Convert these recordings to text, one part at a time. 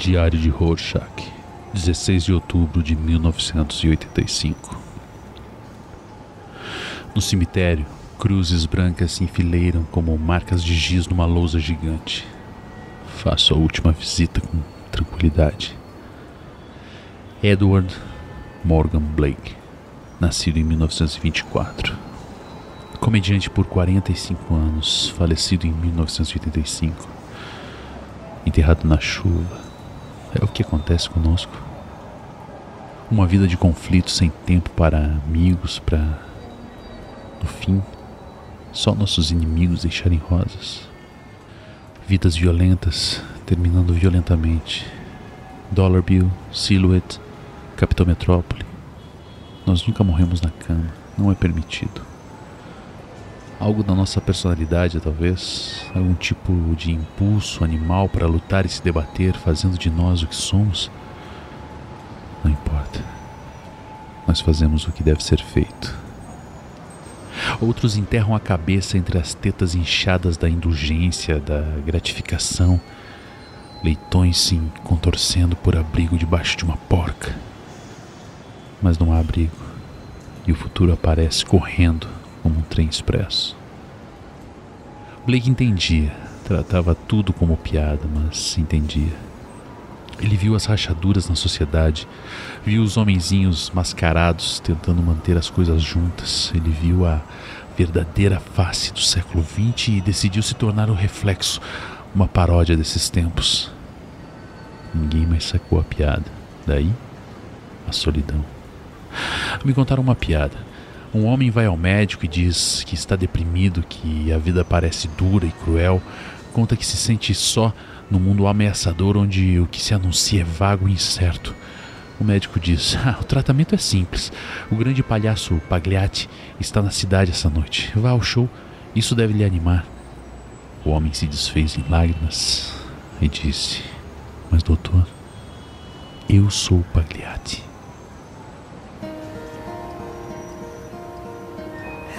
Diário de Rorschach, 16 de outubro de 1985. No cemitério, cruzes brancas se enfileiram como marcas de giz numa lousa gigante. Faço a última visita com tranquilidade. Edward Morgan Blake, nascido em 1924. Comediante por 45 anos, falecido em 1985. Enterrado na chuva. É o que acontece conosco. Uma vida de conflito sem tempo para amigos, para. No fim, só nossos inimigos deixarem rosas. Vidas violentas terminando violentamente. Dollar Bill, Silhouette, Capitão Metrópole. Nós nunca morremos na cama, não é permitido. Algo da nossa personalidade, talvez, algum tipo de impulso animal para lutar e se debater, fazendo de nós o que somos. Não importa. Nós fazemos o que deve ser feito. Outros enterram a cabeça entre as tetas inchadas da indulgência, da gratificação. Leitões se contorcendo por abrigo debaixo de uma porca mas não há abrigo, e o futuro aparece correndo como um trem expresso. Blake entendia, tratava tudo como piada, mas entendia. Ele viu as rachaduras na sociedade, viu os homenzinhos mascarados tentando manter as coisas juntas, ele viu a verdadeira face do século XX e decidiu se tornar o reflexo, uma paródia desses tempos. Ninguém mais sacou a piada. Daí, a solidão. Me contaram uma piada. Um homem vai ao médico e diz que está deprimido, que a vida parece dura e cruel. Conta que se sente só no mundo ameaçador onde o que se anuncia é vago e incerto. O médico diz: ah, o tratamento é simples. O grande palhaço Pagliatti está na cidade essa noite. Vá ao show, isso deve lhe animar. O homem se desfez em lágrimas e disse: Mas, doutor, eu sou o Pagliatti.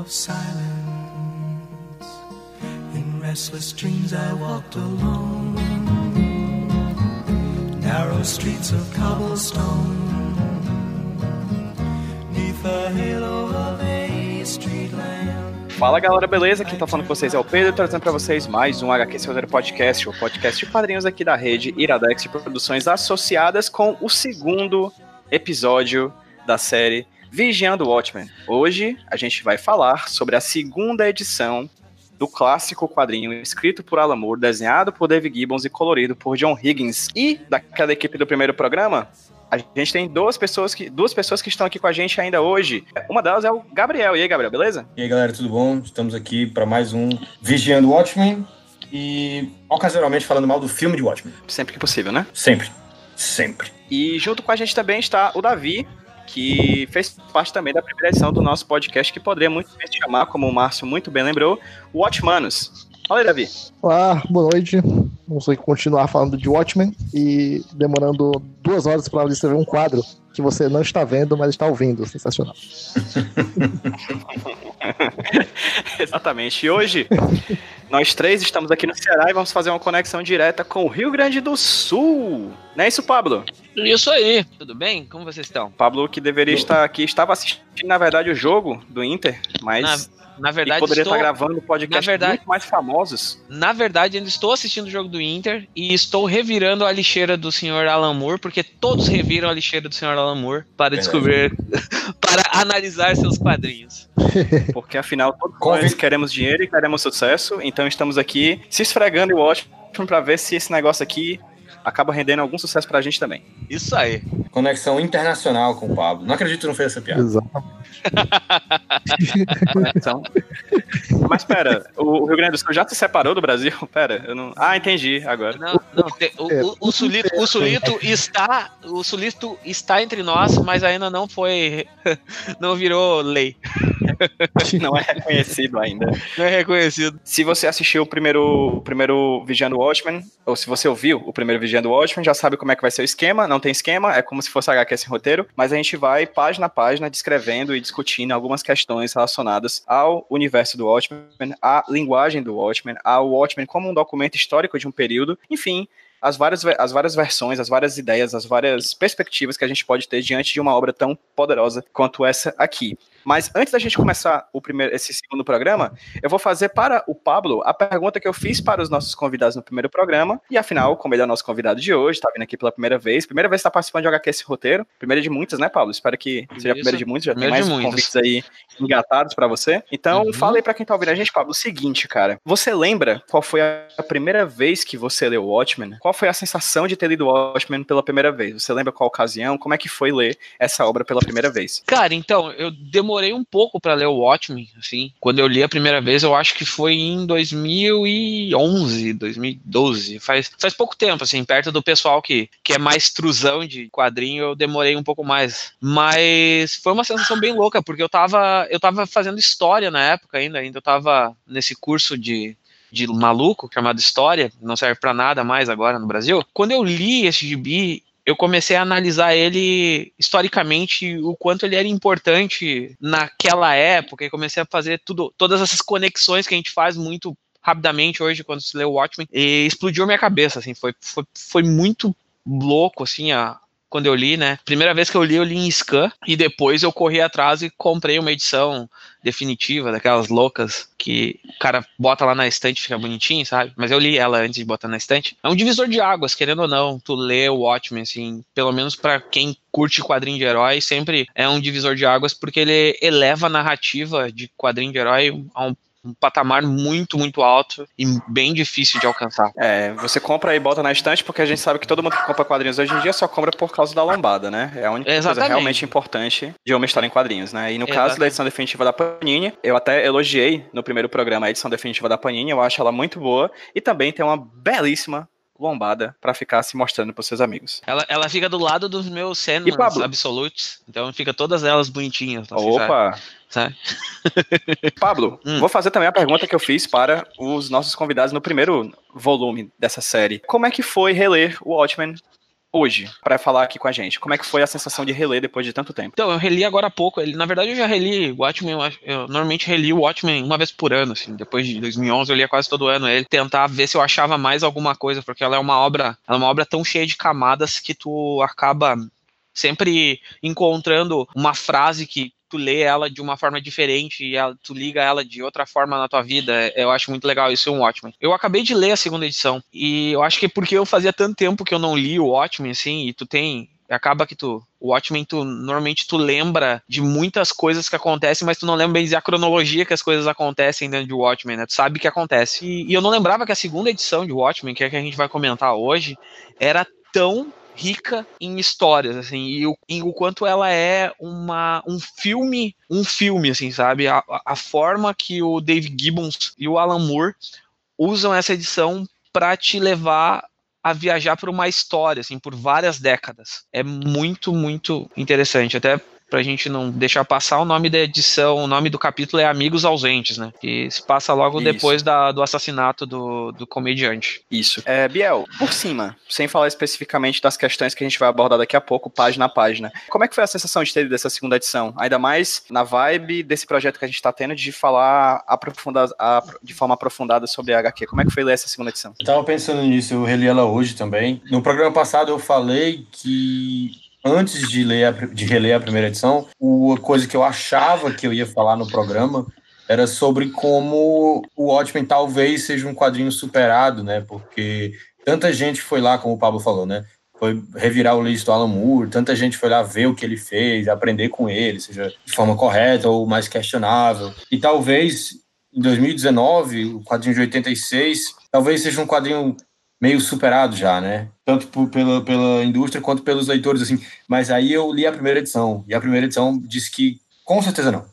of silence. In restless dreams, I walked alone. Narrow streets of cobblestone. Neath the halo of a street lamp. Fala galera, beleza? Quem tá falando com vocês é o Pedro, trazendo pra vocês mais um HQ Seu Podcast, o podcast de quadrinhos aqui da rede Iradex de Produções Associadas com o segundo episódio da série Vigiando o Watchmen. Hoje a gente vai falar sobre a segunda edição do clássico quadrinho escrito por Alan Moore, desenhado por Dave Gibbons e colorido por John Higgins. E daquela equipe do primeiro programa, a gente tem duas pessoas que, duas pessoas que estão aqui com a gente ainda hoje. Uma delas é o Gabriel. E aí, Gabriel, beleza? E aí, galera, tudo bom? Estamos aqui para mais um Vigiando o Watchmen e ocasionalmente falando mal do filme de Watchmen. Sempre que possível, né? Sempre. Sempre. E junto com a gente também está o Davi, que fez parte também da primeira edição do nosso podcast, que poderia muito bem se chamar, como o Márcio muito bem lembrou, Watchmanos. Fala aí, Davi. Olá, boa noite. Vamos continuar falando de Watchmen e demorando duas horas para escrever um quadro que você não está vendo, mas está ouvindo. Sensacional. Exatamente. E hoje, nós três estamos aqui no Ceará e vamos fazer uma conexão direta com o Rio Grande do Sul. Não é isso, Pablo? Isso aí. Tudo bem? Como vocês estão? Pablo, que deveria estar aqui, estava assistindo, na verdade, o jogo do Inter, mas. Na... Verdade, e poderia estou... estar gravando podcasts verdade... muito mais famosos. Na verdade, ainda estou assistindo o jogo do Inter e estou revirando a lixeira do senhor Alan Moore, porque todos reviram a lixeira do senhor Alan Moore para descobrir, para analisar seus quadrinhos. Porque afinal, todos nós queremos dinheiro e queremos sucesso, então estamos aqui se esfregando e ótimo para ver se esse negócio aqui acaba rendendo algum sucesso pra gente também. Isso aí. Conexão internacional com o Pablo. Não acredito que não fez essa piada. Exatamente. conexão, Mas pera, o Rio Grande do Sul já se separou do Brasil? Pera, eu não. Ah, entendi agora. Não, não, te- o, o, o sulito, o sulito está, o sulito está entre nós, mas ainda não foi, não virou lei, Não é reconhecido ainda. não é reconhecido. Se você assistiu o primeiro, o primeiro Vigiando Watchmen, ou se você ouviu o primeiro Vigiando Watchmen, já sabe como é que vai ser o esquema. Não tem esquema, é como se fosse HQ sem roteiro, mas a gente vai página a página descrevendo e discutindo algumas questões relacionadas ao universo do Watchmen, à linguagem do Watchmen, ao Watchmen como um documento histórico de um período, enfim. As várias, as várias versões, as várias ideias, as várias perspectivas que a gente pode ter diante de uma obra tão poderosa quanto essa aqui. Mas antes da gente começar o primeiro, esse segundo programa, eu vou fazer para o Pablo a pergunta que eu fiz para os nossos convidados no primeiro programa. E afinal, como ele é o nosso convidado de hoje, está vindo aqui pela primeira vez. Primeira vez que está participando de HQ esse roteiro. Primeira de muitas, né, Pablo? Espero que seja a primeira de muitas. Já tem Primeira mais de muitas. convites aí engatados para você. Então, Uhum. fala aí para quem tá ouvindo a gente, Pablo, o seguinte, cara. Você lembra qual foi a primeira vez que você leu Watchmen? Qual foi a sensação de ter lido Watchmen pela primeira vez? Você lembra qual ocasião? Como é que foi ler essa obra pela primeira vez? Cara, então, eu demorei um pouco pra ler o Watchmen, assim. Quando eu li a primeira vez, eu acho que foi em 2011, 2012. Faz, faz pouco tempo, assim, perto do pessoal que, que é mais truzão de quadrinho, eu demorei um pouco mais. Mas foi uma sensação bem louca, porque eu tava, eu tava fazendo história na época ainda, ainda eu tava nesse curso de de maluco chamado História, não serve pra nada mais agora no Brasil. Quando eu li esse gibi, eu comecei a analisar ele historicamente o quanto ele era importante naquela época e comecei a fazer tudo, todas essas conexões que a gente faz muito rapidamente hoje quando se lê o Watchmen e explodiu minha cabeça assim, foi, foi, foi muito louco assim a quando eu li, né? Primeira vez que eu li, eu li em scan e depois eu corri atrás e comprei uma edição definitiva, daquelas loucas que o cara bota lá na estante fica bonitinho, sabe? Mas eu li ela antes de botar na estante. É um divisor de águas, querendo ou não, tu lê o Watchmen, assim, pelo menos pra quem curte quadrinho de herói, sempre é um divisor de águas, porque ele eleva a narrativa de quadrinho de herói a um um patamar muito, muito alto e bem difícil de alcançar. É, você compra e bota na estante, porque a gente sabe que todo mundo que compra quadrinhos hoje em dia só compra por causa da lombada, né? É a única coisa Exatamente. realmente importante de uma história em quadrinhos, né? E no caso Exatamente. da edição definitiva da Panini, eu até elogiei no primeiro programa a edição definitiva da Panini, eu acho ela muito boa e também tem uma belíssima lombada pra ficar se mostrando pros seus amigos. Ela, ela fica do lado dos meus Pablo? Absolutes, então fica todas elas bonitinhas. assim, sabe? Opa! Sabe? Pablo, Hum. vou fazer também a pergunta que eu fiz para os nossos convidados no primeiro volume dessa série. Como é que foi reler o Watchmen hoje, Pra falar aqui com a gente? Como é que foi a sensação de reler depois de tanto tempo? Então, eu reli agora há pouco. Na verdade, eu já reli o Watchmen. Eu normalmente reli o Watchmen uma vez por ano, assim. Depois de 2011, eu lia quase todo ano ele. Tentar ver se eu achava mais alguma coisa, porque ela é uma obra, ela é uma obra tão cheia de camadas que tu acaba sempre encontrando uma frase que tu lê ela de uma forma diferente e ela- tu liga ela de outra forma na tua vida. Eu acho muito legal isso em Watchmen. Eu acabei de ler a segunda edição e eu acho que é porque eu fazia tanto tempo que eu não li o Watchmen, assim, e tu tem acaba que tu, o Watchmen, tu, normalmente tu lembra de muitas coisas que acontecem, mas tu não lembra bem dizer a cronologia que as coisas acontecem dentro de Watchmen, né? Tu sabe que acontece. E, e eu não lembrava que a segunda edição de Watchmen, que é a que a gente vai comentar hoje, era tão rica em histórias, assim, e o, o quanto ela é uma, um filme, um filme, assim, sabe? A, a- a forma que o Dave Gibbons e o Alan Moore usam essa edição para te levar a viajar por uma história, assim, por várias décadas. É muito, muito interessante. Até pra gente não deixar passar o nome da edição, o nome do capítulo é Amigos Ausentes, né? Que se passa logo Isso. depois da- do assassinato do, do comediante. Isso. É, Biel, por cima, sem falar especificamente das questões que a gente vai abordar daqui a pouco, página a página, como é que foi a sensação de ter lido essa segunda edição? Ainda mais na vibe desse projeto que a gente tá tendo de falar aprofunda- a- de forma aprofundada sobre a HQ. Como é que foi ler essa segunda edição? Eu tava pensando nisso, eu reli ela hoje também. No programa passado eu falei que antes de, ler a, de reler a primeira edição, uma coisa que eu achava que eu ia falar no programa era sobre como o Watchmen talvez seja um quadrinho superado, né? Porque tanta gente foi lá, como o Pablo falou, né? Foi revirar o livro do Alan Moore, tanta gente foi lá ver o que ele fez, aprender com ele, seja de forma correta ou mais questionável. E talvez em 2019, o quadrinho de 86, talvez seja um quadrinho meio superado já, né? Tanto por- pela, pela indústria quanto pelos leitores, assim. Mas aí eu li a primeira edição, e a primeira edição disse que, com certeza não.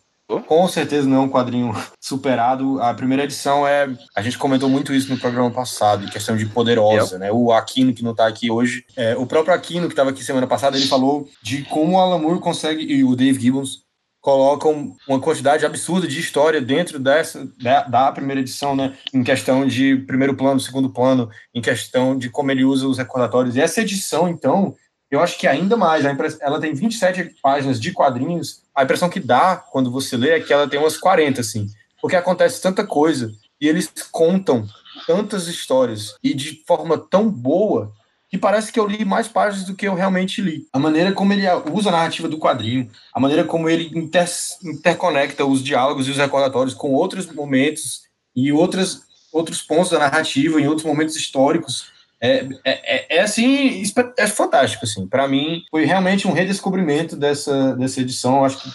Com certeza não é um quadrinho superado. A primeira edição é. A gente comentou muito isso no programa passado, em questão de poderosa, né? O Aquino, que não tá aqui hoje, é, o próprio Aquino, que estava aqui semana passada, ele falou de como o Alan Moore consegue, e o Dave Gibbons, colocam uma quantidade absurda de história dentro dessa da, da, primeira edição, né? Em questão de primeiro plano, segundo plano, em questão de como ele usa os recordatórios. E essa edição, então, eu acho que ainda mais. ela tem 27 páginas de quadrinhos. A impressão que dá quando você lê é que ela tem umas 40, assim. Porque acontece tanta coisa e eles contam tantas histórias e de forma tão boa que parece que eu li mais páginas do que eu realmente li. A maneira como ele usa a narrativa do quadrinho, a maneira como ele inter, interconecta os diálogos e os recordatórios com outros momentos e outras, outros pontos da narrativa, em outros momentos históricos, é, é, é, é assim, é fantástico, assim. Para mim, foi realmente um redescobrimento dessa, dessa edição. Acho que,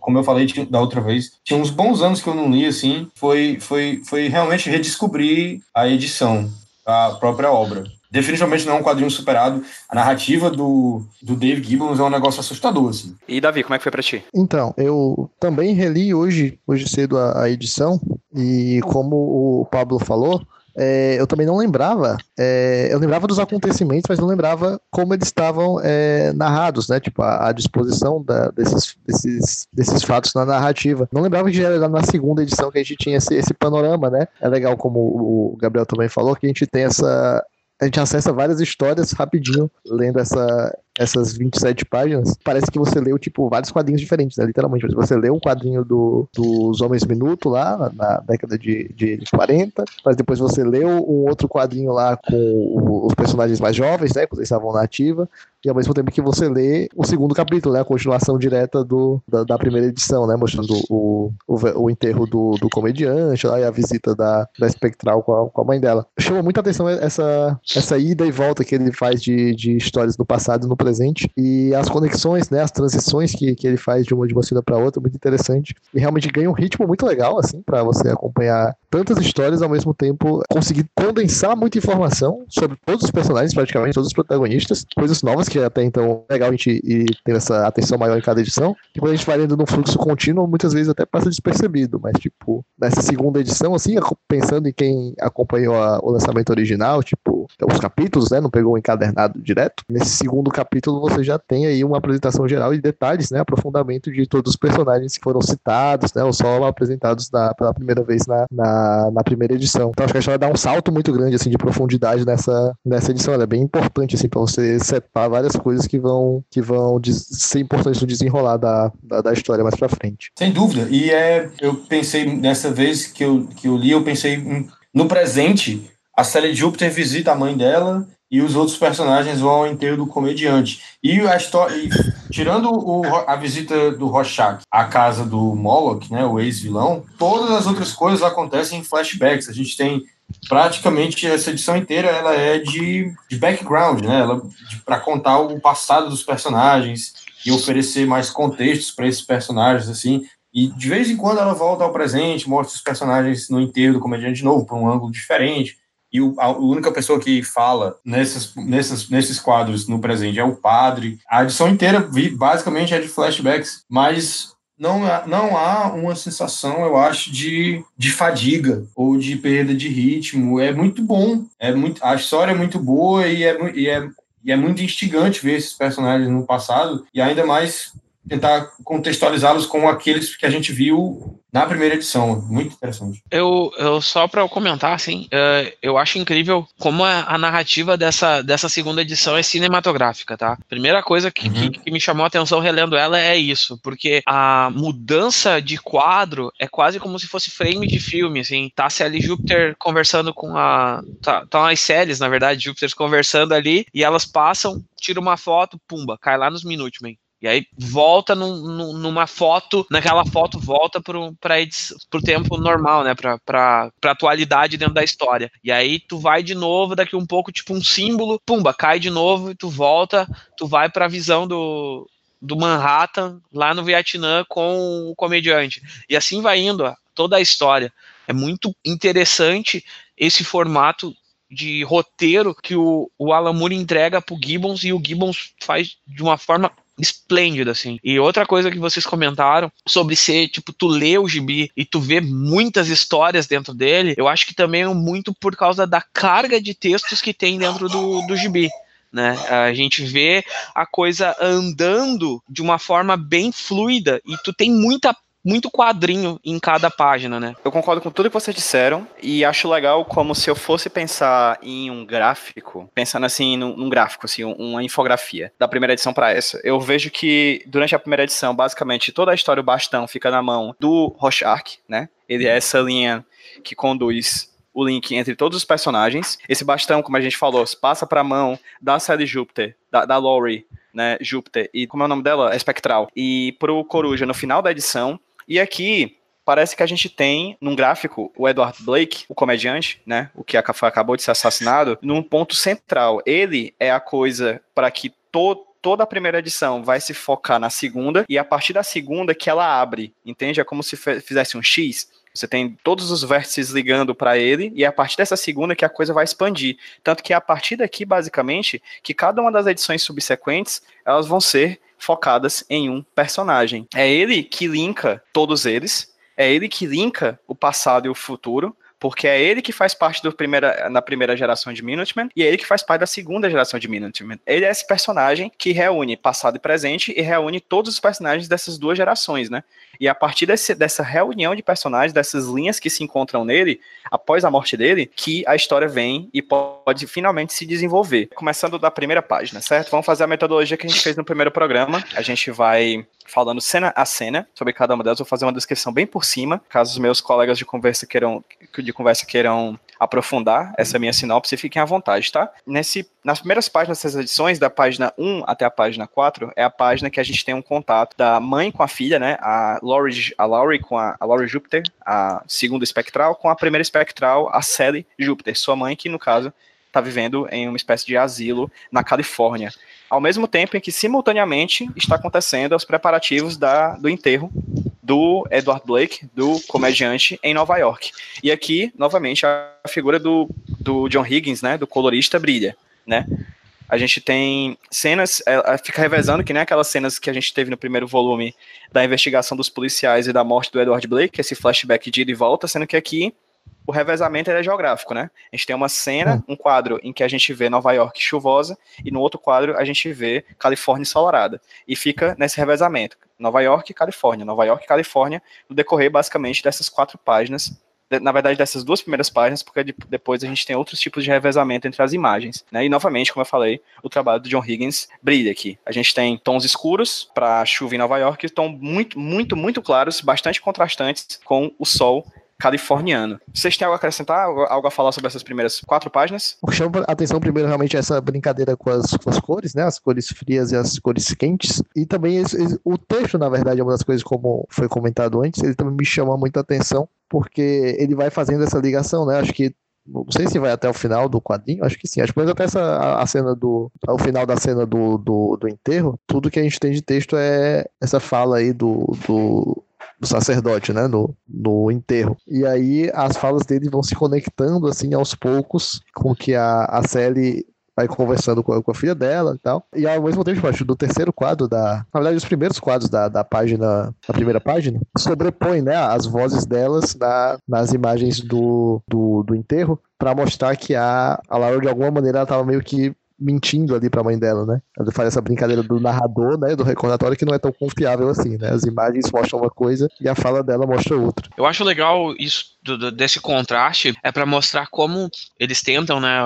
como eu falei da outra vez, tinha uns bons anos que eu não li, assim. Foi, foi, foi realmente redescobrir a edição, a própria obra definitivamente não é um quadrinho superado. A narrativa do, do Dave Gibbons é um negócio assustador, assim. E Davi, como é que foi para ti? Então, eu também reli hoje, hoje cedo a, a edição, e como o Pablo falou, é, eu também não lembrava, é, eu lembrava dos acontecimentos, mas não lembrava como eles estavam é, narrados, né? Tipo, a, a disposição da, desses, desses, desses fatos na narrativa. Não lembrava que já era na segunda edição que a gente tinha esse, esse panorama, né? É legal, como o Gabriel também falou, que a gente tem essa, a gente acessa várias histórias rapidinho, lendo essa, essas 27 páginas, parece que você leu, tipo, vários quadrinhos diferentes, né? Literalmente. Você leu um quadrinho do, dos Homens Minuto lá, na, década de, de 40, mas depois você leu um outro quadrinho lá com os personagens mais jovens, né? Quando eles estavam na ativa, e ao mesmo tempo que você lê o segundo capítulo, né? A continuação direta do, da, da primeira edição, né? Mostrando o, o, o enterro do, do comediante lá e a visita da, da espectral com a, com a mãe dela. Chama muita atenção essa, essa ida e volta que ele faz de, de histórias do passado e no presente e as conexões, né, as transições que, que ele faz de uma de uma cena para outra, muito interessante. E realmente ganha um ritmo muito legal assim para você acompanhar tantas histórias ao mesmo tempo, conseguir condensar muita informação sobre todos os personagens, praticamente todos os protagonistas, coisas novas que até então é legal a gente ir ter essa atenção maior em cada edição. E quando a gente vai lendo num fluxo contínuo, muitas vezes até passa despercebido, mas tipo, nessa segunda edição assim, pensando em quem acompanhou a, o lançamento original, tipo, os capítulos, né, não pegou o encadernado direto. Nesse segundo capítulo capítulo você já tem aí uma apresentação geral e detalhes, né, aprofundamento de todos os personagens que foram citados, né, ou só apresentados na, pela primeira vez na, na, na, primeira edição. Então acho que a história dá um salto muito grande assim de profundidade nessa, nessa edição. Ela é bem importante assim para você setar várias coisas que vão que vão ser importantes no desenrolar da, da, da história mais para frente. Sem dúvida. E é, eu pensei nessa vez que eu, que eu li, eu pensei no presente. A Sally Júpiter visita a mãe dela e os outros personagens vão ao enterro do comediante. E a história, tirando o, a visita do Rorschach à casa do Moloch, né, o ex-vilão, todas as outras coisas acontecem em flashbacks. A gente tem praticamente essa edição inteira ela é de, de background, né, para contar o passado dos personagens e oferecer mais contextos para esses personagens assim. E de vez em quando ela volta ao presente, mostra os personagens no enterro do comediante de novo, por um ângulo diferente e o, a única pessoa que fala nesses, nesses, nesses quadros no presente é o padre. A edição inteira basicamente é de flashbacks, mas não, não há uma sensação, eu acho, de, de fadiga ou de perda de ritmo. É muito bom, é muito, a história é muito boa e é, e é, e é muito instigante ver esses personagens no passado, e ainda mais tentar contextualizá-los com aqueles que a gente viu na primeira edição. Muito interessante. Eu, eu só para comentar, assim, uh, eu acho incrível como a, a, narrativa dessa, dessa segunda edição é cinematográfica, tá? Primeira coisa que, uhum. que, que, me chamou a atenção relendo ela é isso, porque a mudança de quadro é quase como se fosse frame de filme, assim. Tá se ali Júpiter conversando com a. Tá, tá as séries, na verdade, Júpiter conversando ali, e elas passam, tira uma foto, pumba, cai lá nos Minutemen. E aí volta num, num, numa foto, naquela foto volta para o tempo normal, né? Para pra, pra atualidade dentro da história. E aí tu vai de novo, daqui um pouco, tipo um símbolo, pumba, cai de novo e tu volta, tu vai para a visão do, do Manhattan lá no Vietnã com o comediante. E assim vai indo ó, toda a história. É muito interessante esse formato de roteiro que o, o Alan Moore entrega pro Gibbons e o Gibbons faz de uma forma esplêndido, assim. E outra coisa que vocês comentaram sobre ser, tipo, tu lê o gibi e tu vê muitas histórias dentro dele, eu acho que também é muito por causa da carga de textos que tem dentro do, do gibi. Né? A gente vê a coisa andando de uma forma bem fluida e tu tem muita muito quadrinho em cada página, né? Eu concordo com tudo que vocês disseram e acho legal como se eu fosse pensar em um gráfico, pensando assim num, num gráfico, assim, uma infografia da primeira edição para essa. Eu vejo que durante a primeira edição, basicamente toda a história do bastão fica na mão do Rorschach, né? Ele é essa linha que conduz o link entre todos os personagens. Esse bastão, como a gente falou, passa para a mão da Sally Júpiter, da, da Laurie, né, Júpiter, e como é o nome dela? É Spectral. E pro Coruja no final da edição, e aqui parece que a gente tem num gráfico o Edward Blake, o comediante, né, o que acabou de ser assassinado, num ponto central. Ele é a coisa para que todo toda a primeira edição vai se focar na segunda e a partir da segunda que ela abre, entende? É como se fizesse um X. Você tem todos os vértices ligando para ele e é a partir dessa segunda que a coisa vai expandir. Tanto que é a partir daqui, basicamente, que cada uma das edições subsequentes, elas vão ser focadas em um personagem. É ele que linka todos eles, é ele que linka o passado e o futuro, porque é ele que faz parte do primeira, na primeira geração de Minutemen e é ele que faz parte da segunda geração de Minutemen. Ele é esse personagem que reúne passado e presente e reúne todos os personagens dessas duas gerações, né? E a partir desse, dessa reunião de personagens, dessas linhas que se encontram nele, após a morte dele, que a história vem e pode finalmente se desenvolver. Começando da primeira página, certo? Vamos fazer a metodologia que a gente fez no primeiro programa. A gente vai falando cena a cena sobre cada uma delas. Vou fazer uma descrição bem por cima, caso os meus colegas de conversa queiram, de conversa queiram aprofundar essa minha sinopse, fiquem à vontade, tá? Nesse, nas primeiras páginas dessas edições, da página 1 até a página 4, é a página que a gente tem um contato da mãe com a filha, né? A Laurie, a Laurie com a, a Laurie Júpiter, a segunda espectral, com a primeira espectral, a Sally Júpiter, sua mãe, que no caso está vivendo em uma espécie de asilo na Califórnia. Ao mesmo tempo em que, simultaneamente, está acontecendo os preparativos da, do enterro do Edward Blake, do comediante, em Nova York. E aqui, novamente, a figura do, do John Higgins, né, do colorista, brilha, né? A gente tem cenas, é, fica revezando que nem aquelas cenas que a gente teve no primeiro volume da investigação dos policiais e da morte do Edward Blake, esse flashback de ida e volta, sendo que aqui o revezamento é geográfico, né? A gente tem uma cena, hum. um quadro em que a gente vê Nova York chuvosa e no outro quadro a gente vê Califórnia ensolarada. E fica nesse revezamento. Nova York e Califórnia, Nova York e Califórnia, no decorrer basicamente dessas quatro páginas, na verdade dessas duas primeiras páginas, porque depois a gente tem outros tipos de revezamento entre as imagens, né? E novamente, como eu falei, o trabalho do John Higgins brilha aqui. A gente tem tons escuros para chuva em Nova York, tons muito, muito, muito claros, bastante contrastantes com o sol californiano. Vocês têm algo a acrescentar, algo a falar sobre essas primeiras quatro páginas? O que chama a atenção primeiro realmente é essa brincadeira com as, com as cores, né? As cores frias e as cores quentes. E também esse, o texto, na verdade, é uma das coisas como foi comentado antes, ele também me chama muita atenção, porque ele vai fazendo essa ligação, né? Acho que não sei se vai até o final do quadrinho, acho que sim. Acho que até essa, a, cena do. Ao final da cena do, do, do, enterro, tudo que a gente tem de texto é essa fala aí do, do, do sacerdote, né, no, no enterro. E aí as falas dele vão se conectando, assim, aos poucos, com que a, a Sally vai conversando com a, com a, filha dela e tal. E ao mesmo tempo, acho, do terceiro quadro da. Na verdade, os primeiros quadros da, da página, da primeira página, sobrepõe, né, as vozes delas na, nas imagens do, do, do enterro, para mostrar que a, a Laura, de alguma maneira, ela tava meio que mentindo ali pra mãe dela, né? Ela faz essa brincadeira do narrador, né? Do recordatório que não é tão confiável assim, né? As imagens mostram uma coisa e a fala dela mostra outra. Eu acho legal isso desse contraste, é para mostrar como eles tentam, né?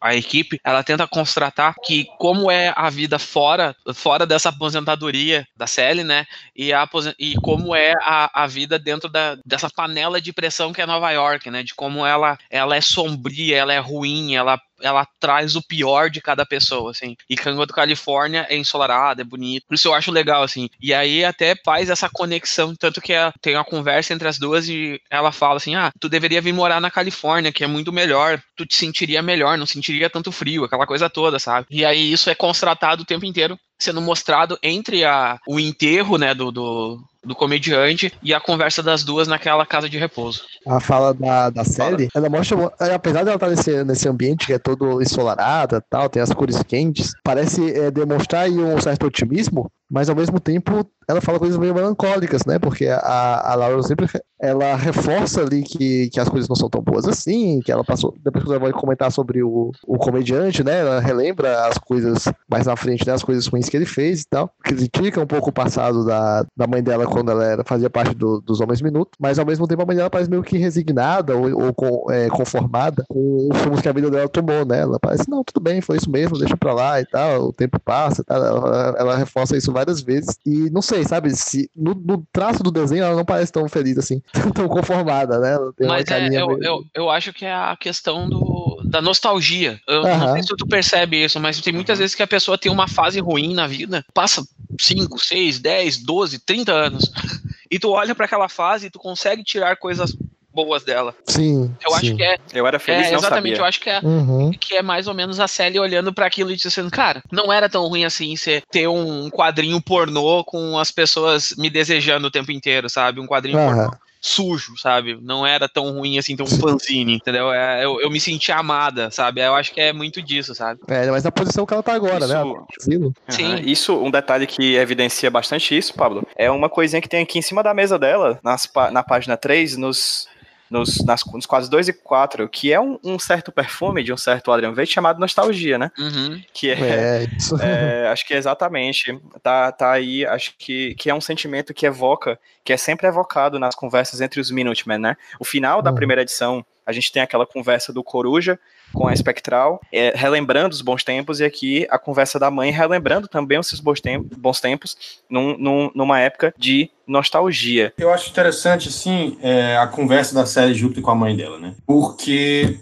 a equipe, ela tenta constatar que como é a vida fora fora dessa aposentadoria da Sally, né? E, a, e como é a, a vida dentro da, dessa panela de pressão que é Nova York, né? De como ela, ela é sombria, ela é ruim, ela ela traz o pior de cada pessoa, assim. E Canga do Califórnia é ensolarada, é bonito. Por isso eu acho legal, assim. E aí até faz essa conexão, tanto que tem uma conversa entre as duas e ela fala assim: ah, tu deveria vir morar na Califórnia, que é muito melhor. Tu te sentiria melhor, não sentiria tanto frio, aquela coisa toda, sabe? E aí isso é constatado o tempo inteiro sendo mostrado entre a, o enterro, né, do, do, do, comediante e a conversa das duas naquela casa de repouso. A fala da, da série, ela mostra, é, apesar dela estar nesse, nesse ambiente que é todo ensolarada tal, tem as cores quentes, parece é, demonstrar aí um certo otimismo, mas ao mesmo tempo ela fala coisas meio melancólicas, né? Porque a, a Laura sempre ela reforça ali que, que as coisas não são tão boas assim, que ela passou. Depois que ela vai comentar sobre o, o comediante, né? Ela relembra as coisas mais na frente, né? As coisas ruins que ele fez e tal. Critica um pouco o passado da, da mãe dela quando ela era, fazia parte do, dos Homens Minutos, mas ao mesmo tempo a mãe dela parece meio que resignada ou, ou com, é, conformada com os rumos que a vida dela tomou, né? Ela parece, não, tudo bem, foi isso mesmo, deixa pra lá e tal, o tempo passa tal. Ela, ela reforça isso várias vezes. E não sei, sabe? Se, no, no, traço do desenho ela não parece tão feliz assim, tão conformada, né? Mas é, eu, eu, eu, acho que é a questão do, da nostalgia. Eu uhum. não sei se tu percebe isso, mas tem muitas vezes que a pessoa tem uma fase ruim na vida, passa 5, 6, 10, 12, 30 anos, e tu olha para aquela fase e tu consegue tirar coisas boas dela. Sim. Eu sim. acho que é. Eu era feliz, é, não Exatamente, sabia. eu acho que é, uhum. que é mais ou menos a Sally olhando para aquilo e dizendo, cara, não era tão ruim assim você ter um quadrinho pornô com as pessoas me desejando o tempo inteiro, sabe? Um quadrinho uhum. pornô sujo, sabe? Não era tão ruim assim, ter um fanzine, entendeu? É, eu, eu me senti amada, sabe? Eu acho que é muito disso, sabe? É, mas na posição que ela tá agora, Isso- né? Uhum. Sim. Isso, um detalhe que evidencia bastante isso, Pablo, é uma coisinha que tem aqui em cima da mesa dela, nas, na página 3, nos, nos, nas, nos quadros 2 e 4, que é um, um certo perfume de um certo Adrian Veidt chamado Nostalgia, né? Uhum. Que é, É, isso. é, acho que é exatamente. Tá, tá aí, acho que, que é um sentimento que evoca, que é sempre evocado nas conversas entre os Minutemen, né? O final da Uhum. primeira edição, a gente tem aquela conversa do Coruja com a Espectral, é, relembrando os bons tempos, e aqui a conversa da mãe relembrando também os seus bons tempos, bons tempos num, num- numa época de nostalgia. Eu acho interessante, assim, é, a conversa da série Júpiter com a mãe dela, né? Porque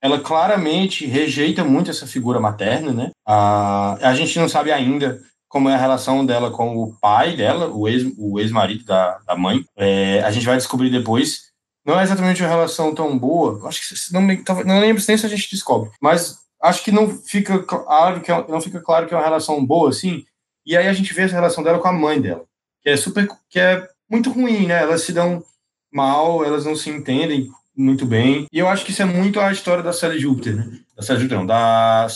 ela claramente rejeita muito essa figura materna, né? A, a gente não sabe ainda como é a relação dela com o pai dela, o ex- o ex-marido da, da mãe. É, a gente vai descobrir depois. Não é exatamente uma relação tão boa. Acho que não, não lembro nem se a gente descobre. Mas acho que não fica claro que é, não fica claro que é uma relação boa, assim. E aí a gente vê essa relação dela com a mãe dela, que é super, que é muito ruim, né? Elas se dão mal, elas não se entendem muito bem. E eu acho que isso é muito a história da série Júpiter, né? Da série Júpiter, não, da,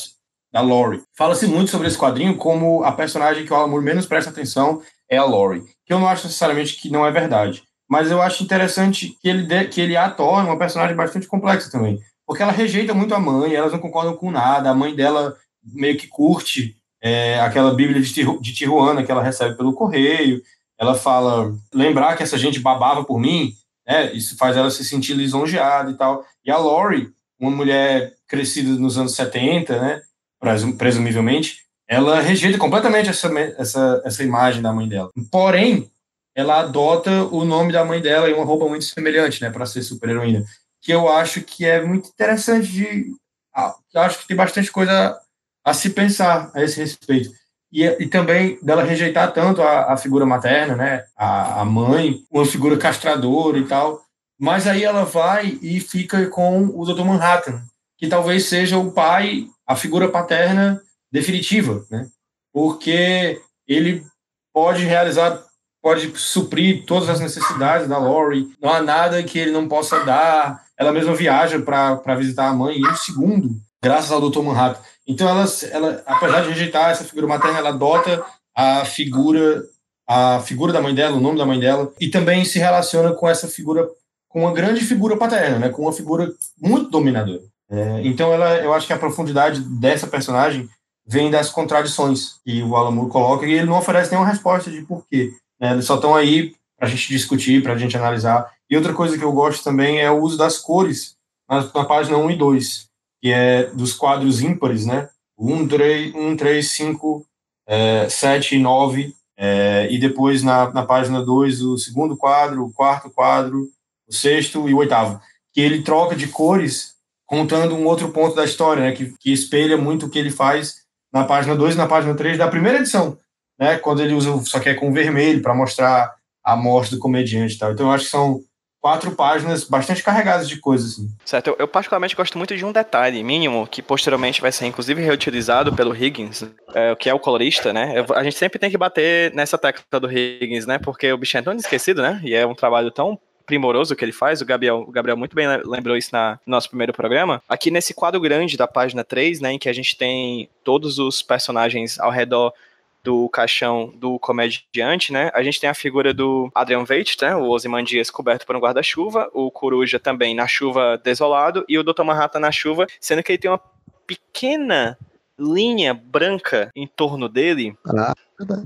da Lori. Fala-se muito sobre esse quadrinho como a personagem que o Moore menos presta atenção é a Lori. Que eu não acho necessariamente que não é verdade. Mas eu acho interessante que ele, dê- que ele a uma personagem bastante complexa também. Porque ela rejeita muito a mãe, elas não concordam com nada. A mãe dela meio que curte é, aquela Bíblia de, Tijuana que ela recebe pelo correio. Ela fala, lembrar que essa gente babava por mim, né? Isso faz ela se sentir lisonjeada e tal. E a Lori, uma mulher crescida nos anos 70, né? presum- Presumivelmente, ela rejeita completamente essa, essa, essa imagem da mãe dela. Porém, ela adota o nome da mãe dela e uma roupa muito semelhante, né? Para ser super-heroína. Que eu acho que é muito interessante de. acho que tem bastante coisa a se pensar a esse respeito. E, e também dela rejeitar tanto a, a figura materna, né? A, a mãe, uma figura castradora e tal. Mas aí ela vai e fica com o Dr. Manhattan, que talvez seja o pai, a figura paterna definitiva, né? Porque ele pode realizar, pode suprir todas as necessidades da Lori. Não há nada que ele não possa dar. Ela mesma viaja para visitar a mãe em um segundo, graças ao Dr. Manhattan. Então, ela, ela, apesar de rejeitar essa figura materna, ela adota a figura, a figura da mãe dela, o nome da mãe dela, e também se relaciona com essa figura, com uma grande figura paterna, né? Com uma figura muito dominadora. É, então, ela, eu acho que a profundidade dessa personagem vem das contradições que o Alan Moore coloca e ele não oferece nenhuma resposta de porquê. Né? Eles só estão aí para a gente discutir, para a gente analisar. E outra coisa que eu gosto também é o uso das cores na, na página 1 e 2, que é dos quadros ímpares, né? 1, 3, 1, 3 5, é, 7 e 9. É, e depois na, na página 2, o segundo quadro, o quarto quadro, o sexto e o oitavo. Que ele troca de cores contando um outro ponto da história, né? Que, que espelha muito o que ele faz na página 2 e na página 3 da primeira edição, né? Quando ele usa, só que é com vermelho para mostrar a morte do comediante tal. Então eu acho que são quatro páginas bastante carregadas de coisas, assim. Certo, eu, eu particularmente gosto muito de um detalhe mínimo que posteriormente vai ser inclusive reutilizado pelo Higgins, é, que é o colorista, né? Eu- a gente sempre tem que bater nessa tecla do Higgins, né? Porque o bicho é tão esquecido, né? E é um trabalho tão primoroso que ele faz, o Gabriel, o Gabriel muito bem lembrou isso na, no nosso primeiro programa. Aqui nesse quadro grande da página 3, né, em que a gente tem todos os personagens ao redor do caixão do comediante, né? A gente tem a figura do Adrian Veidt, né? O Ozymandias coberto por um guarda-chuva, o Coruja também na chuva desolado e o Dr. Manhattan na chuva, sendo que ele tem uma pequena linha branca em torno dele. Ah,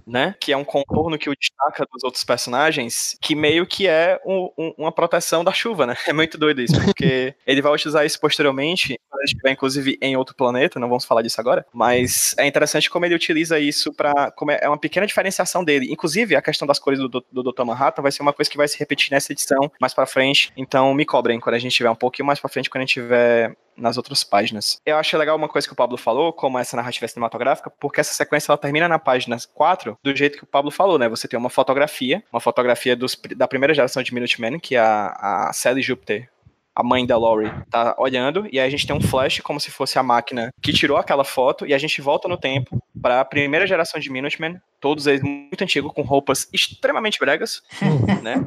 né? Que é um contorno que o destaca dos outros personagens, que meio que é um, um, uma proteção da chuva, né? É muito doido isso, porque ele vai utilizar isso posteriormente, quando ele estiver, inclusive, em outro planeta, não vamos falar disso agora, mas é interessante como ele utiliza isso para É uma pequena diferenciação dele. Inclusive, a questão das cores do, do Dr. Manhattan vai ser uma coisa que vai se repetir nessa edição mais para frente, então me cobrem quando a gente tiver um pouquinho mais para frente, quando a gente tiver nas outras páginas. Eu acho legal uma coisa que o Pablo falou, como essa narrativa cinematográfica, porque essa sequência ela termina na página 4, do jeito que o Pablo falou, né? Você tem uma fotografia, uma fotografia dos, da primeira geração de Minutemen, que é a, a Sally Jupiter a mãe da Laurie tá olhando, e aí a gente tem um flash como se fosse a máquina que tirou aquela foto, e a gente volta no tempo para a primeira geração de Minutemen, todos eles muito antigos, com roupas extremamente bregas, né?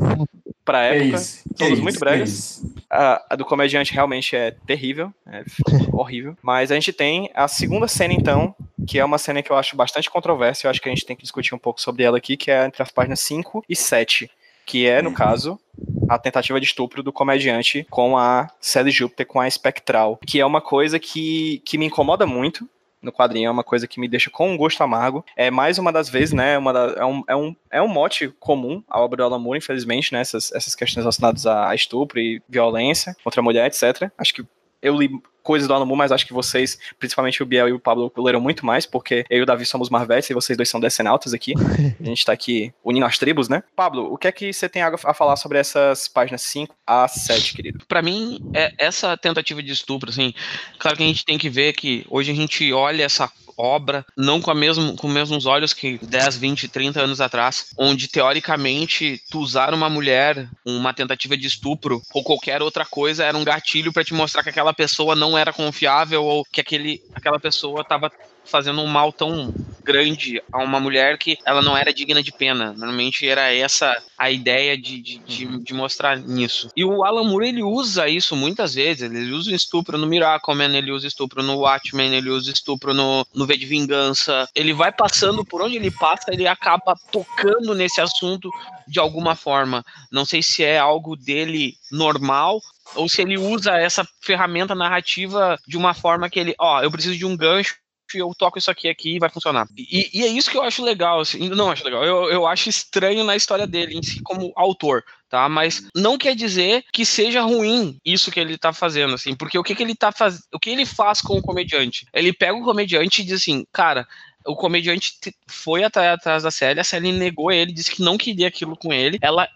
Pra época, isso, todos isso, muito bregas. A, a, do comediante realmente é terrível, é horrível. Mas a gente tem a segunda cena, então, que é uma cena que eu acho bastante controversa, eu acho que a gente tem que discutir um pouco sobre ela aqui, que é entre as páginas 5 e 7 que é, no caso, a tentativa de estupro do comediante com a Sally Júpiter, com a Spectral, que é uma coisa que, que me incomoda muito, no quadrinho é uma coisa que me deixa com um gosto amargo. É mais uma das vezes, né? Uma da, é, um, é, um, é um mote comum à obra do Alan Moore, infelizmente, né? Essas, essas questões relacionadas a estupro e violência contra a mulher, etc. Acho que eu li coisas do Moore, mas acho que vocês, principalmente o Biel e o Pablo, leram muito mais, porque eu e o Davi somos Marvetes e vocês dois são decenautas aqui. A gente tá aqui unindo as tribos, né? Pablo, o que é que você tem a falar sobre essas páginas 5 a 7, querido? Para mim, é essa tentativa de estupro, assim, claro que a gente tem que ver que hoje a gente olha essa obra, não com, a mesmo, com os mesmos olhos que 10, 20, 30 anos atrás, onde teoricamente tu usar uma mulher, uma tentativa de estupro ou qualquer outra coisa era um gatilho para te mostrar que aquela pessoa não era confiável ou que aquele, aquela pessoa estava fazendo um mal tão grande a uma mulher que ela não era digna de pena. Normalmente era essa a ideia de, de, de, de mostrar nisso. E o Alan Moore, ele usa isso muitas vezes. Ele usa estupro no Miracleman, ele usa estupro no Watchmen, ele usa estupro no, no V de Vingança. Ele vai passando por onde ele passa, ele acaba tocando nesse assunto de alguma forma. Não sei se é algo dele normal ou se ele usa essa ferramenta narrativa de uma forma que ele, ó, eu preciso de um gancho eu toco isso aqui aqui e vai funcionar. E, e, é isso que eu acho legal, assim, não acho legal, eu, eu acho estranho na história dele em si como autor, tá? Mas não quer dizer que seja ruim isso que ele tá fazendo, assim, porque o que, que ele tá fazendo, o que ele faz com o comediante? Ele pega o comediante e diz assim, cara, o comediante foi atrás da Sally, a Sally negou ele, disse que não queria aquilo com ele. Ela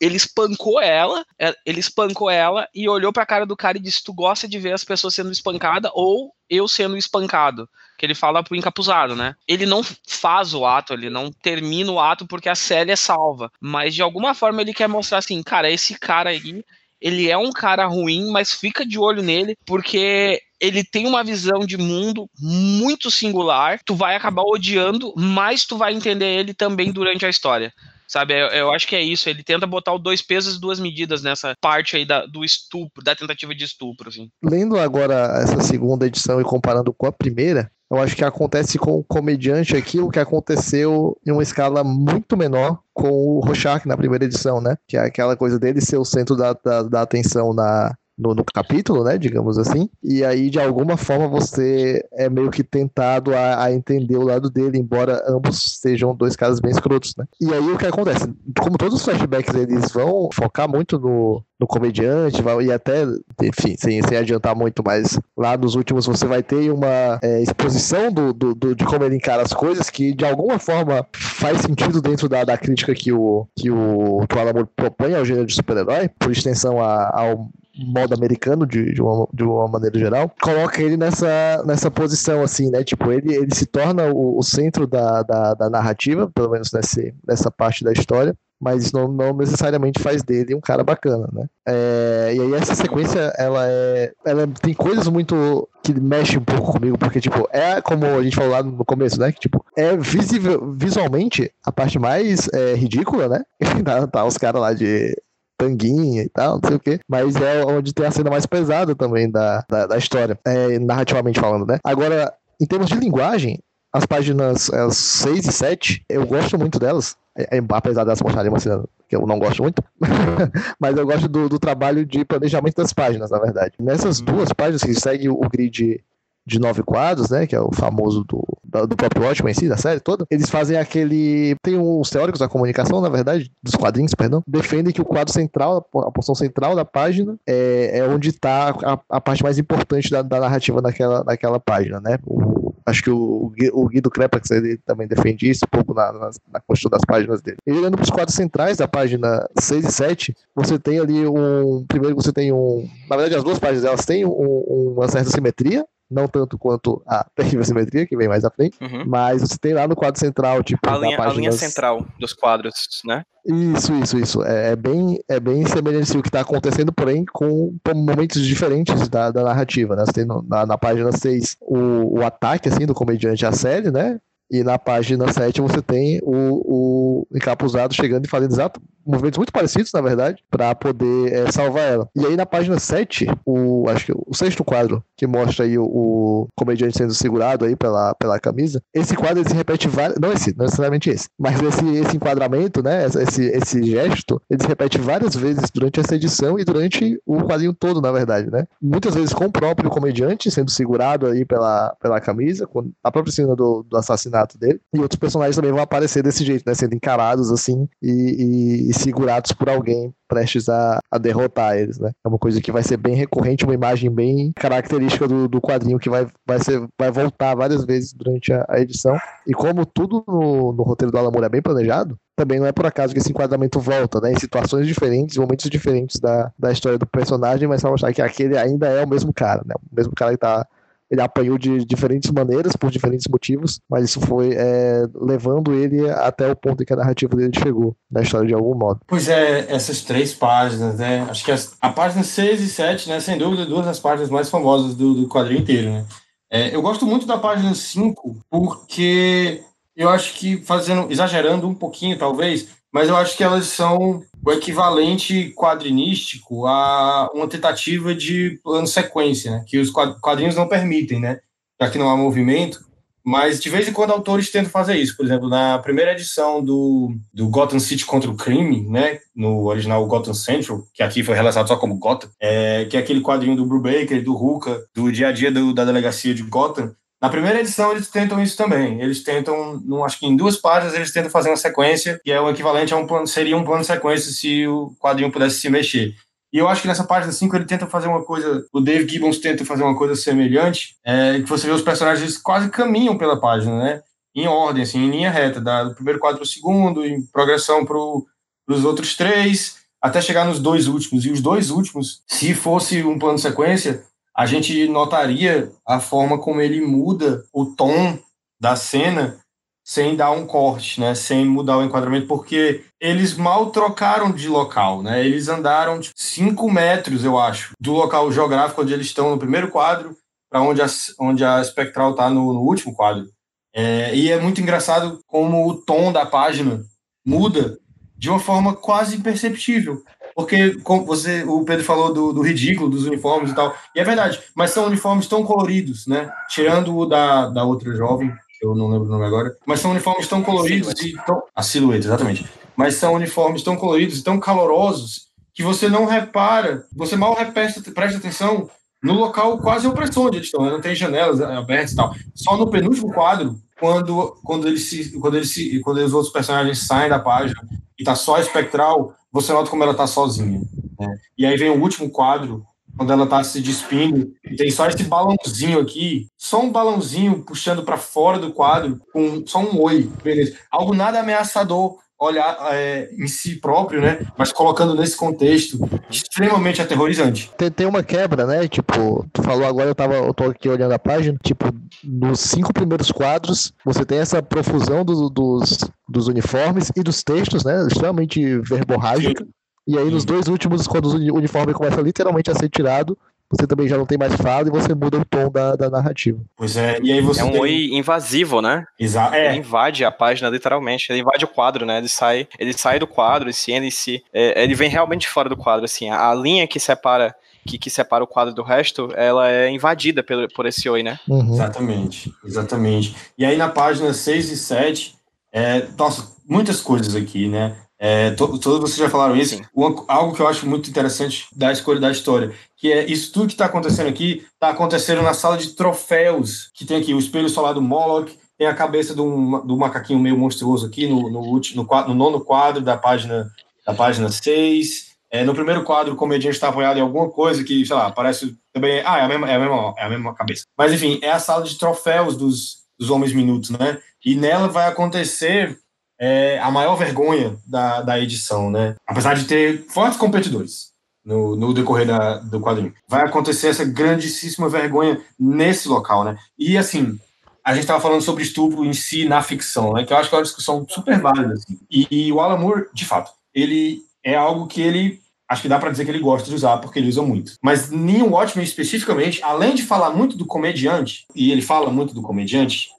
ele espancou ela, é, ele espancou ela e olhou pra cara do cara e disse: Tu gosta de ver as pessoas sendo espancadas ou eu sendo espancado? Que ele fala pro encapuzado, né? Ele não faz o ato, ele não termina o ato porque a Sally é salva. Mas de alguma forma ele quer mostrar assim, cara, esse cara aí ele é um cara ruim, mas fica de olho nele, porque ele tem uma visão de mundo muito singular. Tu vai acabar odiando, mas tu vai entender ele também durante a história. Sabe, eu, eu, acho que é isso. Ele tenta botar o dois pesos e duas medidas nessa parte aí da, do estupro, da tentativa de estupro. Assim. Lendo agora essa segunda edição e comparando com a primeira, eu acho que acontece com o comediante aquilo que aconteceu em uma escala muito menor com o Rorschach na primeira edição, né? Que é aquela coisa dele ser o centro da, da, da atenção na, no, no, capítulo, né, digamos assim, e aí de alguma forma você é meio que tentado a, a, entender o lado dele, embora ambos sejam dois caras bem escrotos, né. E aí o que acontece? Como todos os flashbacks eles vão focar muito no, no comediante, e até, enfim, sem, sem adiantar muito, mas lá nos últimos você vai ter uma é, exposição do, do, do, de como ele encara as coisas que de alguma forma faz sentido dentro da, da crítica que o, que o, Alan propõe ao gênero de super-herói, por extensão a, ao modo americano de, de, uma, de uma maneira geral, coloca ele nessa, nessa posição, assim, né? Tipo, ele, ele se torna o, o centro da, da, da, narrativa, pelo menos nesse, nessa parte da história, mas não, não necessariamente faz dele um cara bacana, né? É, e aí essa sequência, ela é. Ela tem coisas muito. que mexem um pouco comigo, porque, tipo, é como a gente falou lá no começo, né? Que, tipo, é visível, visualmente a parte mais é, ridícula, né? tá, tá os caras lá de tanguinha e tal, não sei o quê. Mas é onde tem a cena mais pesada também da, da, da história, é, narrativamente falando, né? Agora, em termos de linguagem, as páginas 6 e 7, eu gosto muito delas. É, é, apesar delas mostrarem uma cena que eu não gosto muito, mas eu gosto do, do, trabalho de planejamento das páginas, na verdade. Nessas duas páginas que segue o grid de nove quadros, né, que é o famoso do, do próprio Watchmen em si, da série toda, eles fazem aquele... Tem uns teóricos da comunicação, na verdade, dos quadrinhos, perdão, defendem que o quadro central, a porção central da página é, é onde está a, a, parte mais importante da, da, narrativa naquela, naquela página, né, o, acho que o, o Guido Krepax ele também defende isso um pouco na, na, na construção das páginas dele. E olhando para os quadros centrais da página 6 e 7, você tem ali um. Primeiro você tem um. Na verdade, as duas páginas elas têm um, uma certa simetria, não tanto quanto a terrível simetria, que vem mais à frente, uhum. mas você tem lá no quadro central, tipo. A linha, páginas... a linha central dos quadros, né? Isso, isso, isso. É, é bem, é bem semelhante ao que está acontecendo, porém com, momentos diferentes da, da narrativa, né? Você tem no, na, na página 6 o, o ataque, assim, do comediante à série, né? E na página 7 você tem o, o encapuzado chegando e fazendo exato movimentos muito parecidos, na verdade, para poder é, salvar ela. E aí na página 7, o, acho que o sexto quadro, que mostra aí o, o comediante sendo segurado aí pela, pela camisa, esse quadro ele se repete várias. Não esse, não necessariamente esse, mas esse, esse enquadramento, né? Esse, esse gesto, ele se repete várias vezes durante essa edição e durante o quadrinho todo, na verdade, né? Muitas vezes com o próprio comediante sendo segurado aí pela, pela camisa, com a própria cena do, do assassinato dele, e outros personagens também vão aparecer desse jeito, né? Sendo encarados assim e, e segurados por alguém prestes a, a, derrotar eles, né? É uma coisa que vai ser bem recorrente, uma imagem bem característica do, do quadrinho que vai, vai, ser, vai voltar várias vezes durante a, a edição. E como tudo no, no roteiro do Alamur é bem planejado, também não é por acaso que esse enquadramento volta, né? Em situações diferentes, momentos diferentes da, da história do personagem, mas para mostrar que aquele ainda é o mesmo cara, né? O mesmo cara que tá ele apanhou de diferentes maneiras, por diferentes motivos, mas isso foi é, levando ele até o ponto em que a narrativa dele chegou na história de algum modo. Pois é, essas três páginas, né? Acho que as, a página 6 e 7, né? Sem dúvida, duas das páginas mais famosas do, do quadrinho inteiro, né? É, eu gosto muito da página 5 porque eu acho que fazendo, exagerando um pouquinho, talvez, mas eu acho que elas são o equivalente quadrinístico a uma tentativa de plano sequência, né? que os quadrinhos não permitem, né? já que não há movimento, mas de vez em quando autores tentam fazer isso. Por exemplo, na primeira edição do, do Gotham City contra o Crime, né, no original Gotham Central, que aqui foi relançado só como Gotham, é, que é aquele quadrinho do Brubaker, do Ruka, do dia a dia do, da delegacia de Gotham, na primeira edição eles tentam isso também. Eles tentam, acho que em duas páginas eles tentam fazer uma sequência que é o equivalente a um plano, seria um plano de sequência se o quadrinho pudesse se mexer. E eu acho que nessa página 5 ele tenta fazer uma coisa, o Dave Gibbons tenta fazer uma coisa semelhante, é, que você vê os personagens quase caminham pela página, né? Em ordem, assim, em linha reta, do primeiro quadro para o segundo, em progressão para os outros três, até chegar nos dois últimos. E os dois últimos, se fosse um plano de sequência, a gente notaria a forma como ele muda o tom da cena sem dar um corte, né? Sem mudar o enquadramento, porque eles mal trocaram de local, né? Eles andaram tipo, cinco metros, eu acho, do local geográfico onde eles estão no primeiro quadro para onde a, onde a espectral está no, no, último quadro. É, e é muito engraçado como o tom da página muda de uma forma quase imperceptível. Porque como você, o Pedro falou do, do, ridículo dos uniformes e tal, e é verdade, mas são uniformes tão coloridos, né? Tirando o da, da outra jovem, eu não lembro o nome agora, mas são uniformes tão coloridos e tão. A silhueta, exatamente. Mas são uniformes tão coloridos e tão calorosos que você não repara, você mal presta, presta atenção no local quase opressor onde eles estão, né? não tem janelas abertas e tal. Só no penúltimo quadro, quando, quando, eles se, quando, eles se, quando os outros personagens saem da página e tá só espectral, você nota como ela tá sozinha. Né? E aí vem o último quadro, quando ela tá se despindo, e tem só esse balãozinho aqui, só um balãozinho puxando para fora do quadro, com só um oi, beleza. Algo nada ameaçador, olhar é, em si próprio, né? Mas colocando nesse contexto extremamente aterrorizante. Tem, tem uma quebra, né? Tipo, tu falou agora, eu tava, eu tô aqui olhando a página, tipo, nos cinco primeiros quadros, você tem essa profusão do, dos, dos uniformes e dos textos, né? Extremamente verborrágica. Sim. E aí, nos dois últimos, quando o uniforme começa literalmente a ser tirado, você também já não tem mais fala e você muda o tom da, da narrativa. Pois é, e aí você. É um tem... oi invasivo, né? Exato. É. Ele invade a página, literalmente. Ele invade o quadro, né? Ele sai, ele sai do quadro, assim, ele se. É, ele vem realmente fora do quadro, assim. A, a linha que separa que, que separa o quadro do resto, ela é invadida por, por esse oi, né? Uhum. Exatamente, exatamente. E aí na página 6 e 7, é, nossa, muitas coisas aqui, né? É, to, todos vocês já falaram isso. Uma, algo que eu acho muito interessante da escolha da história, que é isso tudo que está acontecendo aqui, está acontecendo na sala de troféus, que tem aqui o espelho solar do Moloch, tem a cabeça do, do macaquinho meio monstruoso aqui no, no, último, no, no nono quadro da página da página 6. É, no primeiro quadro, o comediante está apoiado em alguma coisa que, sei lá, parece também. Ah, é a mesma, é a mesma, é a mesma cabeça. Mas, enfim, é a sala de troféus dos, dos Homens Minutos, né? E nela vai acontecer é, a maior vergonha da, da edição, né? Apesar de ter fortes competidores no, no decorrer da, do quadrinho. Vai acontecer essa grandíssima vergonha nesse local, né? E, assim, a gente estava falando sobre estupro em si na ficção, né? Que eu acho que é uma discussão super válida. Assim. E, e, o Alan Moore, de fato, ele é algo que ele acho que dá para dizer que ele gosta de usar porque ele usa muito. Mas Neil Watchmen especificamente, além de falar muito do comediante e ele fala muito do comediante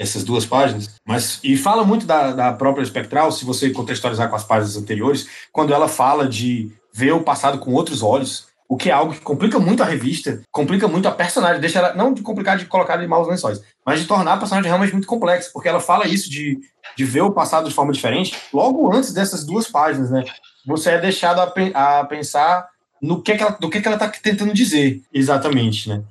essas duas páginas, mas e fala muito da, da própria espectral, se você contextualizar com as páginas anteriores, quando ela fala de ver o passado com outros olhos, o que é algo que complica muito a revista, complica muito a personagem, deixa ela, não de complicar de colocar de maus lençóis, mas de tornar a personagem realmente muito complexa, porque ela fala isso de, de ver o passado de forma diferente, logo antes dessas duas páginas, né? Você é deixado a, a pensar no que, que ela, do que, que ela está tentando dizer, exatamente, né?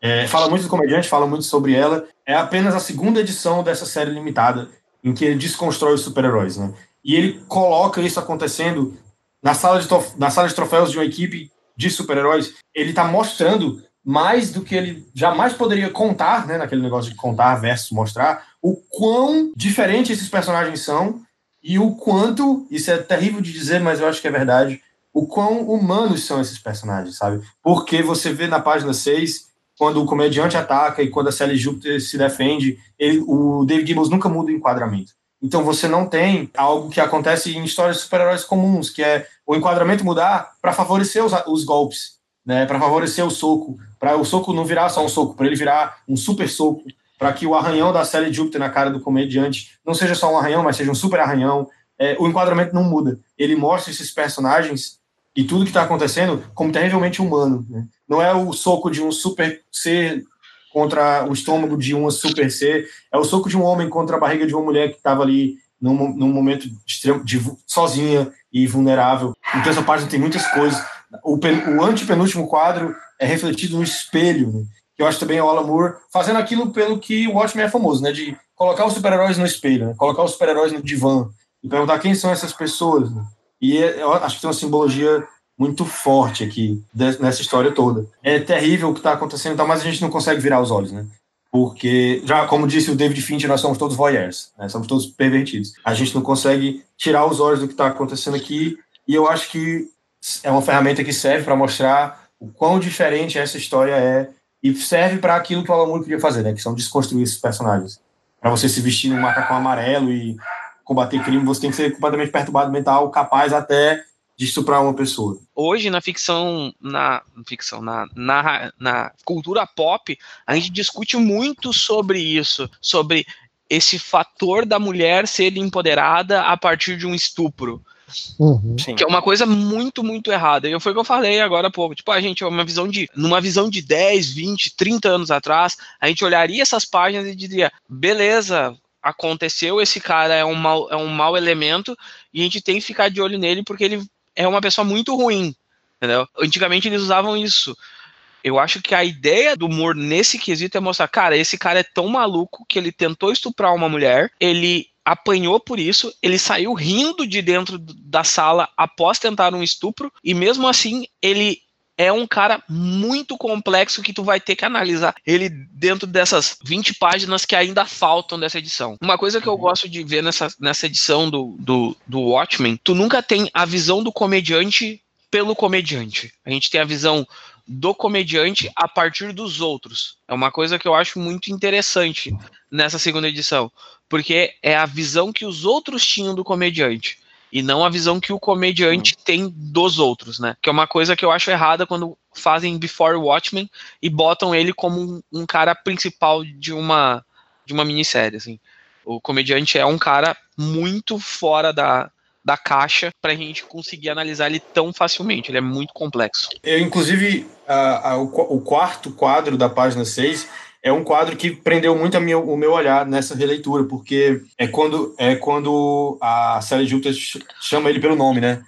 É, fala muito do comediante, fala muito sobre ela. É apenas a segunda edição dessa série limitada em que ele desconstrói os super-heróis, né? E ele coloca isso acontecendo na sala de, na sala de troféus de uma equipe de super-heróis, ele está mostrando mais do que ele jamais poderia contar, né, naquele negócio de contar versus mostrar, o quão diferente esses personagens são e o quanto, isso é terrível de dizer, mas eu acho que é verdade, o quão humanos são esses personagens, sabe? Porque você vê na página 6, quando o comediante ataca e quando a Sally Júpiter se defende, ele, o David Gibbons nunca muda o enquadramento. Então você não tem algo que acontece em histórias de super-heróis comuns, que é o enquadramento mudar para favorecer os, os golpes, né? Para favorecer o soco, para o soco não virar só um soco, para ele virar um super soco, para que o arranhão da série Júpiter na cara do comediante não seja só um arranhão, mas seja um super arranhão. É, o enquadramento não muda. Ele mostra esses personagens e tudo que está acontecendo como terrivelmente humano. Né? Não é o soco de um super ser contra o estômago de uma super C, é o soco de um homem contra a barriga de uma mulher que estava ali num, num momento de, sozinha e vulnerável. Então essa página tem muitas coisas. O, o antepenúltimo quadro é refletido no espelho, né? que eu acho também é o Alan Moore fazendo aquilo pelo que o Watchmen é famoso, né? de colocar os super-heróis no espelho, né? colocar os super-heróis no divã e perguntar quem são essas pessoas. Né? E é, eu acho que tem uma simbologia muito forte aqui nessa história toda. É terrível o que está acontecendo, tá, mas a gente não consegue virar os olhos, né? Porque, já como disse o David Fincher, nós somos todos voyeurs, né? somos todos pervertidos. A gente não consegue tirar os olhos do que está acontecendo aqui, e eu acho que é uma ferramenta que serve para mostrar o quão diferente essa história é, e serve para aquilo que o Alan queria fazer, né? que são desconstruir esses personagens. Para você se vestir num macacão amarelo e combater crime, você tem que ser completamente perturbado mental, capaz até de estuprar uma pessoa. Hoje, na ficção, na ficção, na, na, na cultura pop, a gente discute muito sobre isso, sobre esse fator da mulher ser empoderada a partir de um estupro. Uhum. Que é uma coisa muito, muito errada. E foi o que eu falei agora há pouco. Tipo, a gente, uma visão de. Numa visão de 10, 20, 30 anos atrás, a gente olharia essas páginas e diria: beleza, aconteceu, esse cara é um mau, é um mau elemento, e a gente tem que ficar de olho nele porque ele é uma pessoa muito ruim, entendeu? Antigamente eles usavam isso. Eu acho que a ideia do humor nesse quesito é mostrar, cara, esse cara é tão maluco que ele tentou estuprar uma mulher, ele apanhou por isso, ele saiu rindo de dentro da sala após tentar um estupro, e mesmo assim ele é um cara muito complexo que tu vai ter que analisar ele dentro dessas 20 páginas que ainda faltam dessa edição. Uma coisa que eu uhum. gosto de ver nessa, nessa edição do, do, do Watchmen, tu nunca tem a visão do comediante pelo comediante. A gente tem a visão do comediante a partir dos outros. É uma coisa que eu acho muito interessante nessa segunda edição, porque é a visão que os outros tinham do comediante e não a visão que o comediante uhum. tem dos outros, né? Que é uma coisa que eu acho errada quando fazem Before Watchmen e botam ele como um, um cara principal de uma de uma minissérie, assim. O comediante é um cara muito fora da, da caixa pra gente conseguir analisar ele tão facilmente. Ele é muito complexo. Eu, inclusive, a, a, o, o quarto quadro da página 6 é um quadro que prendeu muito a minha, o meu olhar nessa releitura, porque é quando, é quando a Sally Júpiter chama ele pelo nome, né?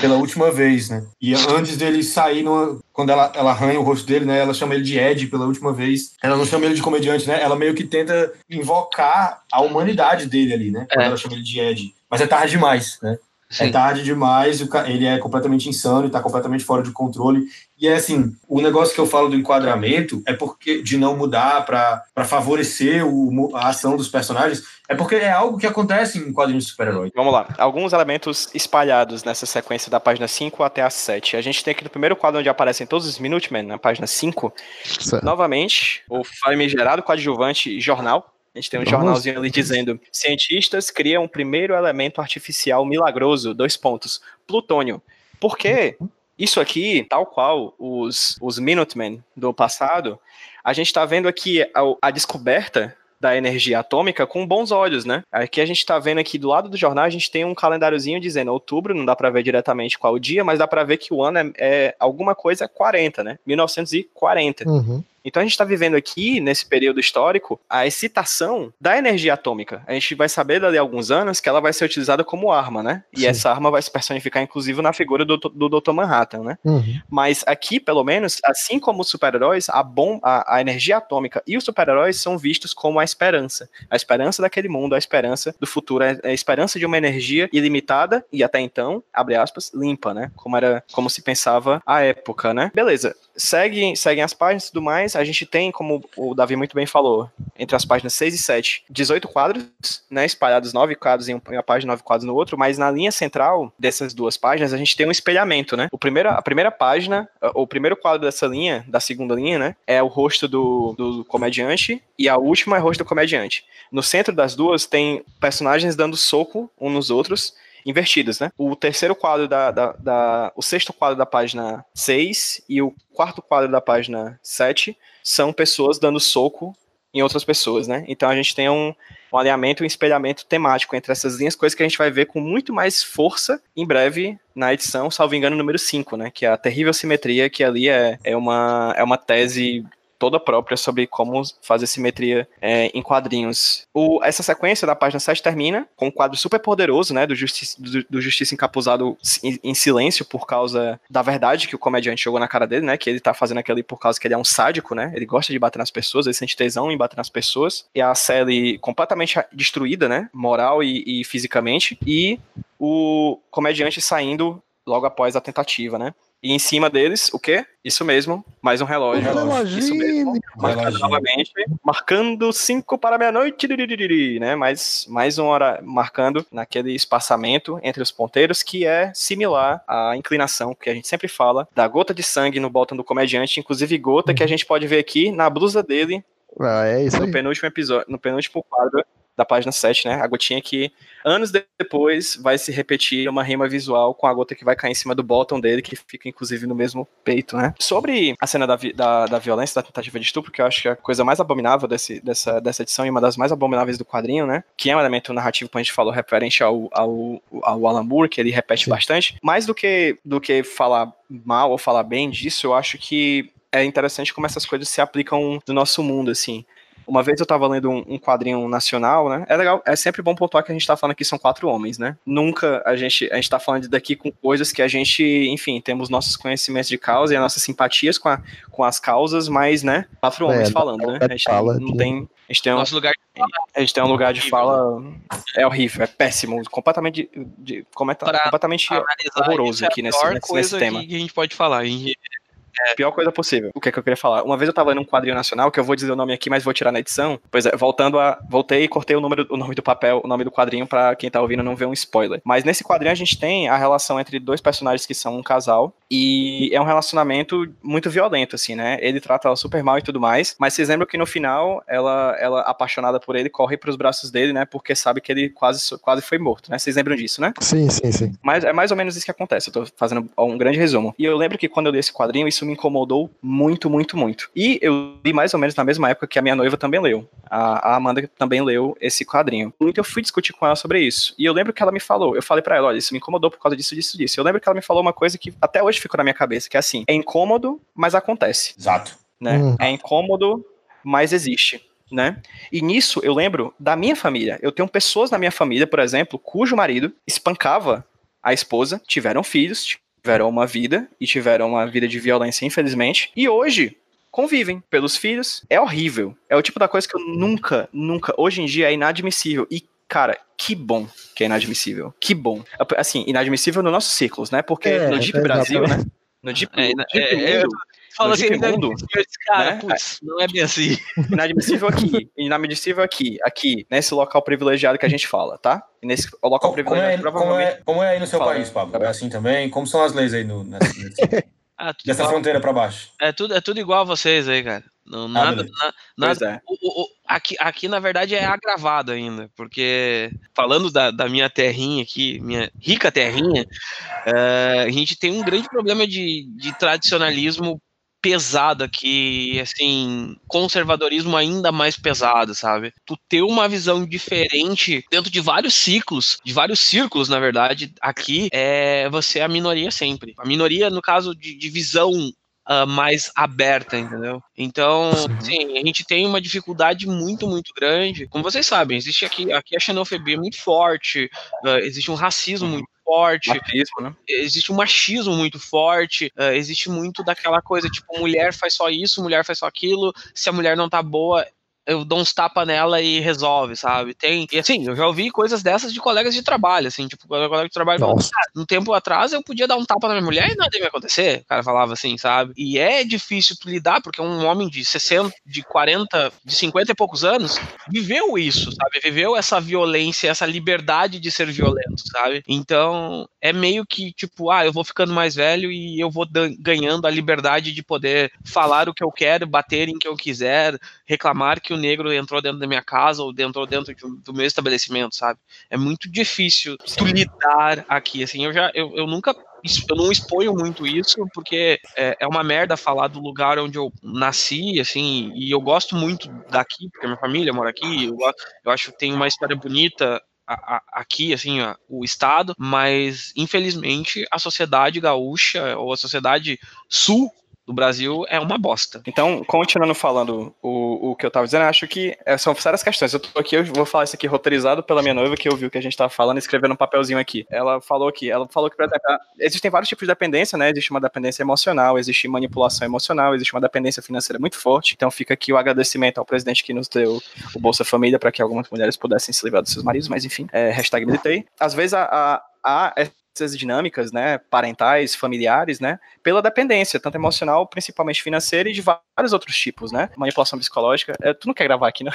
Pela última vez, né? E antes dele sair, no, quando ela, ela arranha o rosto dele, né? Ela chama ele de Ed pela última vez. Ela não chama ele de comediante, né? Ela meio que tenta invocar a humanidade dele ali, né? Quando É. ela chama ele de Ed. Mas é tarde demais, né? É Sim. tarde demais, ele é completamente insano e tá completamente fora de controle. E é assim, o negócio que eu falo do enquadramento é porque de não mudar para favorecer o, a ação dos personagens, é porque é algo que acontece em quadrinhos de super-herói. Vamos lá. Alguns elementos espalhados nessa sequência da página 5 até a 7. A gente tem aqui no primeiro quadro onde aparecem todos os Minutemen, na página 5. Certo. Novamente, o famigerado coadjuvante jornal. A gente tem um Vamos. jornalzinho ali dizendo: cientistas criam o primeiro elemento artificial milagroso, dois pontos, plutônio. Por quê? Isso aqui, tal qual os, os Minutemen do passado, a gente está vendo aqui a, a descoberta da energia atômica com bons olhos, né? Aqui a gente está vendo aqui do lado do jornal, a gente tem um calendáriozinho dizendo outubro, não dá para ver diretamente qual dia, mas dá para ver que o ano é, é alguma coisa 40, né? 1940. Uhum. Então a gente está vivendo aqui, nesse período histórico, a excitação da energia atômica. A gente vai saber dali a alguns anos que ela vai ser utilizada como arma, né? E Sim. essa arma vai se personificar, inclusive, na figura do, do Dr. Manhattan, né? Uhum. Mas aqui, pelo menos, assim como os super-heróis, a, bom, a, a energia atômica e os super-heróis são vistos como a esperança. A esperança daquele mundo, a esperança do futuro, a esperança de uma energia ilimitada e até então, abre aspas, limpa, né? Como era, como se pensava à época, né? Beleza. Seguem, seguem as páginas e tudo mais. A gente tem, como o Davi muito bem falou, entre as páginas 6 e 7, 18 quadros, né? Espalhados 9 quadros em um- uma página, 9 quadros no outro, mas na linha central dessas duas páginas a gente tem um espelhamento, né? O primeiro, a primeira página, o primeiro quadro dessa linha, da segunda linha, né? É o rosto do, do comediante e a última é o rosto do comediante. No centro das duas tem personagens dando soco uns nos outros invertidos, né? O terceiro quadro da, da, da- O sexto quadro da página 6 e o quarto quadro da página 7 são pessoas dando soco em outras pessoas, né? Então a gente tem um, um alinhamento, um espelhamento temático entre essas linhas, coisas que a gente vai ver com muito mais força em breve na edição, salvo engano, número 5, né? Que é a terrível simetria, que ali é, é, uma, é uma tese toda própria sobre como fazer simetria é, em quadrinhos. O, essa sequência da página 7 termina com um quadro super poderoso, né, do, justiça, do, do Justiça encapuzado em, em silêncio por causa da verdade que o comediante jogou na cara dele, né, que ele tá fazendo aquilo por causa que ele é um sádico, né, ele gosta de bater nas pessoas, ele sente tesão em bater nas pessoas, e a Sally completamente destruída, né, moral e, e fisicamente, e o comediante saindo logo após a tentativa, né. E em cima deles, o quê? Isso mesmo, mais um relógio. Reloginho. Isso mesmo. Marcando novamente, marcando 5 para meia-noite, né? Mais, mais uma hora marcando naquele espaçamento entre os ponteiros, que é similar à inclinação que a gente sempre fala da gota de sangue no botão do comediante, inclusive gota que a gente pode ver aqui na blusa dele Ah, é isso no aí. penúltimo episódio, no penúltimo quadro da página 7, né? A gotinha que anos depois vai se repetir uma rima visual com a gota que vai cair em cima do bottom dele, que fica inclusive no mesmo peito, né? Sobre a cena da, vi- da, da violência, da tentativa de estupro, que eu acho que é a coisa mais abominável desse, dessa, dessa edição e uma das mais abomináveis do quadrinho, né? Que é um elemento narrativo, como a gente falou, referente ao, ao, ao Alan Moore, que ele repete Sim. bastante. Mais do que, do que falar mal ou falar bem disso, eu acho que é interessante como essas coisas se aplicam no nosso mundo, assim. Uma vez eu tava lendo um, um quadrinho nacional, né? É legal, é sempre bom pontuar que a gente tá falando aqui são quatro homens, né? Nunca a gente, a gente tá falando daqui com coisas que a gente, enfim, temos nossos conhecimentos de causa e as nossas simpatias com, a, com as causas, mas, né? Quatro É, homens dá- falando, né? A gente fala não de- tem. A gente tem um, Nosso lugar a gente tem um lugar de fala. É horrível, é péssimo, completamente, de, cometa- Pra- completamente horroroso é aqui nesse- nesse- coisa nesse tema. Que, a gente pode falar. A gente- pior coisa possível. O que é que eu queria falar? Uma vez eu tava lendo um quadrinho nacional, que eu vou dizer o nome aqui, mas vou tirar na edição. Pois é, voltando a. Voltei e cortei o, número, o nome do papel, o nome do quadrinho, pra quem tá ouvindo não ver um spoiler. Mas nesse quadrinho a gente tem a relação entre dois personagens que são um casal. E é um relacionamento muito violento, assim, né? Ele trata ela super mal e tudo mais. Mas vocês lembram que no final, ela, ela apaixonada por ele, corre pros braços dele, né? Porque sabe que ele quase, quase foi morto, né? Vocês lembram disso, né? Sim, sim, sim. Mas é mais ou menos isso que acontece. Eu tô fazendo um grande resumo. E eu lembro que quando eu li esse quadrinho, isso me incomodou muito, muito, muito. E eu li mais ou menos na mesma época que a minha noiva também leu. A, a Amanda também leu esse quadrinho. Então eu fui discutir com ela sobre isso. E eu lembro que ela me falou, eu falei para ela, olha, isso me incomodou por causa disso, disso, disso. Eu lembro que ela me falou uma coisa que até hoje ficou na minha cabeça, que é assim, é incômodo, mas acontece. Exato. Né? Hum. É incômodo, mas existe. Né? E nisso eu lembro da minha família. Eu tenho pessoas na minha família, por exemplo, cujo marido espancava a esposa, tiveram filhos, tiveram uma vida e tiveram uma vida de violência, infelizmente. E hoje convivem pelos filhos. É horrível. É o tipo da coisa que eu nunca, nunca, hoje em dia é inadmissível. E, cara, que bom que é inadmissível. Que bom. Assim, inadmissível nos nossos ciclos, né? Porque É, no Deep é, Brasil, né? No Deep, É, no Deep é, é, Mundo, Fala No assim, Mundo, esse cara, né? putz, não é bem assim. inadmissível aqui, inadmissível aqui, aqui, nesse local privilegiado que a gente fala, tá? Nesse local Como, como privilegiado, é, como, provavelmente. é, como é aí no seu Fala, país, Pablo? É assim também? Como são as leis aí no, nesse- Ah, dessa fronteira pra baixo? é, tudo, é tudo igual a vocês aí, cara. Não, nada, beleza. na- Pois nada, é. o- o- aqui, aqui, na verdade, é agravado ainda, porque falando da, da minha terrinha aqui, minha rica terrinha, eh, a gente tem um grande problema de, de tradicionalismo pesado aqui, assim, conservadorismo ainda mais pesado, sabe? Tu ter uma visão diferente dentro de vários ciclos, de vários círculos, na verdade, aqui, é você é a minoria sempre. A minoria, no caso de, de visão ah, mais aberta, entendeu? Então, sim, a gente tem uma dificuldade muito, muito grande. Como vocês sabem, existe aqui, aqui a xenofobia muito forte, ah, existe um racismo muito forte, Machismo, né? existe um machismo muito forte, ah, existe muito daquela coisa, tipo, mulher faz só isso, mulher faz só aquilo, se a mulher não tá boa, eu dou uns tapa nela e resolve, sabe? Tem. E assim, eu já ouvi coisas dessas de colegas de trabalho, assim, tipo, colega de trabalho um tempo atrás eu podia dar um tapa na minha mulher e nada ia me acontecer. O cara falava assim, sabe? E é difícil tu lidar, porque um homem de 60, de 40, de 50 e poucos anos viveu isso, sabe? Viveu essa violência, essa liberdade de ser violento, sabe? Então é meio que tipo, ah, eu vou ficando mais velho e eu vou ganhando a liberdade de poder falar o que eu quero, bater em que eu quiser, reclamar que o negro entrou dentro da minha casa ou entrou dentro de do meu estabelecimento, sabe? É muito difícil tu lidar aqui, assim, eu já, eu, eu nunca, eu não exponho muito isso, porque é, é uma merda falar do lugar onde eu nasci, assim, e eu gosto muito daqui, porque minha família mora aqui, eu, eu acho que tem uma história bonita a- a- aqui, assim, ó, o estado, mas infelizmente a sociedade gaúcha ou a sociedade sul do Brasil é uma bosta. Então, continuando falando o, o que eu tava dizendo, acho que é, são várias questões. Eu tô aqui, eu vou falar isso aqui roteirizado pela minha noiva, que ouviu o que a gente tava falando, escrevendo um papelzinho aqui. Ela falou aqui, ela falou que, por exemplo, existem vários tipos de dependência, né? Existe uma dependência emocional, existe manipulação emocional, existe uma dependência financeira muito forte. Então fica aqui o agradecimento ao presidente que nos deu o Bolsa Família para que algumas mulheres pudessem se livrar dos seus maridos, mas enfim, é, hashtag militei. Às vezes a, a, a essas dinâmicas, né, parentais, familiares, né, pela dependência, tanto emocional, principalmente financeira e de vários outros tipos, né, manipulação psicológica. É, tu não quer gravar aqui, não?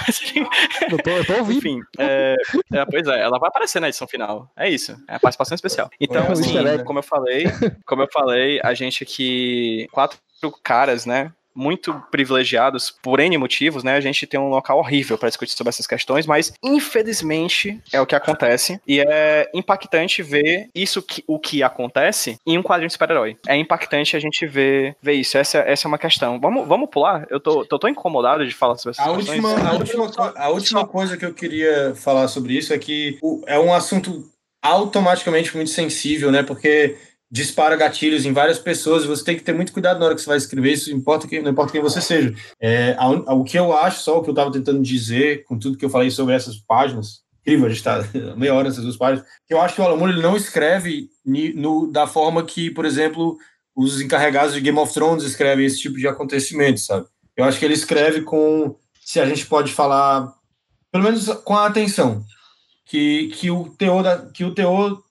Eu tô, eu tô ouvindo. Enfim, é, é, pois é, ela vai aparecer na edição final. É isso, é a participação especial. Então, É, assim, egg. como eu falei, como eu falei, a gente aqui, quatro caras, né, muito privilegiados por N motivos, né? A gente tem um local horrível para discutir sobre essas questões, mas infelizmente é o que acontece e é impactante ver isso que o que acontece em um quadrinho de super-herói. É impactante a gente ver, ver isso. Essa, essa é uma questão. Vamos, vamos pular? Eu tô, tô tão incomodado de falar sobre essas A questões. última, a última, a última coisa que eu queria falar sobre isso é que é um assunto automaticamente muito sensível, né? Porque dispara gatilhos em várias pessoas você tem que ter muito cuidado na hora que você vai escrever isso, importa que, não importa quem você seja. É, a un- o que eu acho, só o que eu estava tentando dizer com tudo que eu falei sobre essas páginas, incrível, a gente está meia hora nessas duas páginas, que eu acho que o ele não escreve ni- no, da forma que, por exemplo, os encarregados de Game of Thrones escrevem esse tipo de acontecimento, sabe? Eu acho que ele escreve com, se a gente pode falar, pelo menos com a atenção que, que, o, teor da, que o teor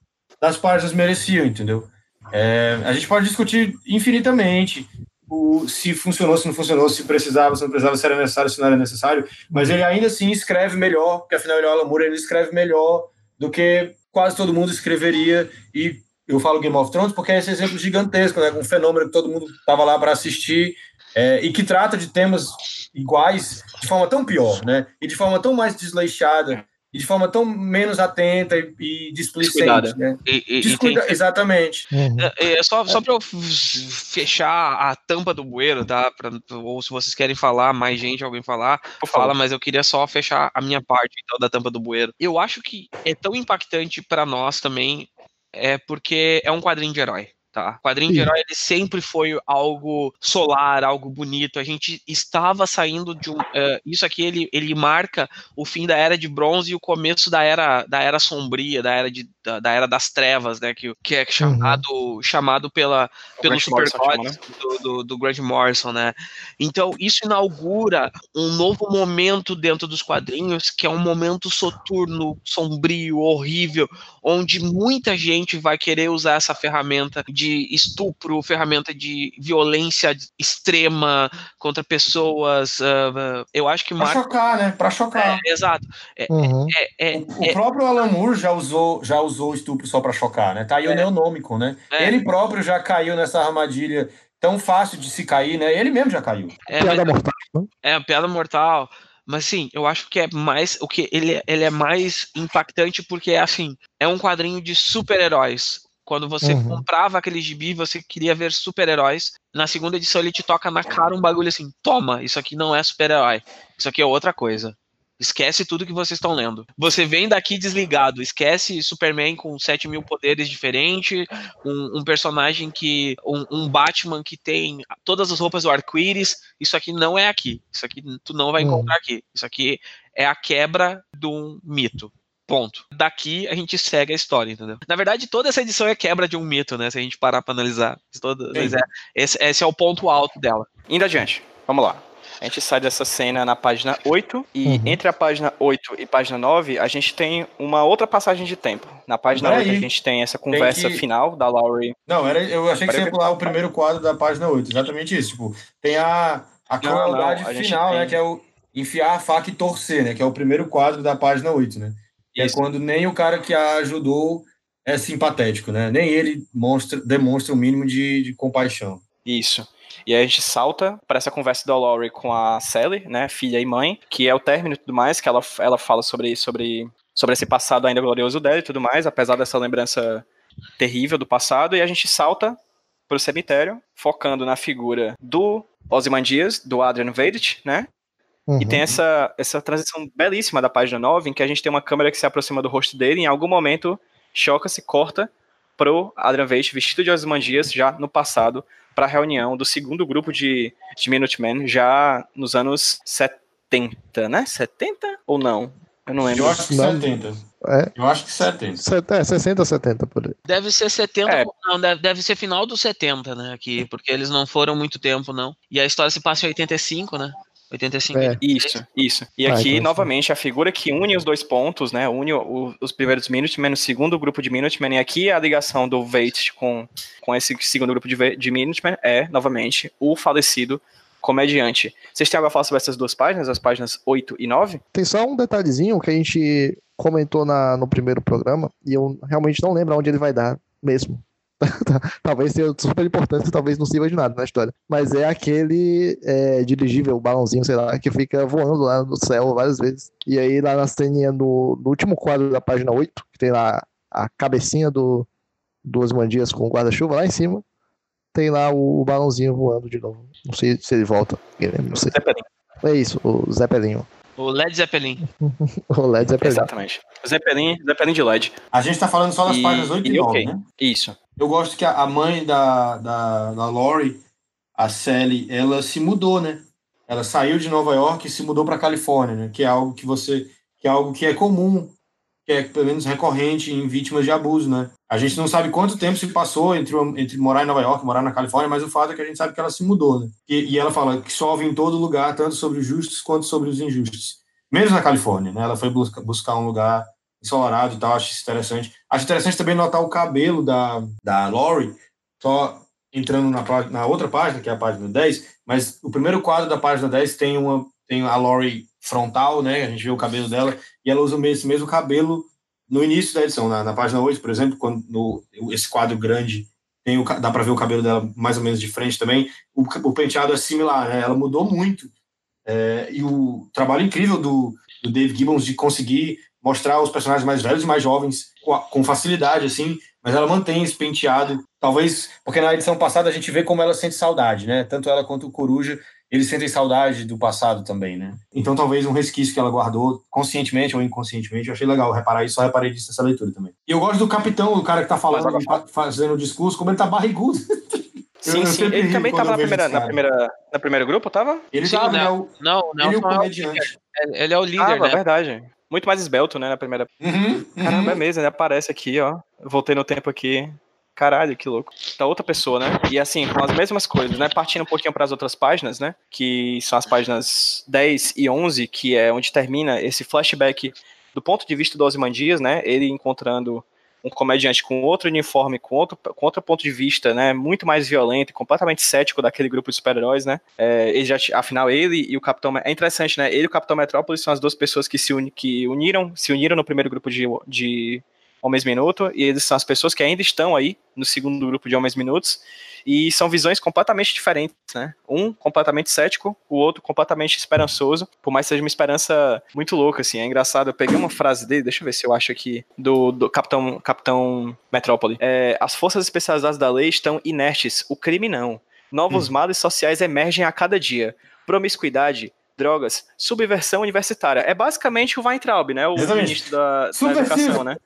das páginas mereciam, entendeu? É, a gente pode discutir infinitamente o, se funcionou, se não funcionou, se precisava, se não precisava, se era necessário, se não era necessário, mas ele ainda assim escreve melhor, porque afinal ele é o Alan ele escreve melhor do que quase todo mundo escreveria e eu falo Game of Thrones porque é esse exemplo gigantesco, né? Um fenômeno que todo mundo estava lá para assistir é, e que trata de temas iguais de forma tão pior, né? E de forma tão mais desleixada de forma tão menos atenta e, e displicente, né? E, e, Descuida, e tem- exatamente. Uhum. É, é só, só para eu fechar a tampa do bueiro, tá? Pra- ou se vocês querem falar, mais gente, alguém falar, fala, mas eu queria só fechar a minha parte então, da tampa do bueiro. Eu acho que é tão impactante pra nós também, é porque é um quadrinho de herói. Tá? Quadrinho de Sim. herói ele sempre foi algo solar, algo bonito. A gente estava saindo de um. eh, isso aqui ele, ele marca o fim da era de bronze e o começo da era da era sombria, da era, de, da, da era das trevas, né? Que, que é chamado, chamado pela, O pelo Grant Super Morrison chama, Gods do, do, do Grant Morrison, né? Então, isso inaugura um novo momento dentro dos quadrinhos, que é um momento soturno, sombrio, horrível, onde muita gente vai querer usar essa ferramenta de estupro, ferramenta de violência extrema contra pessoas. ah, eu acho que Pra marca. chocar, né? Pra chocar. É, exato. Uhum. É, é, O, o próprio Alan Moore já usou, já usou estupro só pra chocar, né? Tá aí o É. neonômico, né? É. Ele próprio já caiu nessa armadilha tão fácil de se cair, né? Ele mesmo já caiu. é, Piada mortal. né? É, piada mortal. Mas sim, eu acho que é mais. O que ele, ele é mais impactante porque é assim, é um quadrinho de super-heróis. Quando você Uhum. comprava aquele gibi, você queria ver super-heróis. Na segunda edição ele te toca na cara um bagulho assim: toma, isso aqui não é super-herói. Isso aqui é outra coisa. Esquece tudo que vocês estão lendo. Você vem daqui desligado. Esquece Superman com 7 mil poderes diferentes. Um, um personagem que. Um, um Batman que tem todas as roupas do arco-íris. Isso aqui não é aqui. Isso aqui tu não vai Hum. encontrar aqui. Isso aqui é a quebra de um mito. Ponto. Daqui a gente segue a história, entendeu? Na verdade, toda essa edição é quebra de um mito, né? Se a gente parar pra analisar. Todo, mas é, esse, esse é o ponto alto dela. Indo adiante, vamos lá. A gente sai dessa cena na página 8, e Uhum. entre a página 8 e página 9, a gente tem uma outra passagem de tempo. Na página Peraí. 8, a gente tem essa conversa que- final da Laurie. Não, era, eu achei que você ia pular o primeiro quadro da página 8. Exatamente isso. Tipo, tem a, a crueldade não, a gente final, tem- né? Que é o enfiar a faca e torcer, né? Que é o primeiro quadro da página 8, né? Que é quando nem o cara que a ajudou é simpatético, né? Nem ele mostra, demonstra o mínimo de, de compaixão. Isso. E aí a gente salta para essa conversa da Laurie com a Sally, né, filha e mãe, que é o término e tudo mais, que ela, ela fala sobre, sobre, sobre esse passado ainda glorioso dela e tudo mais, apesar dessa lembrança terrível do passado, e a gente salta pro cemitério, focando na figura do Ozymandias, do Adrian Veidt, né, Uhum. e tem essa, essa transição belíssima da página 9, em que a gente tem uma câmera que se aproxima do rosto dele, e em algum momento choca-se, corta pro Adrian Veidt vestido de Ozymandias já no passado, para a reunião do segundo grupo de, de Minutemen, já nos anos 70, né? 70 ou não? Eu não lembro. Eu acho que Não. 70. É. Eu acho que 70. Set- É, 60, 70 por aí. Deve ser 70, É. não, deve, deve ser final dos 70, né, aqui, porque eles não foram muito tempo, não. E a história se passa em 85, né? 85. É. Isso, isso. E Ah, aqui, então sim. novamente, a figura que une os dois pontos, né? Une o- os primeiros Minutemen, o segundo grupo de Minutemen, e aqui a ligação do Veidt com, com esse segundo grupo de, de Minutemen é, novamente, o falecido comediante. Vocês têm algo a falar sobre essas duas páginas, as páginas 8 e 9? Tem só um detalhezinho que a gente comentou na, no primeiro programa e eu realmente não lembro onde ele vai dar mesmo. talvez seja super importante, talvez não sirva de nada na história. Mas é aquele é, dirigível, o balãozinho, sei lá, que fica voando lá no céu várias vezes. E aí lá na ceninha, no, no último quadro da página 8, que tem lá a cabecinha do duas mandias com o guarda-chuva lá em cima, tem lá o, o balãozinho voando de novo. Não sei se ele volta, não sei. É isso, o Zeppelinho. O Led Zeppelin. O Led Zeppelin. Exatamente. Zeppelin, Zeppelin de LED. A gente tá falando só das E- páginas 8 e, e 9, ok. né? Isso. Eu gosto que a a mãe da, da, da Lori, a Sally, ela se mudou, né? Ela saiu de Nova York e se mudou para Califórnia, né? Que é algo que você, que é algo que é comum, que é pelo menos recorrente em vítimas de abuso, né? A gente não sabe quanto tempo se passou entre, entre morar em Nova York e morar na Califórnia, mas o fato é que a gente sabe que ela se mudou, né? E, e ela fala que chove em todo lugar, tanto sobre os justos quanto sobre os injustos. Mesmo na Califórnia, né? Ela foi busca, buscar um lugar ensolarado e tal, acho isso interessante. Acho interessante também notar o cabelo da, da Lori, só entrando na, na outra página, que é a página 10, mas o primeiro quadro da página 10 tem, uma, tem a Lori frontal, né? A gente vê o cabelo dela, e ela usa esse mesmo cabelo no início da edição, na, na página 8, por exemplo, quando no, esse quadro grande tem o, dá para ver o cabelo dela mais ou menos de frente também, o, o penteado é similar, né? Ela mudou muito. É, e o trabalho incrível do, do Dave Gibbons de conseguir mostrar os personagens mais velhos e mais jovens com, com facilidade, assim, mas ela mantém esse penteado. Talvez porque na edição passada a gente vê como ela sente saudade, né? Tanto ela quanto o Coruja, eles sentem saudade do passado também, né? Então talvez um resquício que ela guardou conscientemente ou inconscientemente. Eu achei legal reparar isso, só reparei disso nessa leitura também. E eu gosto do capitão, o cara que tá falando, fazendo o discurso, como ele tá barrigudo. Sim, eu, sim. Eu ele também tava na primeira, na, primeira, na primeiro grupo, tava? Ele não, não, é o, não, não, ele é o comediante. Ele é o líder, ah, né? verdade. Muito mais esbelto, né, na primeira. Uhum, Caramba, uhum. é mesmo, ele aparece aqui, ó. Eu voltei no tempo aqui. Caralho, que louco. Tá outra pessoa, né? E assim, com as mesmas coisas, né? Partindo um pouquinho para as outras páginas, né? Que são as páginas 10 e 11, que é onde termina esse flashback do ponto de vista do Ozymandias, né? Ele encontrando um comediante com outro uniforme, com outro, com outro ponto de vista, né, muito mais violento e completamente cético daquele grupo de super-heróis, né, é, ele já, afinal, ele e o Capitão, é interessante, né, ele e o Capitão Metrópolis são as duas pessoas que se uni, que uniram, se uniram no primeiro grupo de, de Homens Minuto, e eles são as pessoas que ainda estão aí no segundo grupo de Homens Minutos, e são visões completamente diferentes, né? Um completamente cético, o outro completamente esperançoso, por mais que seja uma esperança muito louca, assim. É engraçado, eu peguei uma frase dele, deixa eu ver se eu acho aqui, do, do Capitão, Capitão Metrópole. É, As forças especializadas da lei estão inertes, o crime não. Novos hum. males sociais emergem a cada dia. Promiscuidade, drogas, subversão universitária. É basicamente o Weintraub, né? O Exatamente. ministro da, da educação, né?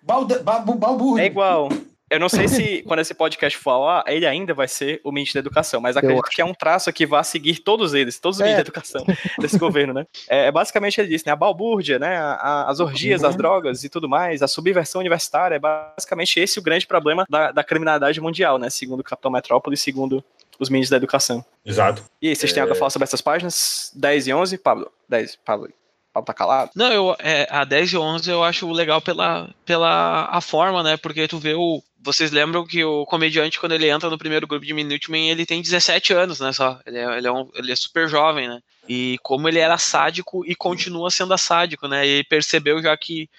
É igual. Eu não sei se quando esse podcast for ele ainda vai ser o ministro da educação, mas acredito que é um traço que vai seguir todos eles, todos os É. ministros da educação desse governo, né? É, é basicamente ele disse, né? A balbúrdia, né? a- a- as orgias, Uhum. as drogas e tudo mais, a subversão universitária, é basicamente esse o grande problema da, da criminalidade mundial, né? Segundo o Capitão Metrópole, segundo os ministros da educação. Exato. E aí, vocês têm algo a falar sobre essas páginas? 10 e 11? Pablo? 10, Pablo. Pablo tá calado? Não, eu, é, a 10 e 11 eu acho legal pela, pela a forma, né? Porque tu vê o. Vocês lembram que o comediante, quando ele entra no primeiro grupo de Minutemen, ele tem 17 anos, né? Só. Ele é, ele é, um, ele é super jovem, né? E como ele era sádico e continua sendo sádico, né? E ele percebeu já que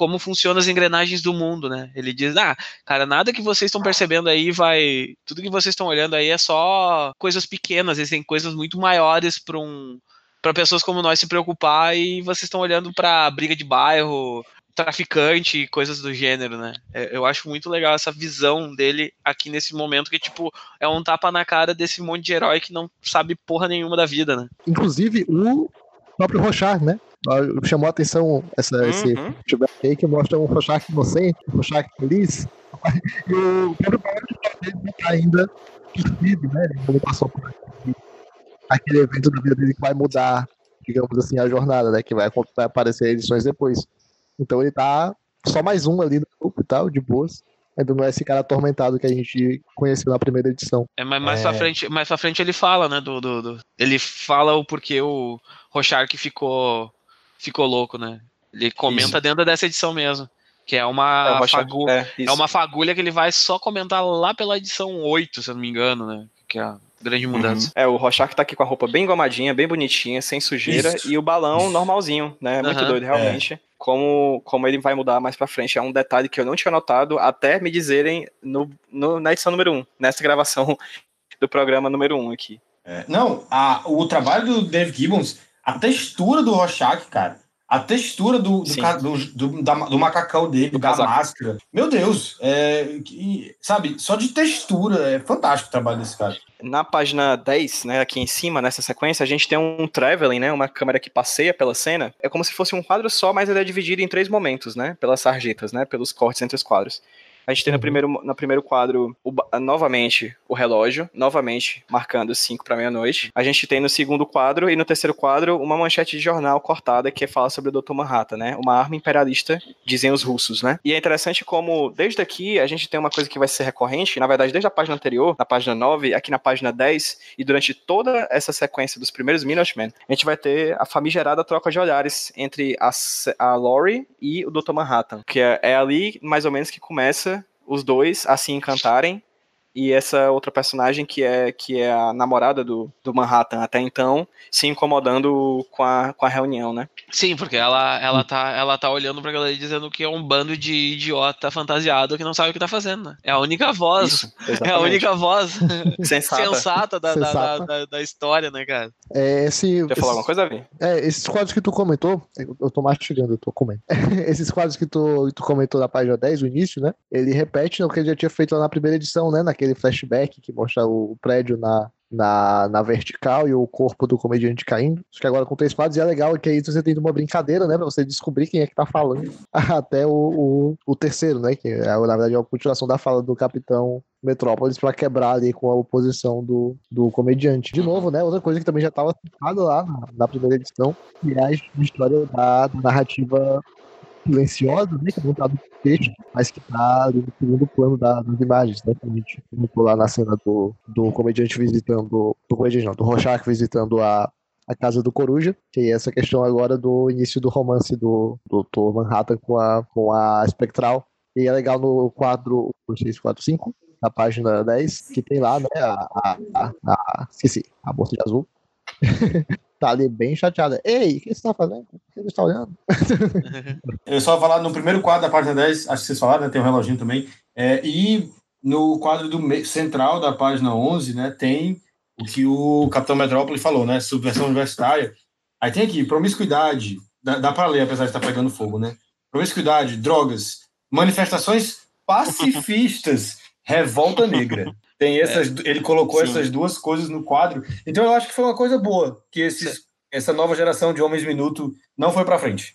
como funcionam as engrenagens do mundo, né? Ele diz, ah, cara, nada que vocês estão percebendo aí vai. Tudo que vocês estão olhando aí é só coisas pequenas, existem coisas muito maiores para um para pessoas como nós se preocupar e vocês estão olhando para briga de bairro, traficante, coisas do gênero, né? É, Eu acho muito legal essa visão dele aqui nesse momento que tipo é um tapa na cara desse monte de herói que não sabe porra nenhuma da vida, né? Inclusive, o próprio Rochard, né? Chamou a atenção essa, esse Uhum. flashback aí que mostra um Rochard inocente, um Rochard feliz. E o próprio Paulo dele não tá ainda percebido, né? Ele não passou por aquele- aquele evento da vida dele que vai mudar, digamos assim, a jornada, né? Que vai, vai aparecer edições depois. Então ele tá só mais um ali no grupo e tal, de boas. Ainda não é esse cara atormentado que a gente conheceu na primeira edição. É, mas mais É. pra frente, mais pra frente ele fala, né, do, do, do- ele fala o porquê o Rochark ficou ficou louco, né? Ele comenta Isso. dentro dessa edição mesmo, que é É, o uma fagu- é, é uma fagulha que ele vai só comentar lá pela edição 8, se eu não me engano, né? Que é a grande mudança. É, o Rorschach tá aqui com a roupa bem engomadinha, bem bonitinha, sem sujeira, Isso. e o balão normalzinho, né? Muito doido, realmente. Como, como ele vai mudar mais pra frente. É um detalhe que eu não tinha notado até me dizerem no, no- na edição número 1, nessa gravação do programa número 1 aqui. É, não, a, o trabalho do Dave Gibbons, a textura do Rorschach, cara, a textura do, do, do, do, da- do macacão dele, Do da máscara. Meu Deus, é, que- sabe, só de textura, é fantástico o trabalho desse cara. Na página 10, né, aqui em cima, nessa sequência, a gente tem um traveling, né, uma câmera que passeia pela cena. É como se fosse um quadro só, mas ele é dividido em três momentos, né, pelas sarjetas, né, pelos cortes entre os quadros. A gente tem no Uhum. primeiro, no primeiro quadro, o novamente, o relógio, novamente marcando 5 para meia-noite. A gente tem no segundo quadro e no terceiro quadro uma manchete de jornal cortada que fala sobre o Dr. Manhattan, né? Uma arma imperialista, dizem os russos, né? E é interessante como, desde aqui, a gente tem uma coisa que vai ser recorrente, na verdade, desde a página anterior, na página 9, aqui na página 10, e durante toda essa sequência dos primeiros Minutemen, a gente vai ter a famigerada troca de olhares entre a, a Lori e o Dr. Manhattan, que é, é ali, mais ou menos, que começa os dois a se encantarem e essa outra personagem que é que é a namorada do, do Manhattan até então, se incomodando com a, com a reunião, né? Sim, porque ela, ela, tá, ela tá olhando pra galera e dizendo que é um bando de idiota fantasiado que não sabe o que tá fazendo, né? É a única voz. Isso, é a única voz Sensata. sensata, da, da- Sensata. Da, da, da história, né, cara? É, esse, Quer falar alguma coisa, Vi? É, esses quadros que tu comentou, eu eu tô mastigando, eu tô comendo. esses quadros que tu, tu comentou na página 10, o início, né? Ele repete o que ele já tinha feito lá na primeira edição, né? Naquele flashback que mostra o prédio na, na, na vertical e o corpo do comediante caindo. Acho que agora com três quadros e é legal que aí você tem uma brincadeira, né? Pra você descobrir quem é que tá falando até o, o, o terceiro, né? Que é, na verdade é a continuação da fala do capitão Metrópolis pra quebrar ali com a oposição do, do comediante. De novo, né? Outra coisa que também já estava citada lá na, na primeira edição, que é a história da, da narrativa silenciosa, né? Que não tá no texto, mas que tá ali no segundo plano da- das imagens, né? Como a gente comentou lá na cena do, do comediante visitando. Do comediante não, do Rorschach visitando a, a casa do Coruja, que é essa questão agora do início do romance do Dr. Manhattan com a, com a Spectral. E é legal no quadro 645, na página 10, que tem lá, né, a, a, a, a esqueci, a moça de azul. tá ali bem chateada. Ei, o que você tá fazendo? Por que você está olhando? Eu só vou falar no primeiro quadro da página 10, acho que vocês falaram, né? Tem um reloginho também. É, e no quadro do central da página 11, né? Tem o que o Capitão Metrópole falou, né? Subversão universitária. Aí tem aqui, promiscuidade. Dá, dá para ler, apesar de estar pegando fogo, né? Promiscuidade, drogas, manifestações pacifistas, revolta negra. Tem essas, ele colocou Sim. essas duas coisas no quadro. Então eu acho que foi uma coisa boa que esses, essa nova geração de homens minuto não foi para frente.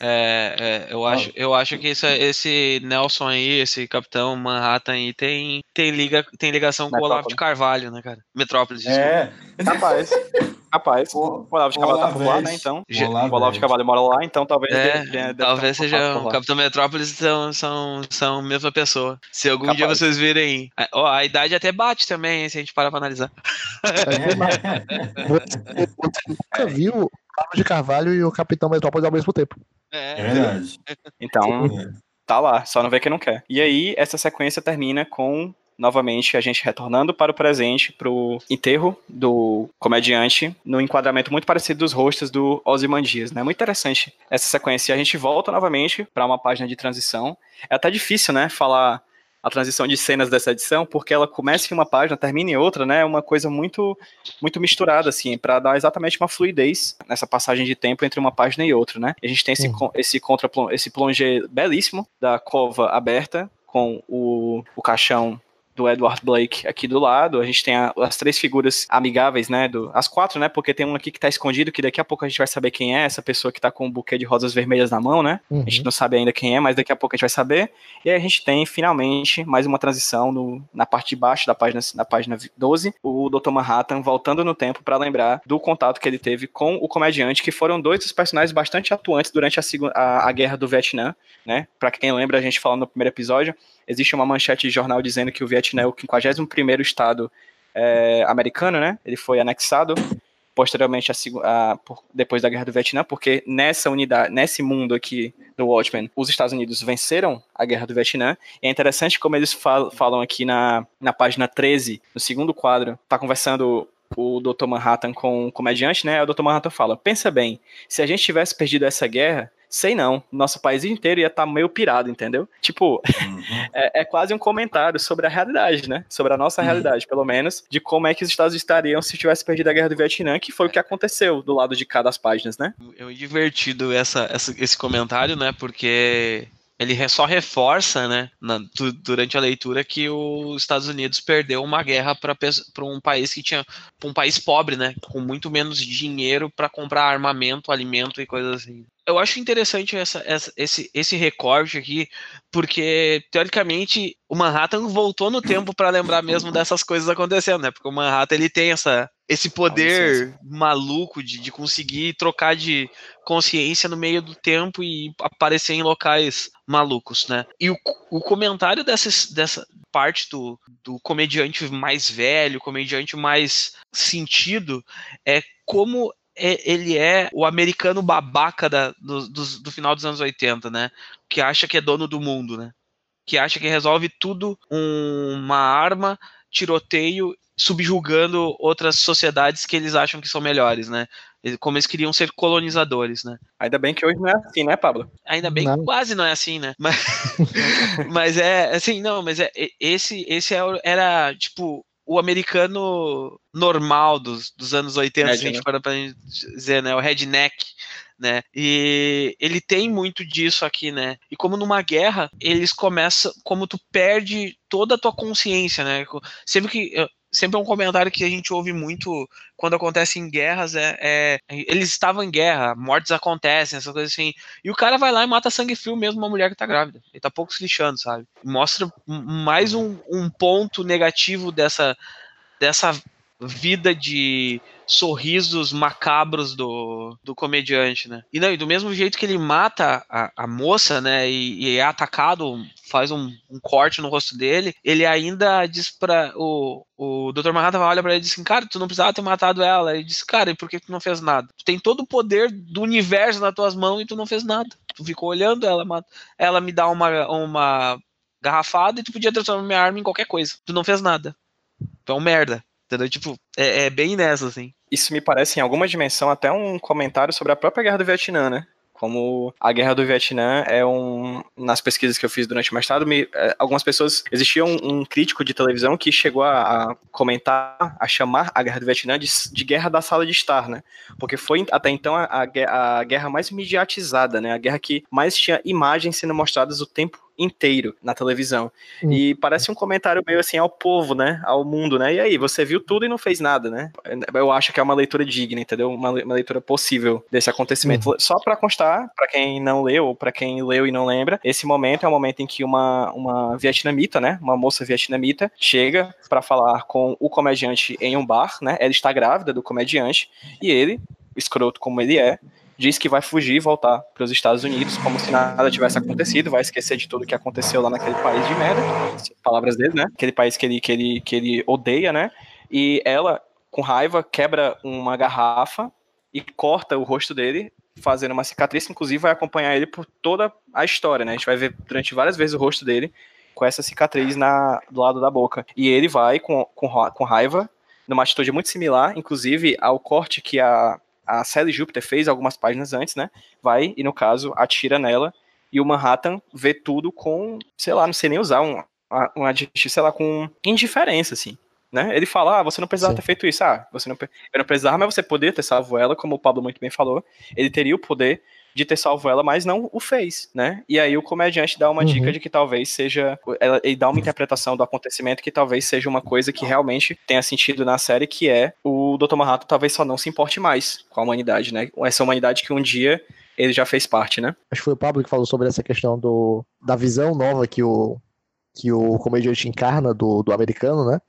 É, é, eu, acho, eu acho que isso, esse Nelson aí, esse Capitão Manhattan aí, tem, tem, liga, tem ligação com o Olavo de Carvalho, né, cara? Metrópolis, desculpa. É. Rapaz, rapaz. O- Olavo de Cavalho tá por lá, né? Então. Já- O Olavo de Cavalho mora lá, então talvez. É, tenha- deve talvez seja o. Capitão Metrópolis são, são, são a mesma pessoa. Se algum dia Capaz. vocês virem. a- Ó, a idade até bate também, se a gente parar pra analisar. Você, você nunca viu o Olavo de Carvalho e o Capitão Metrópolis ao mesmo tempo. É verdade. Então, tá lá, só não vê quem não quer. E aí, essa sequência termina com, novamente, a gente retornando para o presente, pro enterro do comediante, no enquadramento muito parecido dos rostos do Ozymandias, né? Muito interessante essa sequência. E a gente volta novamente para uma página de transição. É até difícil, né, falar a transição de cenas dessa edição, porque ela começa em uma página, termina em outra, né? É uma coisa muito muito misturada assim, para dar exatamente uma fluidez nessa passagem de tempo entre uma página e outra, né? A gente tem esse Uhum. esse contra esse plongé belíssimo da cova aberta com o, o caixão do Edward Blake aqui do lado. A gente tem a- as três figuras amigáveis, né? Do, as quatro, né? Porque tem um aqui que tá escondido, que daqui a pouco a gente vai saber quem é, essa pessoa que tá com um buquê de rosas vermelhas na mão, né? Uhum. A gente não sabe ainda quem é, mas daqui a pouco a gente vai saber. E aí a gente tem, finalmente, mais uma transição no- na parte de baixo da página, da página 12, o Dr. Manhattan voltando no tempo para lembrar do contato que ele teve com o comediante, que foram dois dos personagens bastante atuantes durante a, a, a guerra do Vietnã, né? Pra quem lembra, a gente falou no primeiro episódio, existe uma manchete de jornal dizendo que o Vietnã é o 51º estado é, americano, né? Ele foi anexado posteriormente a, a- por- depois da guerra do Vietnã, porque nessa unidade, nesse mundo aqui do Watchmen, os Estados Unidos venceram a guerra do Vietnã. E é interessante como eles fal- falam aqui na, na página 13, no segundo quadro, tá conversando o Dr. Manhattan com o comediante, né? O Dr. Manhattan fala: pensa bem, se a gente tivesse perdido essa guerra, sei não, nosso país inteiro ia estar meio pirado, entendeu? Tipo, é, é quase um comentário sobre a realidade, né? Sobre a nossa Uhum. realidade, pelo menos, de como é que os Estados estariam se tivesse perdido a guerra do Vietnã, que foi o que aconteceu do lado de cada das páginas, né? É divertido essa, essa- esse comentário, né? Porque ele só reforça, né, na- du- durante a leitura, que os Estados Unidos perdeu uma guerra para um país que tinha. um país pobre, né? Com muito menos dinheiro para comprar armamento, alimento e coisas assim. Eu acho interessante essa, essa- esse, esse recorte aqui, porque, teoricamente, o Manhattan voltou no tempo para lembrar mesmo dessas coisas acontecendo, né? Porque o Manhattan ele tem essa, esse poder maluco de, de conseguir trocar de consciência no meio do tempo e aparecer em locais malucos, né? E o, o comentário dessas, dessa parte do, do comediante mais velho, comediante mais sentido, é como é- ele é o americano babaca da- do, dos- do final dos anos 80, né? Que acha que é dono do mundo, né? que acha que resolve tudo uma arma, tiroteio, subjugando outras sociedades que eles acham que são melhores, né? Como eles queriam ser colonizadores, né? Ainda bem que hoje não é assim, né, Pablo? Ainda bem não. que quase não é assim, né? Mas, mas é assim, não, mas é esse esse é era tipo o americano normal dos, dos anos 80, Red, se a gente né? para pra dizer, né? O redneck, né? E ele tem muito disso aqui, né? E como numa guerra, eles começam, como tu perde toda a tua consciência, né? Sempre que sempre é um comentário que a gente ouve muito quando acontece em guerras é, é, eles estavam em guerra, mortes acontecem, essas coisas assim. E o cara vai lá e mata sangue frio mesmo uma mulher que tá grávida. Ele tá pouco se lixando, sabe? Mostra mais um, um ponto negativo dessa dessa vida de sorrisos macabros do, do comediante, né? E, não, e do mesmo jeito que ele mata a, a moça, né, e, e, é atacado, faz um, um, corte no rosto dele, ele ainda diz pra o, o Dr. Manhattan olha pra ele e diz assim, cara, tu não precisava ter matado ela. Ele diz, cara, e por que tu não fez nada? Tu tem todo o poder do universo nas tuas mãos e tu não fez nada. Tu ficou olhando ela, ela me dá uma, uma garrafada e tu podia transformar minha arma em qualquer coisa. Tu não fez nada. Tu é um merda. Entendeu? Tipo, é, é, bem nessa, assim. Isso me parece, em alguma dimensão, até um comentário sobre a própria Guerra do Vietnã, né? Como a Guerra do Vietnã é um. Nas pesquisas que eu fiz durante o mestrado, me, é, algumas pessoas. Existia um, um, crítico de televisão que chegou a, a, comentar, a chamar a Guerra do Vietnã de, de Guerra da Sala de Estar, né? Porque foi até então a, a, a guerra mais mediatizada, né? A guerra que mais tinha imagens sendo mostradas o tempo inteiro na televisão. Hum. E parece um comentário meio assim ao povo, né? Ao mundo, né? E aí, você viu tudo e não fez nada, né? Eu acho que é uma leitura digna, entendeu? Uma, uma leitura possível desse acontecimento. Hum. Só para constar, para quem não leu ou para quem leu e não lembra, esse momento é o momento em que uma, uma vietnamita, né? Uma moça vietnamita chega para falar com o comediante em um bar, né? Ela está grávida do comediante e ele, escroto como ele é, diz que vai fugir e voltar para os Estados Unidos, como se nada tivesse acontecido, vai esquecer de tudo que aconteceu lá naquele país de merda, palavras dele, né? Aquele país que ele, que ele, que ele odeia, né? E ela, com raiva, quebra uma garrafa e corta o rosto dele, fazendo uma cicatriz, inclusive vai acompanhar ele por toda a história, né? A gente vai ver durante várias vezes o rosto dele com essa cicatriz na, do lado da boca. E ele vai com, com, com raiva, numa atitude muito similar, inclusive ao corte que a a Sally Júpiter fez algumas páginas antes, né? Vai e, no caso, atira nela. E o Manhattan vê tudo com, sei lá, não sei nem usar um, um adjetivo, sei lá, com indiferença, assim. Né? Ele fala, ah, você não precisava Sim. ter feito isso. Ah, você não, eu não precisava, mas você poderia ter salvo ela, como o Pablo muito bem falou. Ele teria o poder de ter salvo ela, mas não o fez, né? E aí o comediante dá uma uhum. dica de que talvez seja. Ele dá uma interpretação do acontecimento que talvez seja uma coisa que realmente tenha sentido na série, que é o Dr. Manhattan talvez só não se importe mais com a humanidade, né? Essa humanidade que um dia ele já fez parte, né? Acho que foi o Pablo que falou sobre essa questão do, da visão nova que o, que o comediante encarna do, do americano, né?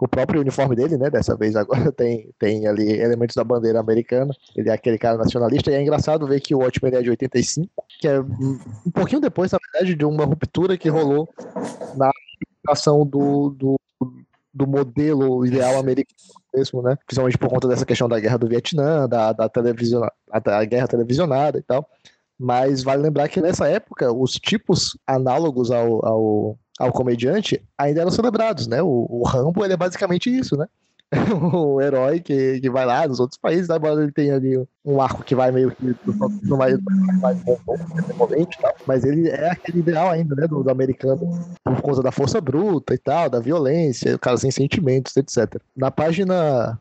O próprio uniforme dele, né? Dessa vez agora tem, tem ali elementos da bandeira americana. Ele é aquele cara nacionalista. E é engraçado ver que o Watchmen é de 85, que é um pouquinho depois, na verdade, de uma ruptura que rolou na aplicação do, do, do modelo ideal americano mesmo, né? Principalmente por conta dessa questão da guerra do Vietnã, da, da, televisão, da guerra televisionada e tal. Mas vale lembrar que nessa época, os tipos análogos ao, ao ao comediante ainda eram celebrados, né? O, o Rambo ele é basicamente isso, né? o herói que, que vai lá nos outros países, né? embora ele tenha ali um arco que vai meio que no mais, mais momento e tal, mas ele é aquele ideal ainda, né, do, do, americano, por conta da força bruta e tal, da violência, o cara sem sentimentos, etc. Na página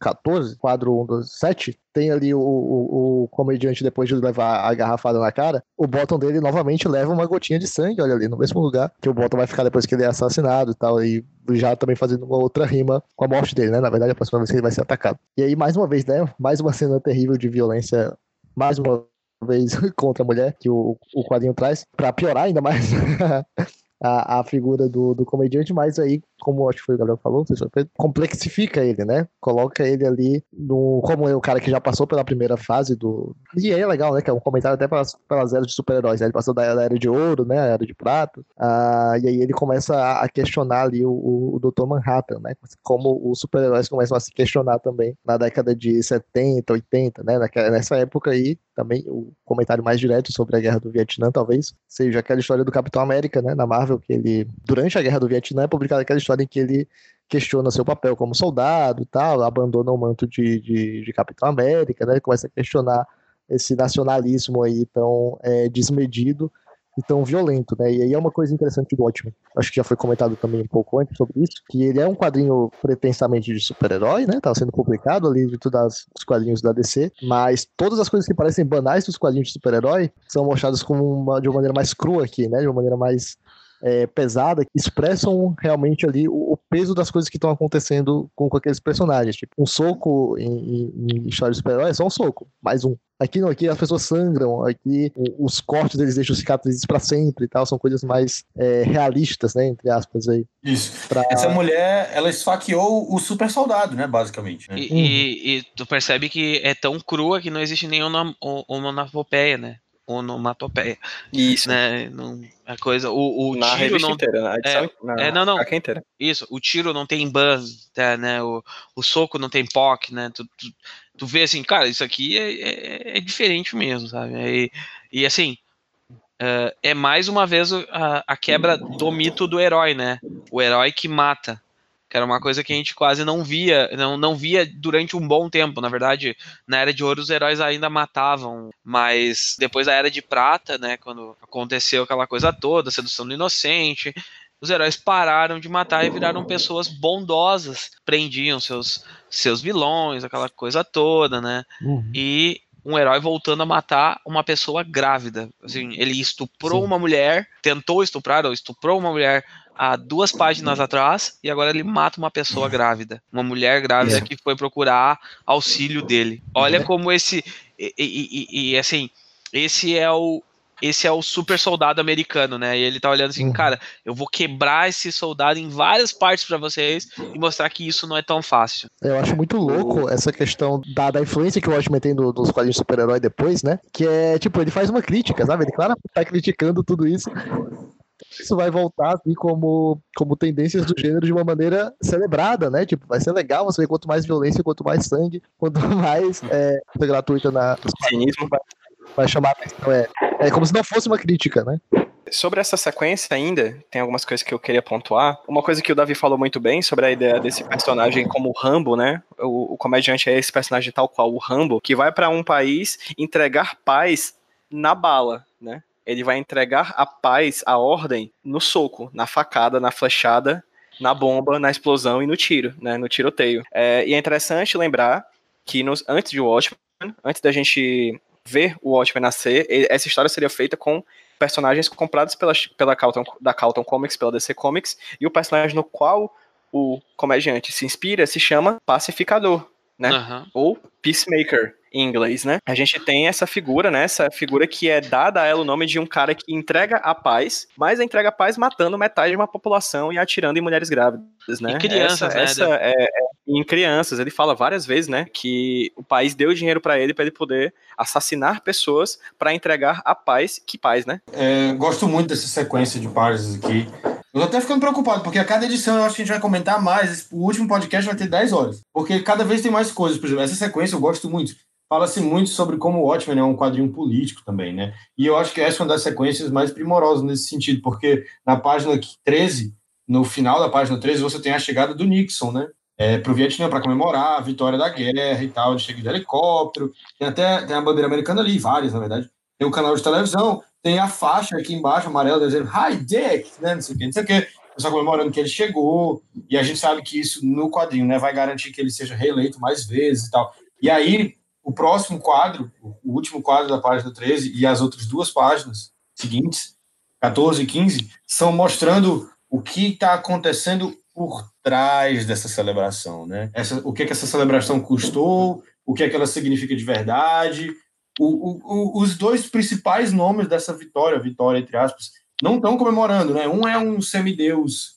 14, quadro 1 dos 7, tem ali o, o, o, comediante, depois de levar a garrafada na cara, o bottom dele novamente leva uma gotinha de sangue, olha ali, no mesmo lugar que o bottom vai ficar depois que ele é assassinado e tal, e já também fazendo uma outra rima com a morte dele, né? Na verdade, a próxima vez que ele vai ser atacado. E aí, mais uma vez, né? Mais uma cena terrível de violência, mais uma vez contra a mulher que o, o quadrinho traz, para piorar ainda mais a, a figura do, do comediante, mas aí, como acho que foi o Gabriel falou, complexifica ele, né? Coloca ele ali no. Como é o cara que já passou pela primeira fase do. E aí é legal, né? Que é um comentário até pelas, pelas eras de super-heróis. Né? Ele passou da era de ouro, né? A era de prata. Ah, e aí ele começa a, questionar ali o, o, o Dr. Manhattan, né? Como os super-heróis começam a se questionar também na década de 70, 80, né? Naquela, nessa época aí, também o comentário mais direto sobre a guerra do Vietnã, talvez, seja aquela história do Capitão América, né? Na Marvel que ele, durante a guerra do Vietnã, é publicada aquela história em que ele questiona seu papel como soldado e tal, abandona o manto de, de, de Capitão América, né? Começa a questionar esse nacionalismo aí tão é, desmedido e tão violento, né? E aí é uma coisa interessante do Watchmen. Acho que já foi comentado também um pouco antes sobre isso, que ele é um quadrinho pretensamente de super-herói, né? Tava sendo publicado ali de todos os quadrinhos da DC, mas todas as coisas que parecem banais dos quadrinhos de super-herói são mostradas como uma, de uma maneira mais crua aqui, né? De uma maneira mais é, pesada que expressam realmente ali o, o peso das coisas que estão acontecendo com, com, aqueles personagens. Tipo, um soco em, em, em história de super-herói é só um soco, mais um. Aqui não, aqui as pessoas sangram, aqui os cortes eles deixam cicatrizes para sempre e tal, são coisas mais é, realistas, né, entre aspas aí. Isso. Pra... Essa mulher, ela esfaqueou o super soldado, né, basicamente. Né? E, uhum. e, e, tu percebe que é tão crua que não existe nenhuma onomatopeia, né? Onomatopeia. Isso. Né? Não, a coisa, o, o na tiro não, inteira, na edição, é, na, é, não, não. inteira. Isso, o tiro não tem buzz, tá, né? O, o soco não tem POC, né? Tu, tu, tu vê assim, cara, isso aqui é, é, é diferente mesmo, sabe? E, e assim, uh, é mais uma vez a, a quebra do mito do herói, né? O herói que mata que era uma coisa que a gente quase não via, não, não via durante um bom tempo. Na verdade, na Era de Ouro os heróis ainda matavam, mas depois da Era de Prata, né, quando aconteceu aquela coisa toda, sedução do inocente, os heróis pararam de matar e viraram pessoas bondosas, prendiam seus, seus vilões, aquela coisa toda, né? Uhum. E um herói voltando a matar uma pessoa grávida. Assim, ele estuprou Sim. uma mulher, tentou estuprar ou estuprou uma mulher há duas páginas atrás e agora ele mata uma pessoa grávida, uma mulher grávida que foi procurar auxílio dele. Olha como esse e, e, e, e, assim, esse é o esse é o super soldado americano, né? E ele tá olhando assim, uhum. cara, eu vou quebrar esse soldado em várias partes para vocês e mostrar que isso não é tão fácil. Eu acho muito louco essa questão da, da influência que o Watchmen tem do, dos quadrinhos super-herói depois, né? Que é, tipo, ele faz uma crítica, sabe? Ele, claro, tá criticando tudo isso, isso vai voltar assim como, como tendências do gênero de uma maneira celebrada, né? Tipo, vai ser legal você ver quanto mais violência, quanto mais sangue, quanto mais é, gratuita na cinismo vai, vai chamar a atenção. É, é como se não fosse uma crítica, né? Sobre essa sequência ainda, tem algumas coisas que eu queria pontuar. Uma coisa que o Davi falou muito bem sobre a ideia desse personagem como Rambo, né? O, o comediante é esse personagem tal qual o Rambo, que vai para um país entregar paz na bala, né? Ele vai entregar a paz, a ordem, no soco, na facada, na flechada, na bomba, na explosão e no tiro, né, no tiroteio. É, e é interessante lembrar que nos, antes de Watchmen, antes da gente ver o Watchmen nascer, essa história seria feita com personagens comprados pela, pela Calton, da Calton Comics, pela DC Comics, e o personagem no qual o comediante se inspira se chama Pacificador, né? Uhum. Ou Peacemaker em inglês, né? A gente tem essa figura, né? Essa figura que é dada a ela o nome de um cara que entrega a paz, mas entrega a paz matando metade de uma população e atirando em mulheres grávidas, né? Em crianças, essa, né? Essa é, é, em crianças. Ele fala várias vezes, né? Que o país deu dinheiro para ele para ele poder assassinar pessoas para entregar a paz. Que paz, né? É, gosto muito dessa sequência de páginas aqui. Eu tô até ficando preocupado, porque a cada edição eu acho que a gente vai comentar mais. O último podcast vai ter 10 horas. Porque cada vez tem mais coisas. Por exemplo, essa sequência eu gosto muito fala-se muito sobre como o Watchmen é um quadrinho político também, né? E eu acho que essa é uma das sequências mais primorosas nesse sentido, porque na página 13, no final da página 13, você tem a chegada do Nixon, né? É, para o Vietnã para comemorar a vitória da guerra e tal, ele chega de helicóptero, tem até tem a bandeira americana ali, várias, na verdade. Tem o canal de televisão, tem a faixa aqui embaixo, amarela, dizendo Hi Dick, né? Não sei o que, não sei o que. Só comemorando que ele chegou, e a gente sabe que isso no quadrinho né, vai garantir que ele seja reeleito mais vezes e tal. E aí, o próximo quadro, o último quadro da página 13 e as outras duas páginas seguintes, 14 e 15, são mostrando o que está acontecendo por trás dessa celebração, né? Essa, o que, é que essa celebração custou, o que é que ela significa de verdade. O, o, os dois principais nomes dessa vitória, vitória entre aspas, não estão comemorando, né? Um é um semideus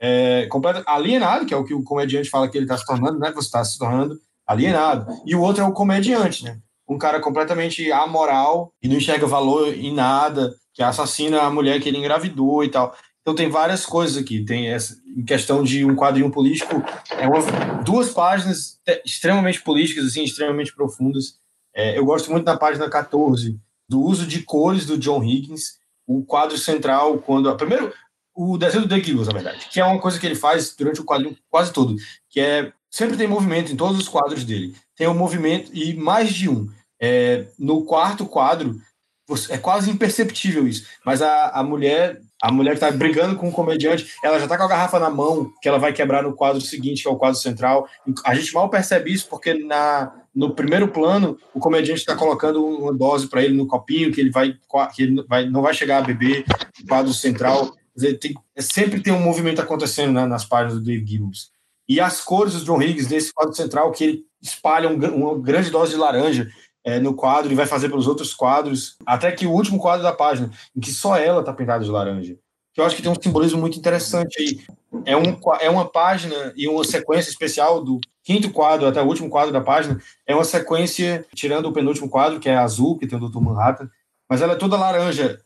é, completo, alienado, que é o que o comediante fala que ele está se tornando, né? Você está se tornando alienado. E o outro é o comediante, né? Um cara completamente amoral e não enxerga valor em nada, que assassina a mulher que ele engravidou e tal. Então tem várias coisas aqui. Tem essa questão de um quadrinho político, é uma, duas páginas extremamente políticas, assim, extremamente profundas. É, eu gosto muito da página 14 do uso de cores do John Higgins. O quadro central, quando. Primeiro, o desenho do The Giggles, na verdade, que é uma coisa que ele faz durante o quadrinho quase todo, que é sempre tem movimento em todos os quadros dele. Tem um movimento e mais de um. É, no quarto quadro, é quase imperceptível isso. Mas a, a mulher, a mulher que tá brigando com o comediante, ela já tá com a garrafa na mão, que ela vai quebrar no quadro seguinte, que é o quadro central. A gente mal percebe isso, porque na, no primeiro plano, o comediante está colocando uma dose para ele no copinho, que ele vai, que ele vai, não vai chegar a beber, no quadro central. Tem, sempre tem um movimento acontecendo né, nas páginas do Dave Gibbons. E as cores dos John Higgs nesse quadro central, que ele espalha um, uma grande dose de laranja, é, no quadro e vai fazer pelos outros quadros, até que o último quadro da página, em que só ela está pintada de laranja. Que eu acho que tem um simbolismo muito interessante aí. É, um, é uma página e uma sequência especial do quinto quadro até o último quadro da página. É uma sequência, tirando o penúltimo quadro, que é azul, que tem o Dr. Manhattan, mas ela é toda laranja.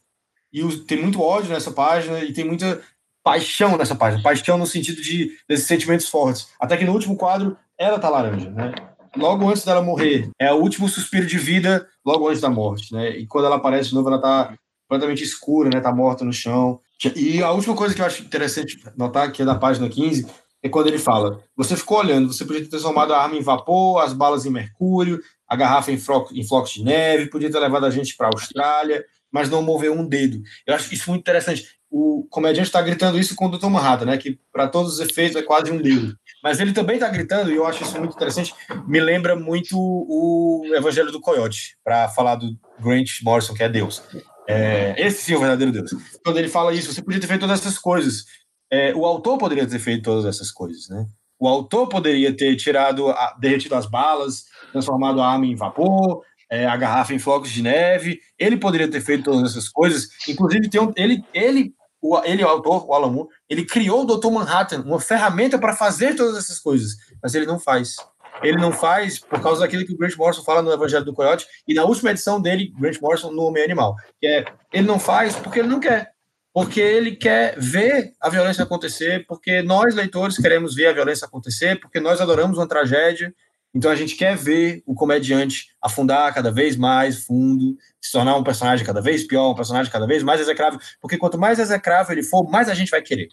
E tem muito ódio nessa página e tem muita paixão nessa página. Paixão no sentido de desses sentimentos fortes. Até que no último quadro ela tá laranja, né? logo antes dela morrer. É o último suspiro de vida, logo antes da morte, né? E quando ela aparece de novo, ela tá completamente escura, né? Tá morta no chão. E a última coisa que eu acho interessante notar aqui é da página 15 é quando ele fala: você ficou olhando, você podia ter transformado a arma em vapor, as balas em mercúrio, a garrafa em, em flocos de neve, podia ter levado a gente para a Austrália, mas não moveu um dedo. Eu acho isso muito interessante. O comediante está gritando isso com o Dr. Manhattan, né? Que para todos os efeitos é quase um dedo. Mas ele também está gritando, e eu acho isso muito interessante, me lembra muito o Evangelho do Coyote, para falar do Grant Morrison, que é Deus. É, esse sim é o verdadeiro Deus. Quando ele fala isso, você podia ter feito todas essas coisas. É, o autor poderia ter feito todas essas coisas, né? O autor poderia ter tirado, a, derretido as balas, transformado a arma em vapor, é, a garrafa em flocos de neve. Ele poderia ter feito todas essas coisas. Inclusive, tem um, ele, ele o, ele, o autor, o Alan Moore, ele criou o Dr. Manhattan, uma ferramenta para fazer todas essas coisas, mas ele não faz. Ele não faz por causa daquilo que o Grant Morrison fala no Evangelho do Coyote e na última edição dele, Grant Morrison, no Homem Animal, que é ele não faz porque ele não quer. Porque ele quer ver a violência acontecer, porque nós, leitores, queremos ver a violência acontecer, porque nós adoramos uma tragédia então a gente quer ver o comediante afundar cada vez mais fundo, se tornar um personagem cada vez pior, um personagem cada vez mais execrável, porque quanto mais execrável ele for, mais a gente vai querer,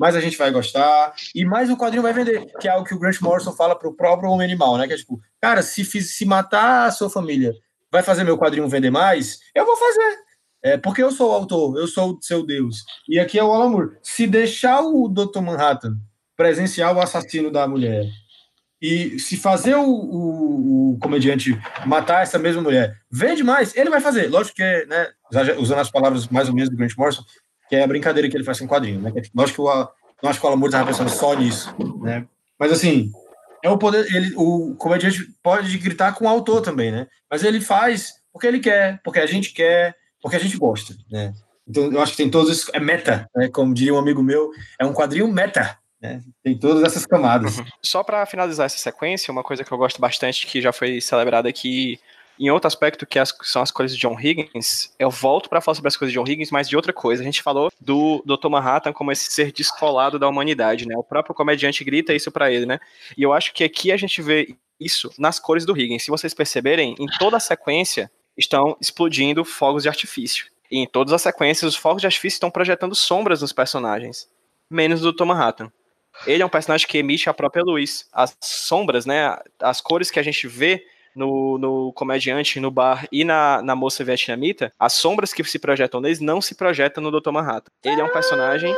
mais a gente vai gostar e mais o quadrinho vai vender, que é algo que o Grant Morrison fala para o próprio Homem Animal, né? Que é tipo, cara, se, se matar a sua família vai fazer meu quadrinho vender mais, eu vou fazer. É, porque eu sou o autor, eu sou o seu Deus. E aqui é o Alan Moore. Se deixar o Dr. Manhattan presenciar o assassino da mulher e se fazer o, o, o, comediante matar essa mesma mulher vende mais, ele vai fazer. Lógico que, né, usando as palavras mais ou menos do Grant Morrison, que é a brincadeira que ele faz com quadrinho, né? Lógico que o, não acho que o Alamur estava pensando só nisso, né? Mas assim, é o poder, ele, o comediante pode gritar com o autor também, né? Mas ele faz porque ele quer, porque a gente quer, porque a gente gosta, né? Então eu acho que tem todos isso, é meta, né? Como diria um amigo meu, é um quadrinho meta, né? Tem todas essas camadas. Uhum. Só para finalizar essa sequência, uma coisa que eu gosto bastante, que já foi celebrada aqui em outro aspecto, que as, são as coisas de John Higgins, eu volto para falar sobre as coisas de John Higgins, mas de outra coisa. A gente falou do Dr. Manhattan como esse ser descolado da humanidade, né? O próprio comediante grita isso para ele, né? E eu acho que aqui a gente vê isso nas cores do Higgins. Se vocês perceberem, em toda a sequência estão explodindo fogos de artifício. E em todas as sequências, os fogos de artifício estão projetando sombras nos personagens, menos do Dr. Manhattan. Ele é um personagem que emite a própria luz. As sombras, né? As cores que a gente vê no, no comediante, no bar e na, na moça vietnamita, as sombras que se projetam neles não se projetam no Dr. Manhattan. Ele é um personagem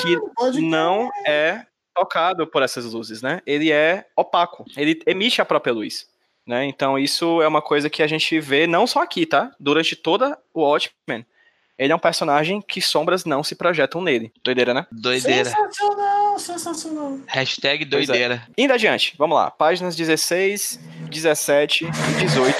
que não é tocado por essas luzes, né? Ele é opaco. Ele emite a própria luz. Né? Então isso é uma coisa que a gente vê não só aqui, tá? Durante toda o Watchmen, ele é um personagem que sombras não se projetam nele. Doideira, né? Doideira. Sensacional, sensacional. Hashtag é. doideira. É. Indo adiante, vamos lá. Páginas 16, 17 e 18,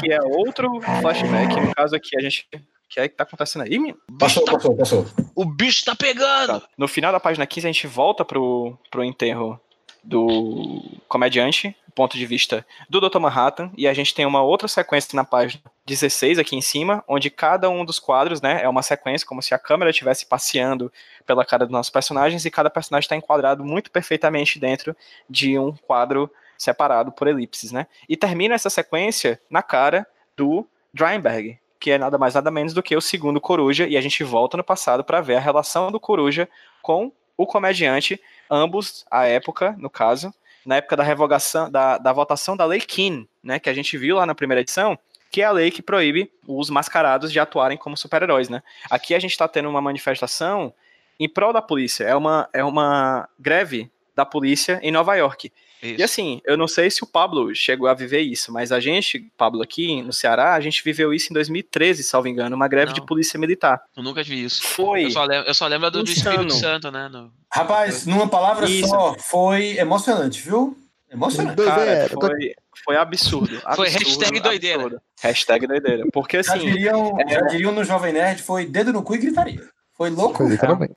que é outro flashback. No caso aqui, a gente que é que tá acontecendo aí, menino? Passou, tá... passou, passou. O bicho tá pegando! Tá. No final da página 15, a gente volta pro, pro enterro do comediante, ponto de vista do Dr. Manhattan, e a gente tem uma outra sequência na página 16 aqui em cima, onde cada um dos quadros, né, é uma sequência como se a câmera estivesse passeando pela cara dos nossos personagens e cada personagem está enquadrado muito perfeitamente dentro de um quadro separado por elipses, né? E termina essa sequência na cara do Dreinberg, que é nada mais nada menos do que o segundo Coruja, e a gente volta no passado para ver a relação do Coruja com o comediante, ambos à época, no caso, na época da revogação, da, da votação da Lei Keane, né, que a gente viu lá na primeira edição, que é a lei que proíbe os mascarados de atuarem como super-heróis, né? Aqui a gente está tendo uma manifestação em prol da polícia, é uma, é uma greve da polícia em Nova York. Isso. E assim, eu não sei se o Pablo chegou a viver isso, mas a gente, Pablo, aqui no Ceará, a gente viveu isso em 2013, salvo engano, uma greve não. de polícia militar. Eu nunca vi isso. Foi. Eu só lembro, eu só lembro do, do Espírito Santo, né? No... Rapaz, numa palavra isso. só, foi emocionante, viu? Emocionante. Cara, foi, foi absurdo. absurdo foi hashtag doideira. Absurdo. Hashtag doideira. Porque assim. Já diriam, é... já diriam no Jovem Nerd, foi dedo no cu e gritaria. Foi louco. Foi literalmente.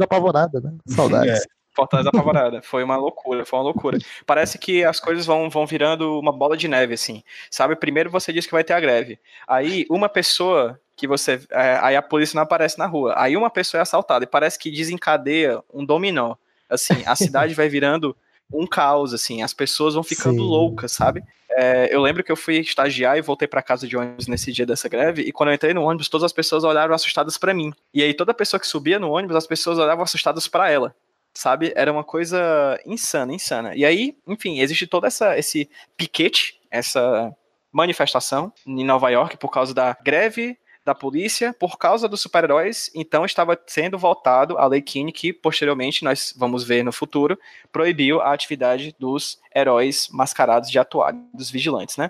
Apavorada, né? Saudades. É. Fortaleza apavorada. Foi uma loucura, foi uma loucura. Parece que as coisas vão, vão virando uma bola de neve, assim. Sabe, primeiro você diz que vai ter a greve. Aí uma pessoa que você. É, aí a polícia não aparece na rua. Aí uma pessoa é assaltada e parece que desencadeia um dominó. Assim, a cidade vai virando um caos, assim, as pessoas vão ficando Sim. loucas, sabe? É, eu lembro que eu fui estagiar e voltei para casa de ônibus nesse dia dessa greve, e quando eu entrei no ônibus, todas as pessoas olharam assustadas para mim. E aí toda pessoa que subia no ônibus, as pessoas olhavam assustadas para ela sabe? Era uma coisa insana, insana. E aí, enfim, existe todo essa, esse piquete, essa manifestação em Nova York por causa da greve da polícia por causa dos super-heróis, então estava sendo voltado a Lei Keane, que posteriormente nós vamos ver no futuro, proibiu a atividade dos heróis mascarados de atuar, dos vigilantes, né?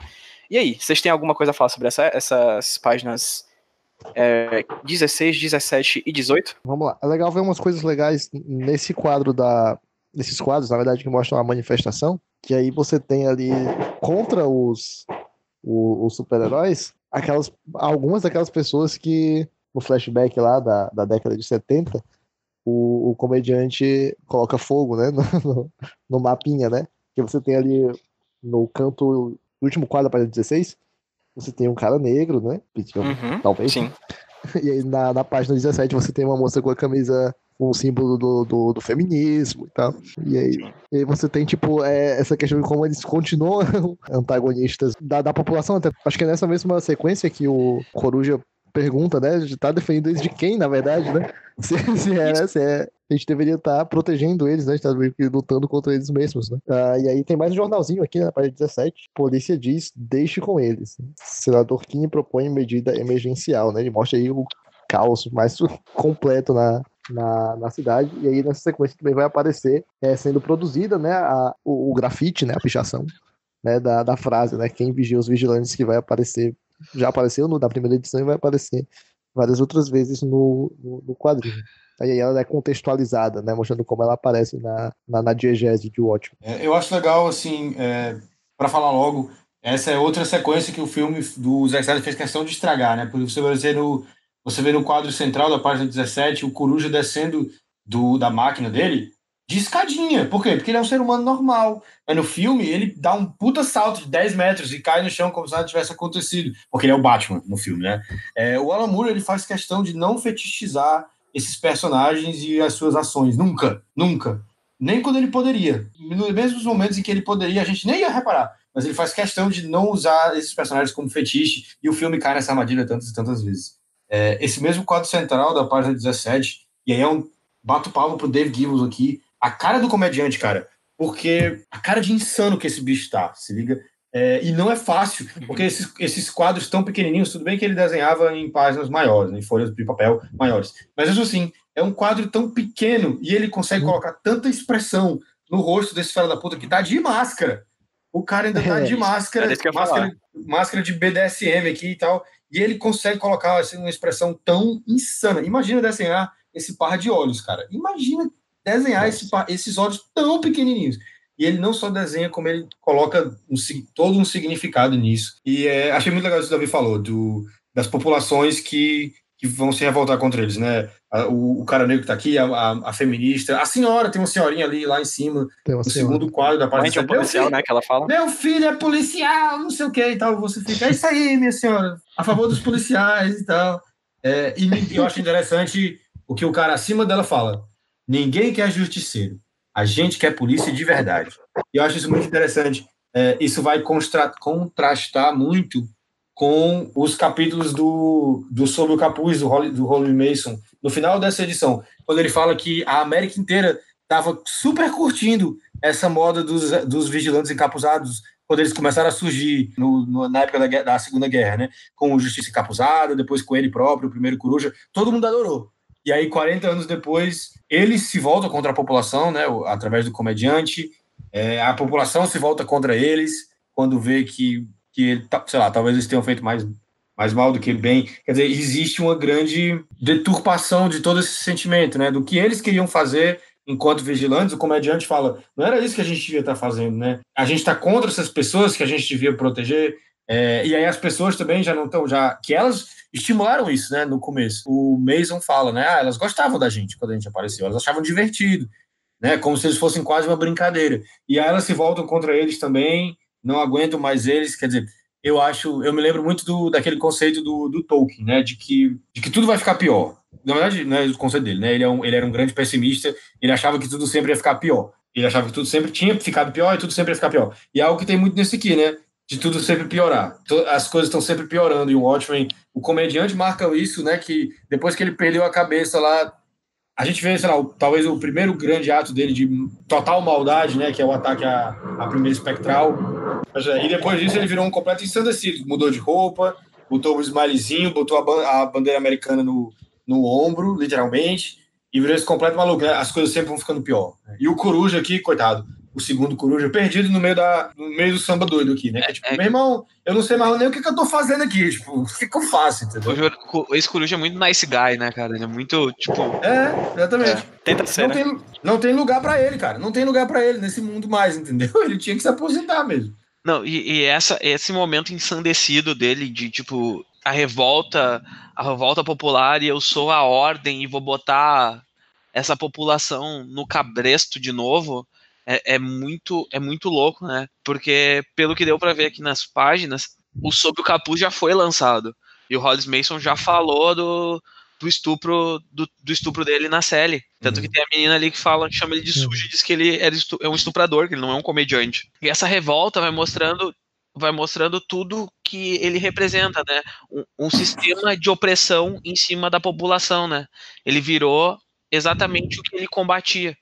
E aí, vocês têm alguma coisa a falar sobre essa, essas páginas é, 16, 17 e 18. Vamos lá. É legal ver umas coisas legais nesse quadro da. Nesses quadros, na verdade, que mostram a manifestação. Que aí você tem ali contra os, os, super-heróis, aquelas. Algumas daquelas pessoas que. No flashback lá da, da década de 70, o, o comediante coloca fogo, né? No, no, mapinha, né? Que você tem ali no canto. No último quadro, a página 16, você tem um cara negro, né? Uhum, talvez. Sim. E aí na, na página 17 você tem uma moça com a camisa com o símbolo do, do, do, feminismo e tal. E aí, e aí você tem, tipo, é, essa questão de como eles continuam antagonistas da, da população. Até, acho que é nessa mesma sequência que o Coruja pergunta, né? De tá defendendo eles de quem, na verdade, né? Se, se, é, se é, a gente deveria estar tá protegendo eles, né? A gente tá lutando contra eles mesmos, né? Ah, e aí tem mais um jornalzinho aqui, na né, página 17. Polícia diz, deixe com eles. Senador Kim propõe medida emergencial, né? Ele mostra aí o caos mais completo na, na, na cidade. E aí nessa sequência também vai aparecer é, sendo produzida, né? A, o, o grafite, né? A pichação. Né, da, da frase, né? Quem vigia os vigilantes que vai aparecer já apareceu no, na primeira edição e vai aparecer várias outras vezes no, no, no quadrinho. Aí ela é contextualizada, né, mostrando como ela aparece na, na, na diegese de Watchmen. É, eu acho legal, assim, é, para falar logo, essa é outra sequência que o filme do Zack Snyder fez questão de estragar, né? Porque você vê no, você vê no quadro central da página 17 o Coruja descendo do, da máquina dele de escadinha. Por quê? Porque ele é um ser humano normal. Mas no filme, ele dá um puta salto de 10 metros e cai no chão como se nada tivesse acontecido. Porque ele é o Batman no filme, né? É, o Alan Moore, ele faz questão de não fetichizar esses personagens e as suas ações. Nunca, nunca. Nem quando ele poderia. Nos mesmos momentos em que ele poderia, a gente nem ia reparar. Mas ele faz questão de não usar esses personagens como fetiche e o filme cai nessa armadilha tantas e tantas vezes. É, esse mesmo quadro central da página 17, e aí é um bato palmo pro Dave Gibbons aqui, a cara do comediante, cara, porque a cara de insano que esse bicho tá, se liga? É, e não é fácil, porque esses, esses quadros tão pequenininhos, tudo bem que ele desenhava em páginas maiores, né, em folhas de papel maiores, mas isso assim, é um quadro tão pequeno e ele consegue colocar tanta expressão no rosto desse fera da puta que tá de máscara. O cara ainda tá de máscara, é máscara, máscara de BDSM aqui e tal, e ele consegue colocar assim, uma expressão tão insana. Imagina desenhar esse par de olhos, cara. Imagina desenhar esse, esses olhos tão pequenininhos. E ele não só desenha, como ele coloca um, todo um significado nisso. E é, achei muito legal isso que o Davi falou, do, das populações que, que vão se revoltar contra eles, né? O, o cara negro que tá aqui, a, a, a, feminista, a senhora, tem uma senhorinha ali lá em cima, no segundo quadro da parte de um policial, filho, né, que ela fala. Meu filho é policial, não sei o que e tal. Você fica, é isso aí, minha senhora, a favor dos policiais e tal. É, e eu acho interessante o que o cara acima dela fala. Ninguém quer justiceiro. A gente quer polícia de verdade. E eu acho isso muito interessante. É, isso vai contrastar muito com os capítulos do, do Sob o Capuz, do Holly, do Holly Mason, no final dessa edição, quando ele fala que a América inteira estava super curtindo essa moda dos, dos vigilantes encapuzados, quando eles começaram a surgir no, no, na época da, da, Segunda Guerra, né? Com o Justiça Encapuzada, depois com ele próprio, o primeiro Coruja, todo mundo adorou. E aí, 40 anos depois, eles se voltam contra a população, né? Através do comediante, é, a população se volta contra eles quando vê que que ele, tá, sei lá, talvez eles tenham feito mais, mais mal do que bem. Quer dizer, existe uma grande deturpação de todo esse sentimento, né? Do que eles queriam fazer enquanto vigilantes. O comediante fala: não era isso que a gente devia estar fazendo, né? A gente está contra essas pessoas que a gente devia proteger. É, e aí as pessoas também já não estão, já que elas estimularam isso, né? No começo. O Mason fala, né? Ah, elas gostavam da gente quando a gente apareceu, elas achavam divertido, né? Como se eles fossem quase uma brincadeira. E aí elas se voltam contra eles também não aguento mais eles. Quer dizer, eu acho, eu me lembro muito do, daquele conceito do, do Tolkien, né, de que, de que tudo vai ficar pior. Na verdade, não é o conceito dele, né? Ele, é um, ele era um grande pessimista, ele achava que tudo sempre ia ficar pior. Ele achava que tudo sempre tinha ficado pior e tudo sempre ia ficar pior. E é algo que tem muito nesse aqui, né? De tudo sempre piorar. As coisas estão sempre piorando. E o Watchmen, o comediante marca isso, né? Que depois que ele perdeu a cabeça lá a gente vê, sei lá, talvez o primeiro grande ato dele de total maldade, né, que é o ataque à, à primeira espectral. É, e depois disso ele virou um completo ensandecido, mudou de roupa, botou o smilezinho, botou a, a bandeira americana no, no ombro, literalmente, e virou esse completo maluco. Né? As coisas sempre vão ficando pior. E o Coruja aqui, coitado, o segundo coruja, perdido no meio, da, no meio do samba doido aqui, né? É, que, tipo, é, meu irmão, eu não sei mais nem o que, que eu tô fazendo aqui, tipo, o que, que eu faço, entendeu? Esse coruja é muito nice guy, né, cara? Ele é muito, tipo. É, exatamente. É, tenta ser. Não, né? tem, não tem lugar para ele, cara. Não tem lugar para ele nesse mundo mais, entendeu? Ele tinha que se aposentar mesmo. Não, e, e essa, esse momento ensandecido dele de, tipo, a revolta, a revolta popular e eu sou a ordem e vou botar essa população no cabresto de novo é, é, muito é muito louco, né? Porque pelo que deu para ver aqui nas páginas, o Sob o Capuz já foi lançado e o Hollis Mason já falou do, do estupro do, do estupro dele na série. Tanto uhum. que tem a menina ali que fala, que chama ele de sujo e diz que ele é um estuprador, que ele não é um comediante. E essa revolta vai mostrando vai mostrando tudo que ele representa, né? Um, um, sistema de opressão em cima da população, né? Ele virou exatamente o que ele combatia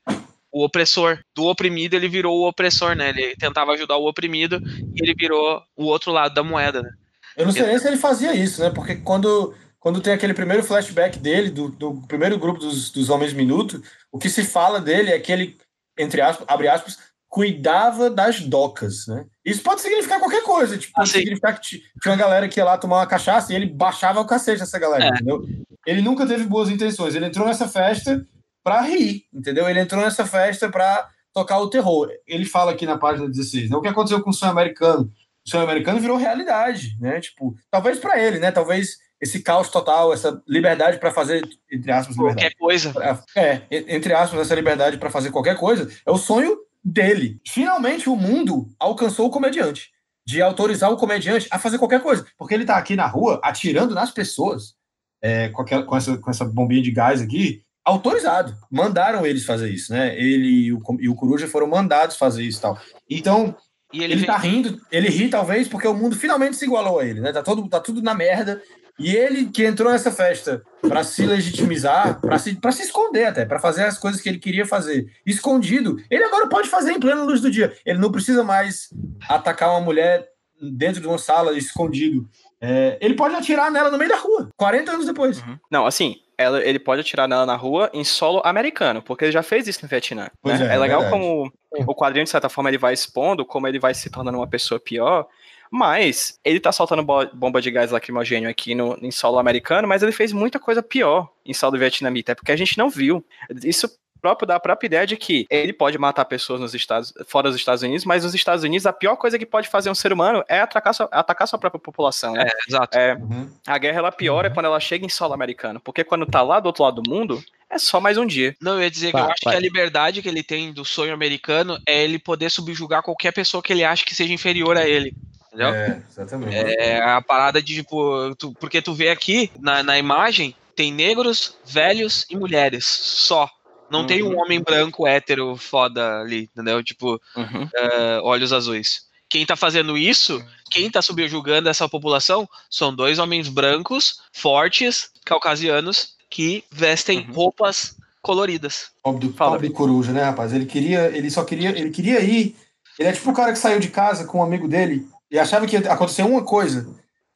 o opressor. Do oprimido, ele virou o opressor, né? Ele tentava ajudar o oprimido e ele virou o outro lado da moeda, né? Eu não sei nem se ele fazia isso, né? Porque quando, quando tem aquele primeiro flashback dele, do, do primeiro grupo dos, dos Homens Minuto, o que se fala dele é que ele, entre aspas, abre aspas, cuidava das docas, né? Isso pode significar qualquer coisa, tipo, pode ah, significar que tinha uma galera que ia lá tomar uma cachaça e ele baixava o cacete dessa galera, é. entendeu? Ele nunca teve boas intenções, ele entrou nessa festa para rir, entendeu? Ele entrou nessa festa para tocar o terror. Ele fala aqui na página 16, né? O que aconteceu com o sonho americano? O sonho americano virou realidade, né? Tipo, talvez para ele, né? Talvez esse caos total, essa liberdade para fazer, entre aspas, qualquer coisa. É, entre aspas, essa liberdade para fazer qualquer coisa, é o sonho dele. Finalmente o mundo alcançou o comediante, de autorizar o comediante a fazer qualquer coisa, porque ele tá aqui na rua atirando nas pessoas, é, com, aquela, com, essa, com essa bombinha de gás aqui, autorizado. Mandaram eles fazer isso, né? Ele e o, e o Coruja foram mandados fazer isso e tal. Então, e ele, ele tá rindo, ele ri talvez porque o mundo finalmente se igualou a ele, né? Tá, todo, tá tudo na merda. E ele que entrou nessa festa para se legitimizar, para se, pra se esconder até, para fazer as coisas que ele queria fazer, escondido, ele agora pode fazer em plena luz do dia. Ele não precisa mais atacar uma mulher dentro de uma sala escondido. É, ele pode atirar nela no meio da rua, 40 anos depois. Uhum. Não, assim, ela, ele pode atirar nela na rua em solo americano, porque ele já fez isso no Vietnã. Né? É, é, legal verdade. como o quadrinho, de certa forma, ele vai expondo como ele vai se tornando uma pessoa pior. Mas ele tá soltando bomba de gás lacrimogênio aqui no, em solo americano, mas ele fez muita coisa pior em solo vietnamita, é porque a gente não viu. Isso próprio da própria ideia de que ele pode matar pessoas nos Estados, fora dos Estados Unidos, mas nos Estados Unidos a pior coisa que pode fazer um ser humano é atacar sua, atacar sua própria população. Né? É, exato. É, uhum. A guerra ela piora uhum. quando ela chega em solo americano, porque quando tá lá do outro lado do mundo, é só mais um dia. Não, eu ia dizer que eu acho que a liberdade que ele tem do sonho americano é ele poder subjugar qualquer pessoa que ele acha que seja inferior a ele. Entendeu? É, exatamente. É a parada de, tipo, tu, porque tu vê aqui na, na imagem, tem negros, velhos e mulheres, só. Não uhum. tem um uhum. homem branco hétero foda ali, entendeu? Tipo, uhum. uh, olhos azuis. quem tá fazendo isso, quem tá subjugando essa população, são dois homens brancos, fortes, caucasianos, que vestem Uhum. roupas coloridas. Pobre do, Fala, pobre coruja, né, rapaz? Ele queria, ele só queria, ele queria ir. Ele é tipo o cara que saiu de casa com um amigo dele e achava que ia acontecer uma coisa.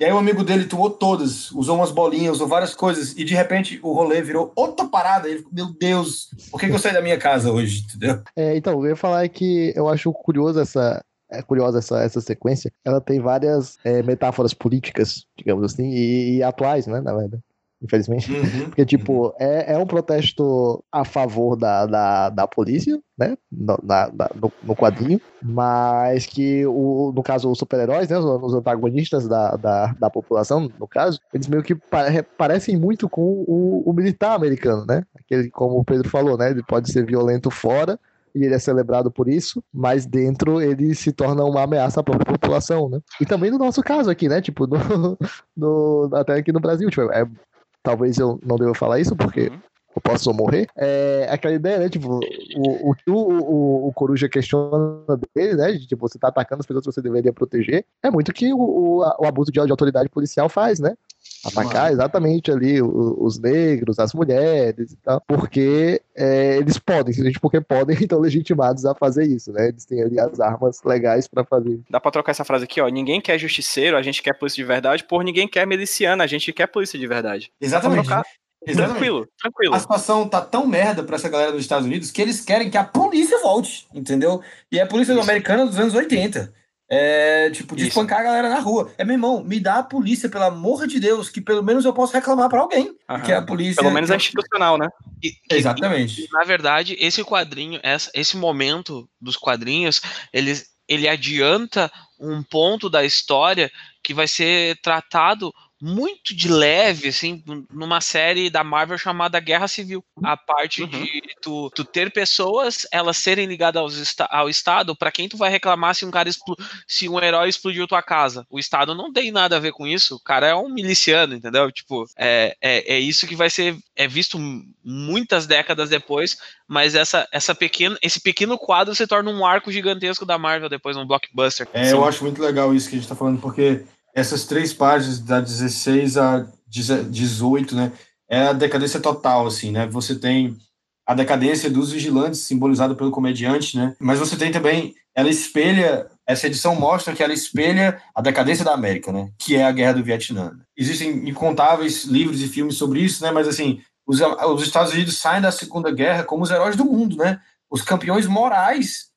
E aí o amigo dele tomou todas, usou umas bolinhas, usou várias coisas, e de repente o rolê virou outra parada. Ele ficou, meu Deus, por que, que eu saí da minha casa hoje? Entendeu? É, então, eu ia falar que eu acho curioso essa. É curiosa essa, essa sequência. Ela tem várias é, metáforas políticas, digamos assim, e, e atuais, né, na verdade. Infelizmente. Porque, tipo, é, é um protesto a favor da, da, da polícia, né? No, na- na- no, no quadrinho, mas que, o, no caso, os super-heróis, né? Os, os antagonistas da, da, da população, no caso, eles meio que pare- parecem muito com o, o militar americano, né? Aquele, como o Pedro falou, né? Ele pode ser violento fora. E ele é celebrado por isso, mas dentro ele se torna uma ameaça à própria população, né? E também no nosso caso aqui, né? Tipo, no, no- até aqui no Brasil, tipo, é, talvez eu não deva falar isso, porque Uhum. eu posso morrer. É aquela ideia, né? Tipo, o, que o, o, o Coruja questiona dele, né? De, tipo, você tá atacando as pessoas que você deveria proteger. É muito que o, o, o abuso de, de autoridade policial faz, né? Atacar exatamente ali os negros, as mulheres e tal, porque é, eles podem, simplesmente porque podem, estão legitimados a fazer isso, né? Eles têm ali as armas legais pra fazer. Dá pra trocar essa frase aqui, ó. Ninguém quer justiceiro, a gente quer polícia de verdade, por ninguém quer miliciano, a gente quer polícia de verdade. Exatamente. Exatamente. Tranquilo, tranquilo. A situação tá tão merda pra essa galera dos Estados Unidos que eles querem que a polícia volte, entendeu? E é a polícia Isso. americana dos anos 80. É, tipo, de Isso. espancar a galera na rua. É, meu irmão, me dá a polícia, pelo amor de Deus, que pelo menos eu posso reclamar pra alguém. Aham. Que a polícia. Pelo menos é institucional, né? E- e- Exatamente. Na verdade, esse quadrinho, essa- esse momento dos quadrinhos, ele, ele adianta um ponto da história que vai ser tratado muito de leve, assim, numa série da Marvel chamada Guerra Civil. A parte Uhum. de tu, tu ter pessoas, elas serem ligadas esta- ao Estado, para quem tu vai reclamar se um cara se um herói explodiu tua casa. O Estado não tem nada a ver com isso. O cara é um miliciano, entendeu? Tipo, é, é, é isso que vai ser é visto muitas décadas depois, mas essa, essa pequena, esse pequeno quadro se torna um arco gigantesco da Marvel depois, um blockbuster. É, eu acho muito legal isso que a gente tá falando, porque essas três páginas, da 16 a 18, né? É a decadência total, assim, né? Você tem a decadência dos vigilantes, simbolizado pelo comediante, né? Mas você tem também, ela espelha, essa edição mostra que ela espelha a decadência da América, né? Que é a Guerra do Vietnã. Existem incontáveis livros e filmes sobre isso, né? Mas, assim, os, os Estados Unidos saem da Segunda Guerra como os heróis do mundo, né? Os campeões morais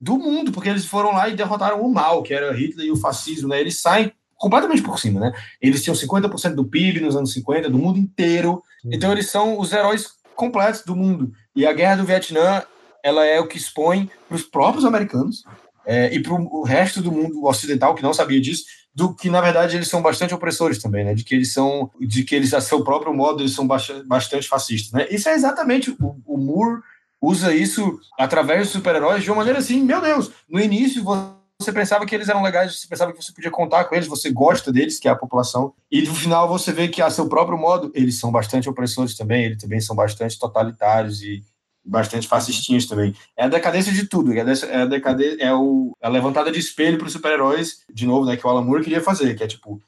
do mundo, porque eles foram lá e derrotaram o mal, que era Hitler e o fascismo, né? Eles saem completamente por cima, né? Eles tinham 50% do PIB nos anos 50, do mundo inteiro. Então eles são os heróis completos do mundo. E a guerra do Vietnã, ela é o que expõe para os próprios americanos é, e para o resto do mundo ocidental que não sabia disso, do que na verdade eles são bastante opressores também, né? De que eles são, de que eles a seu próprio modo eles são bastante, bastante fascistas, né? Isso é exatamente o, o Moore usa isso através dos super-heróis de uma maneira assim, meu Deus, no início você pensava que eles eram legais, você pensava que você podia contar com eles, você gosta deles, que é a população, e no final você vê que a seu próprio modo, eles são bastante opressores também, eles também são bastante totalitários e bastante fascistinhos também. É a decadência de tudo, é a, é decadência, é o, a levantada de espelho para os super-heróis, de novo, né, que o Alan Moore queria fazer, que é tipo,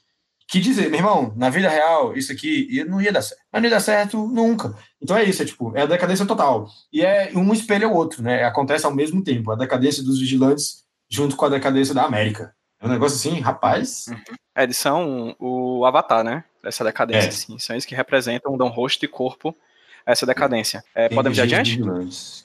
que dizer, meu irmão, na vida real, isso aqui não ia dar certo. Mas não ia dar certo nunca. Então é isso, é tipo, é a decadência total. E é um espelho ao outro, né? Acontece ao mesmo tempo. A decadência dos vigilantes junto com a decadência da América. É um negócio assim, rapaz. É, eles são o avatar, né? Dessa decadência, É. assim. São eles que representam, dão rosto e corpo a essa decadência. É, podemos ir adiante?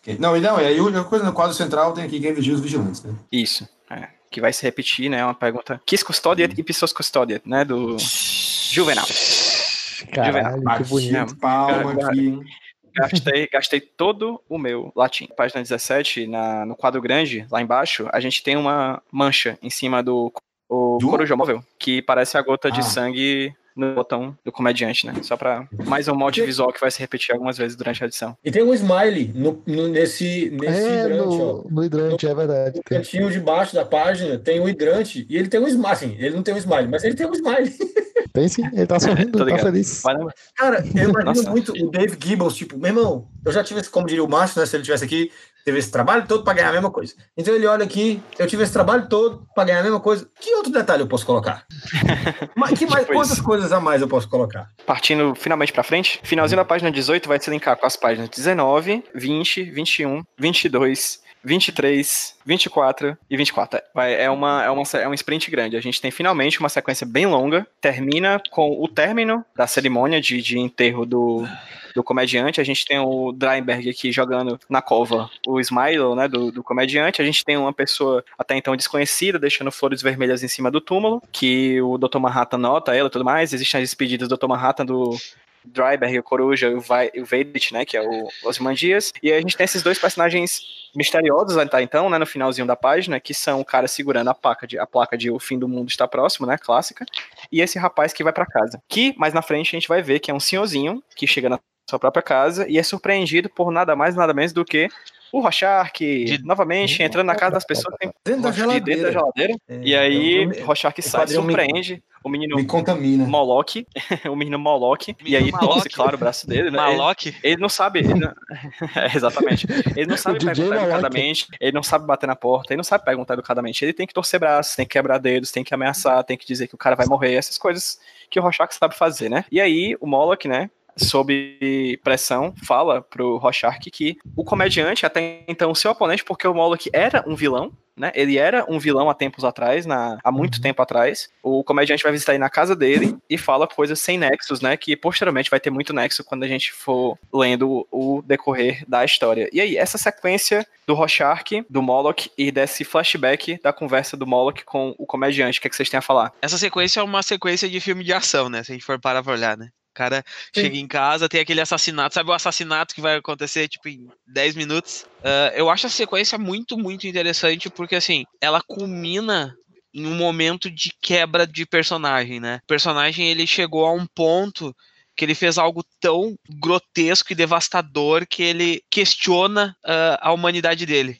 Quem- Não, e não, e aí a coisa no quadro central tem aqui quem vigia os vigilantes, né? Isso. É. Que vai se repetir, né? É uma pergunta. Quis custodiet e Pissos custodiet, né? Do Juvenal. Caralho, que Bati bonito. palma Cara, aqui. Gastei, gastei todo o meu latim. Página 17, na, no quadro grande, lá embaixo, a gente tem uma mancha em cima do o Do? coruja móvel, que parece a gota de Ah. sangue no botão do comediante, né? Só pra mais um molde visual que vai se repetir algumas vezes durante a edição. E tem um smiley no, no- nesse, nesse É, hidrante, ó. no, no hidrante, é verdade. No Tem. cantinho de baixo da página tem um hidrante e ele tem um smile. Assim, ele não tem um smile, mas ele tem um smile. Tem sim, ele tá sorrindo, tá ligado. feliz. Cara, eu imagino Nossa. muito o Dave Gibbons, tipo, meu irmão, eu já tive esse, como diria o Márcio, né? Se ele tivesse aqui, teve esse trabalho todo para ganhar a mesma coisa. Então ele olha aqui, eu tive esse trabalho todo para ganhar a mesma coisa. Que outro detalhe eu posso colocar? Mas que mais, Tipo quantas isso. coisas a mais eu posso colocar? Partindo finalmente pra frente, finalzinho da página 18 vai se linkar com as páginas 19, 20, 21, 22, 23, 24 e 24. Vai, é, uma, é, uma, é um sprint grande. A gente tem finalmente uma sequência bem longa. Termina com o término da cerimônia de, de enterro do, do comediante. A gente tem o Dreinberg aqui jogando na cova o Smile, né, do, do comediante. A gente tem uma pessoa até então desconhecida deixando flores vermelhas em cima do túmulo, que o Dr. Manhattan nota ela e tudo mais. Existem as despedidas do Dr. Manhattan do Dryberg, o Coruja e o Vai- o Vedit, né, que é o Osman Dias. E aí a gente tem esses dois personagens misteriosos até então, né, no finalzinho da página, que são o cara segurando a placa de, a placa de O Fim do Mundo Está Próximo, né, clássica, e esse rapaz que vai pra casa. Que, mais na frente, a gente vai ver que é um senhorzinho que chega na sua própria casa e é surpreendido por nada mais, nada menos do que o Rorschach, De- novamente, entrando na casa das pessoas, tem Dentro da de dentro da geladeira. geladeira, É, e aí Rorschach o sai, quadrinho me- surpreende o menino Me contamina. Moloch, o menino Moloch, e Menino aí Moloch. torce, claro, o braço dele, né? Ele, Maloc? ele não sabe. ele não- É, exatamente. Ele não sabe perguntar educadamente, ele não sabe bater na porta, ele não sabe perguntar educadamente. Ele tem que torcer braços, tem que quebrar dedos, tem que ameaçar, tem que dizer que o cara vai morrer, essas coisas que o Rorschach sabe fazer, né? E aí o Moloch, né? Sob pressão, fala pro Rorschach que o comediante, até então seu oponente, porque o Moloch era um vilão, né? Ele era um vilão há tempos atrás, na, há muito tempo atrás. O comediante vai visitar aí na casa dele e fala coisas sem nexos, né? Que posteriormente vai ter muito nexo quando a gente for lendo o decorrer da história. E aí, essa sequência do Rorschach, do Moloch e desse flashback da conversa do Moloch com o comediante, o que, é que vocês têm a falar? Essa sequência é uma sequência de filme de ação, né? Se a gente for parar pra olhar, né? O cara chega em casa, tem aquele assassinato, sabe o assassinato que vai acontecer, tipo, em 10 minutos? Ah, eu acho a sequência muito, muito interessante, porque, assim, ela culmina em um momento de quebra de personagem, né? O personagem, ele chegou a um ponto que ele fez algo tão grotesco e devastador que ele questiona ah, a humanidade dele.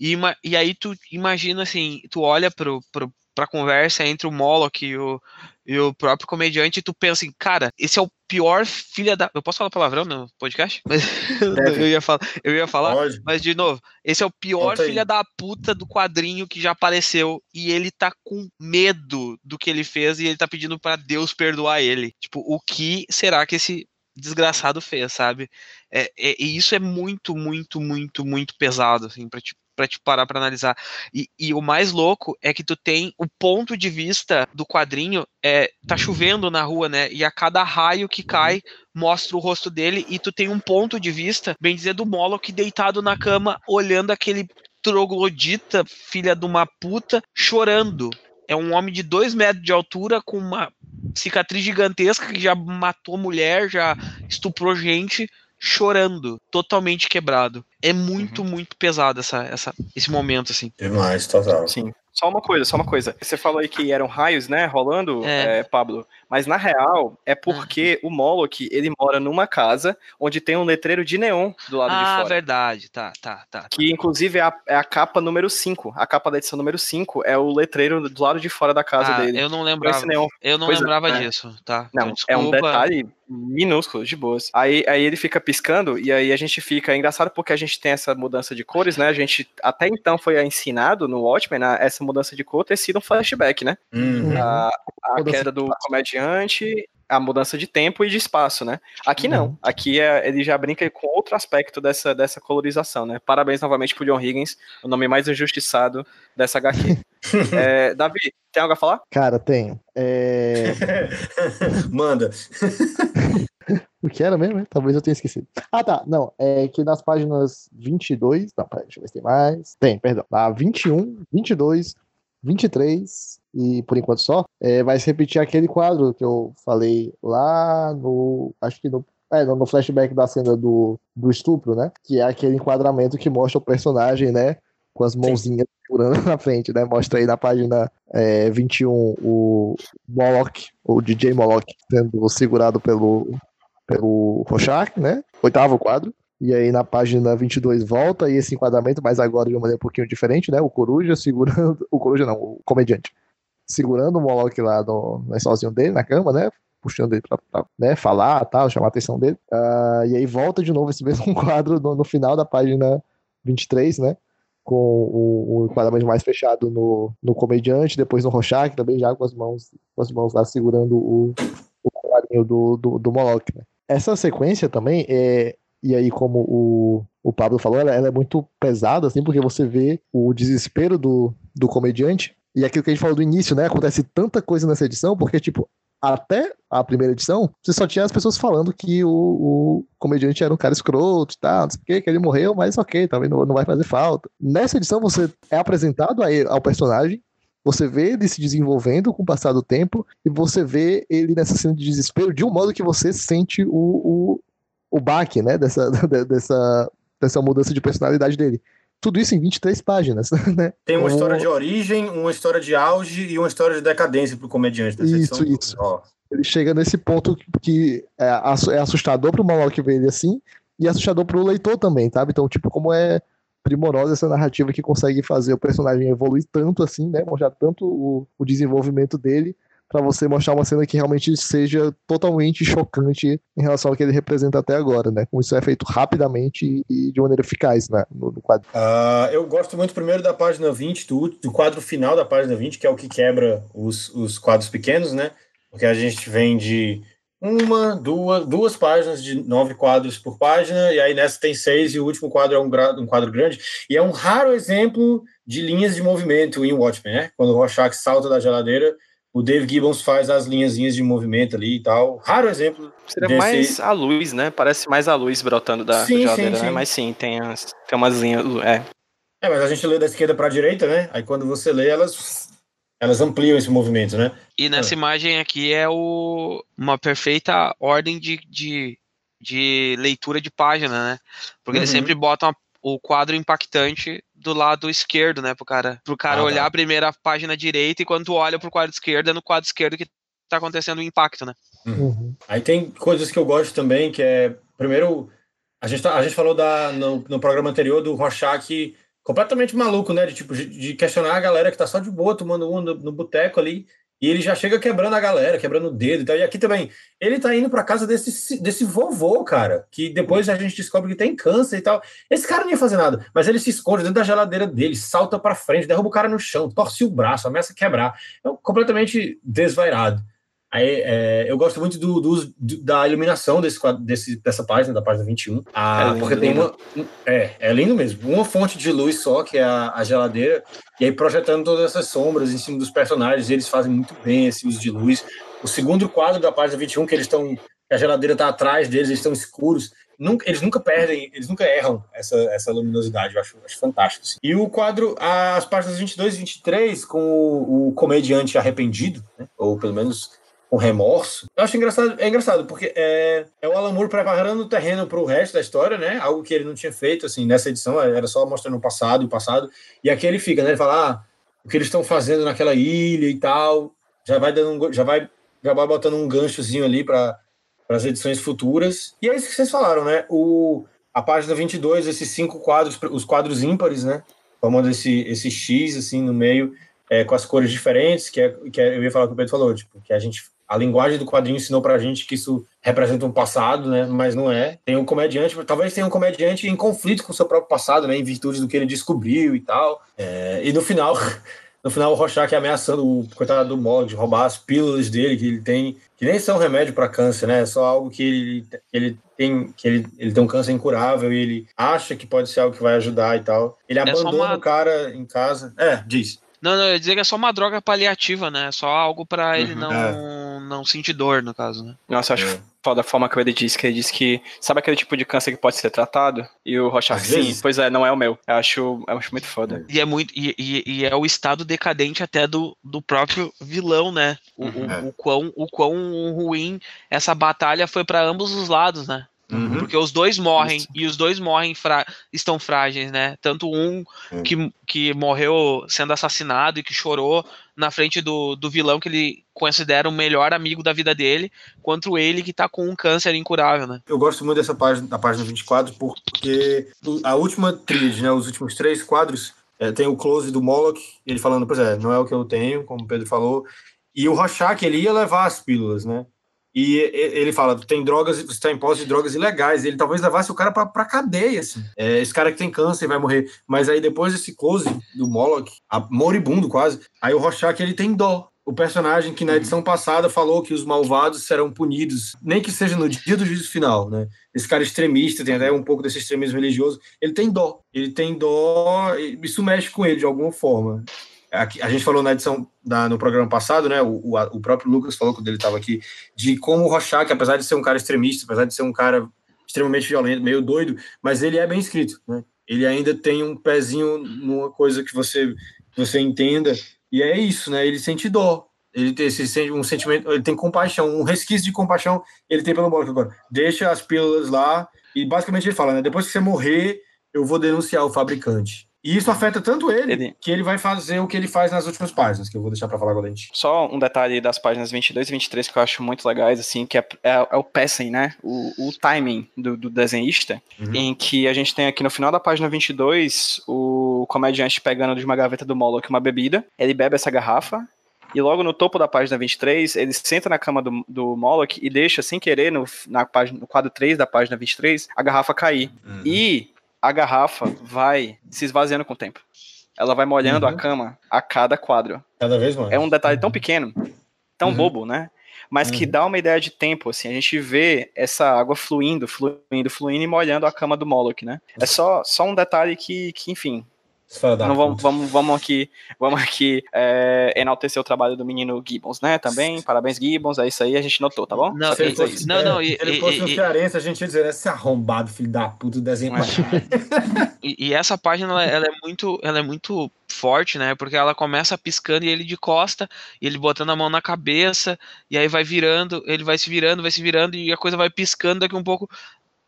E, e aí tu imagina assim, tu olha pro, pro, pra conversa entre o Moloch e o, e o próprio comediante e tu pensa assim, cara, esse é o pior filha da... Eu posso falar palavrão no podcast? Mas Deve. eu, ia falar, eu ia falar, Pode. mas de novo, esse é o pior filha da puta do quadrinho que já apareceu e ele tá com medo do que ele fez e ele tá pedindo pra Deus perdoar ele. Tipo, o que será que esse desgraçado fez, sabe? É, é- e isso é muito, muito, muito, muito pesado, assim, pra te, pra te parar pra analisar. E, e o mais louco é que tu tem o ponto de vista do quadrinho, é, tá chovendo na rua, né? E a cada raio que cai, mostra o rosto dele, e tu tem um ponto de vista, bem dizer, do Moloch deitado na cama, olhando aquele troglodita, filha de uma puta, chorando. É um homem de dois metros de altura, com uma cicatriz gigantesca, que já matou mulher, já estuprou gente, chorando, totalmente quebrado. É muito, muito pesado essa, essa, esse momento, assim. Demais, total. Sim. Só uma coisa, só uma coisa. Você falou aí que eram raios, né, rolando, É. é, Pablo. Mas na real, é porque o Moloch, ele mora numa casa onde tem um letreiro de neon do lado de Ah, fora. verdade, tá, tá, tá. tá. Que inclusive é a, é a capa número 5. A capa da edição número 5 é o letreiro do lado de fora da casa Ah, dele. eu não lembrava. esse neon. Eu não Pois é, lembrava é. disso, tá? Não, Então, é um detalhe minúsculo, de boas. Aí, aí ele fica piscando e aí a gente fica. É engraçado porque a gente tem essa mudança de cores, né? A gente até então foi ensinado no Watchmen, né, essa mudança de cor ter sido um flashback, né? Uhum. A, a queda do comediante, a mudança de tempo e de espaço, né? Aqui Uhum. não. Aqui é, ele já brinca com outro aspecto dessa, dessa colorização, né? Parabéns novamente pro John Higgins, o nome mais injustiçado dessa HQ. É, Davi, tem algo a falar? Cara, tenho. É... Manda. O que era mesmo? hein? Talvez eu tenha esquecido. Ah, tá. Não, é que nas páginas 22. Não, peraí, deixa eu ver se tem mais. Tem, perdão. Na 21, 22, 23 e por enquanto só. é, vai se repetir aquele quadro que eu falei lá no. Acho que no. É, no flashback da cena do, do estupro, né? Que é aquele enquadramento que mostra o personagem, né? Com as mãozinhas segurando na frente, né? Mostra aí na página é, 21 o Moloch, o DJ Moloch, sendo segurado pelo, pelo Rorschach, né? Oitavo quadro. E aí na página 22 volta e esse enquadramento, mas agora de uma maneira um pouquinho diferente, né? O Coruja segurando... O Coruja não, o comediante. Segurando o Moloch lá no, no sozinho dele, na cama, né? Puxando ele pra, pra né, falar tal, chamar a atenção dele. Uh, e aí volta de novo esse mesmo quadro no, no final da página 23, né? Com o, o mais fechado no, no comediante, depois no Rorschach, também já com as mãos, com as mãos lá segurando o, o colarinho do, do, do Moloch, né? Essa sequência também é, e aí, como o, o Pablo falou, ela, ela, é muito pesada, assim, porque você vê o desespero do, do comediante. E aquilo que a gente falou do início, né? Acontece tanta coisa nessa edição, porque, tipo, até a primeira edição, você só tinha as pessoas falando que o, o comediante era um cara escroto e tal, não sei o que, que ele morreu, mas ok, também não, não vai fazer falta. Nessa edição, você é apresentado a ao personagem, você vê ele se desenvolvendo com o passar do tempo, e você vê ele nessa cena de desespero de um modo que você sente o, o, o baque, né, dessa, dessa, dessa mudança de personalidade dele. Tudo isso em 23 páginas, né? Tem uma história de origem, uma história de auge e uma história de decadência pro comediante. Isso, edição. isso. Oh. Ele chega nesse ponto que é, é assustador pro maluco que vê ele assim e assustador pro leitor também, sabe? Então, tipo, como é primorosa essa narrativa que consegue fazer o personagem evoluir tanto assim, né? Mostrar tanto o, o desenvolvimento dele para você mostrar uma cena que realmente seja totalmente chocante em relação ao que ele representa até agora, né? Como isso é feito rapidamente e de maneira eficaz né? no, no quadro. Uh, eu gosto muito primeiro da página 20, do, do quadro final da página 20, que é o que quebra os, os quadros pequenos, né? Porque a gente vem de uma, duas, duas páginas de nove quadros por página, e aí nessa tem seis, e o último quadro é um, um quadro grande, e é um raro exemplo de linhas de movimento em Watchmen, né? Quando o Rorschach salta da geladeira, o Dave Gibbons faz as linhazinhas de movimento ali e tal. Raro exemplo. Seria desse... mais a luz, né? Parece mais a luz brotando da sim, geladeira, sim, sim. né? Mas sim, tem, as, tem umas linhas. É. é, mas a gente lê da esquerda para a direita, né? Aí quando você lê, elas elas ampliam esse movimento, né? E nessa é. imagem aqui é o, uma perfeita ordem de, de, de leitura de página, né? Porque uhum. eles sempre botam o quadro impactante do lado esquerdo, né, pro cara, pro cara ah, olhar tá. a primeira página direita e quando tu olha pro quadro esquerdo, é no quadro esquerdo que tá acontecendo o impacto, né? Uhum. uhum. Aí tem coisas que eu gosto também, que é, primeiro, a gente, tá, a gente falou da, no, no programa anterior do Rorschach completamente maluco, né, de, tipo, de questionar a galera que tá só de boa, tomando um no, no boteco ali, e ele já chega quebrando a galera, quebrando o dedo e tal. E aqui também, ele tá indo pra casa desse, desse vovô, cara, que depois a gente descobre que tem câncer e tal. Esse cara não ia fazer nada, mas ele se esconde dentro da geladeira dele, salta pra frente, derruba o cara no chão, torce o braço, ameaça quebrar. É completamente desvairado. Aí, é, eu gosto muito do, do, da iluminação desse, desse, dessa página, da página 21. Ah, é lindo, porque tem uma. É, é lindo mesmo. Uma fonte de luz só, que é a, a, geladeira, e aí projetando todas essas sombras em cima dos personagens, eles fazem muito bem esse uso de luz. O segundo quadro da página 21, que eles estão. A geladeira está atrás deles, eles estão escuros. Nunca, eles nunca perdem, eles nunca erram essa, essa luminosidade, eu acho, acho fantástico. Assim. E o quadro, as páginas 22 e 23, com o, o comediante arrependido, né? ou pelo menos com remorso. Eu acho engraçado, é engraçado, porque é, é o Alan Moore preparando o terreno para o resto da história, né? Algo que ele não tinha feito, assim, nessa edição, era só mostrando o passado e o passado. E aqui ele fica, né? Ele fala, ah, o que eles estão fazendo naquela ilha e tal, já vai dando, já vai, já vai botando um ganchozinho ali para as edições futuras. E é isso que vocês falaram, né? O, a página 22, esses cinco quadros, os quadros ímpares, né? Formando esse, esse X, assim, no meio, é, com as cores diferentes, que, é, que é, eu ia falar o que o Pedro falou, tipo, que a gente a linguagem do quadrinho ensinou pra gente que isso representa um passado, né? Mas não é. Tem um comediante, talvez tenha um comediante em conflito com o seu próprio passado, né? Em virtude do que ele descobriu e tal. É, e no final, no final o Rorschach ameaçando o coitado do Mog de roubar as pílulas dele que ele tem, que nem são remédio para câncer, né? É só algo que ele, ele tem, que ele, ele tem um câncer incurável e ele acha que pode ser algo que vai ajudar e tal. Ele é abandona uma... o cara em casa. É, diz. Não, não, eu ia dizer que é só uma droga paliativa, né? Só algo para ele uhum, não, é. não sentir dor, no caso, né? Nossa, eu acho é. foda a forma que ele disse, que ele disse que sabe aquele tipo de câncer que pode ser tratado? E o Rorschach, sim, vezes. pois é, não é o meu. Eu acho, eu acho muito foda. E é muito, e, e, e, é o estado decadente até do, do próprio vilão, né? O, uhum. o, o, quão, o quão ruim essa batalha foi para ambos os lados, né? Uhum. Porque os dois morrem Isso. e os dois morrem fra estão frágeis, né? Tanto um uhum. que, que morreu sendo assassinado e que chorou na frente do, do vilão que ele considera o melhor amigo da vida dele, quanto ele que tá com um câncer incurável, né? Eu gosto muito dessa página, da página 24, porque a última tríade, né? Os últimos três quadros É, tem o close do Moloch, ele falando, pois é, não é o que eu tenho, como o Pedro falou. E o Rorschach, ele ia levar as pílulas, né? E ele fala, tem drogas, você está em posse de drogas ilegais. Ele talvez levasse o cara para cadeia, assim. É, esse cara que tem câncer vai morrer. Mas aí depois desse close do Moloch, a- moribundo quase, aí o Rorschach, ele tem dó. O personagem que na edição passada falou que os malvados serão punidos, nem que seja no dia do juízo final, né? Esse cara extremista, tem até um pouco desse extremismo religioso, ele tem dó. Ele tem dó, e isso mexe com ele de alguma forma. Aqui- a gente falou na edição, da, no programa passado, né? O, o, o próprio Lucas falou quando ele estava aqui, de como o Rorschach, apesar de ser um cara extremista, apesar de ser um cara extremamente violento, meio doido, mas ele é bem escrito, né? Ele ainda tem um pezinho numa coisa que você, que você entenda, e é isso, né? Ele sente dó. Ele tem esse um sentimento, ele tem compaixão, um resquício de compaixão ele tem pelo Moloch agora. Deixa as pílulas lá e basicamente ele fala, né? Depois que você morrer, eu vou denunciar o fabricante. E isso afeta tanto ele, Ele- que ele vai fazer o que ele faz nas últimas páginas, que eu vou deixar pra falar agora a gente. Só um detalhe das páginas 22 e 23 que eu acho muito legais, assim, que é, é- é o pacing, né? O, o timing do, do desenhista, Uhum. em que a gente tem aqui no final da página 22 o comediante pegando de uma gaveta do Moloch uma bebida, ele bebe essa garrafa, e logo no topo da página 23, ele senta na cama do, do Moloch e deixa, sem querer, no, na página, no quadro 3 da página 23, a garrafa cair. E a garrafa vai se esvaziando com o tempo. Ela vai molhando Uhum. a cama a cada quadro. Cada vez mais. É um detalhe tão pequeno, tão Uhum. bobo, né? Mas que Uhum. dá uma ideia de tempo, assim. A gente vê essa água fluindo, fluindo, fluindo e molhando a cama do Moloch, né? É só, só um detalhe que, que enfim, não vamos, vamos, vamos aqui, vamos aqui é, enaltecer o trabalho do menino Gibbons, né? Também, parabéns Gibbons, é isso aí, a gente notou, tá bom? Não, Se ele e- fosse, não, não, é, e- se ele e- fosse um e- cearense, a gente ia dizer, esse arrombado, filho da puta, desenho Mas- E, e essa página ela, ela é muito, ela é muito forte, né? Porque ela começa piscando e ele de costa, e ele botando a mão na cabeça, e aí vai virando, ele vai se virando, vai se virando, e a coisa vai piscando, daqui um pouco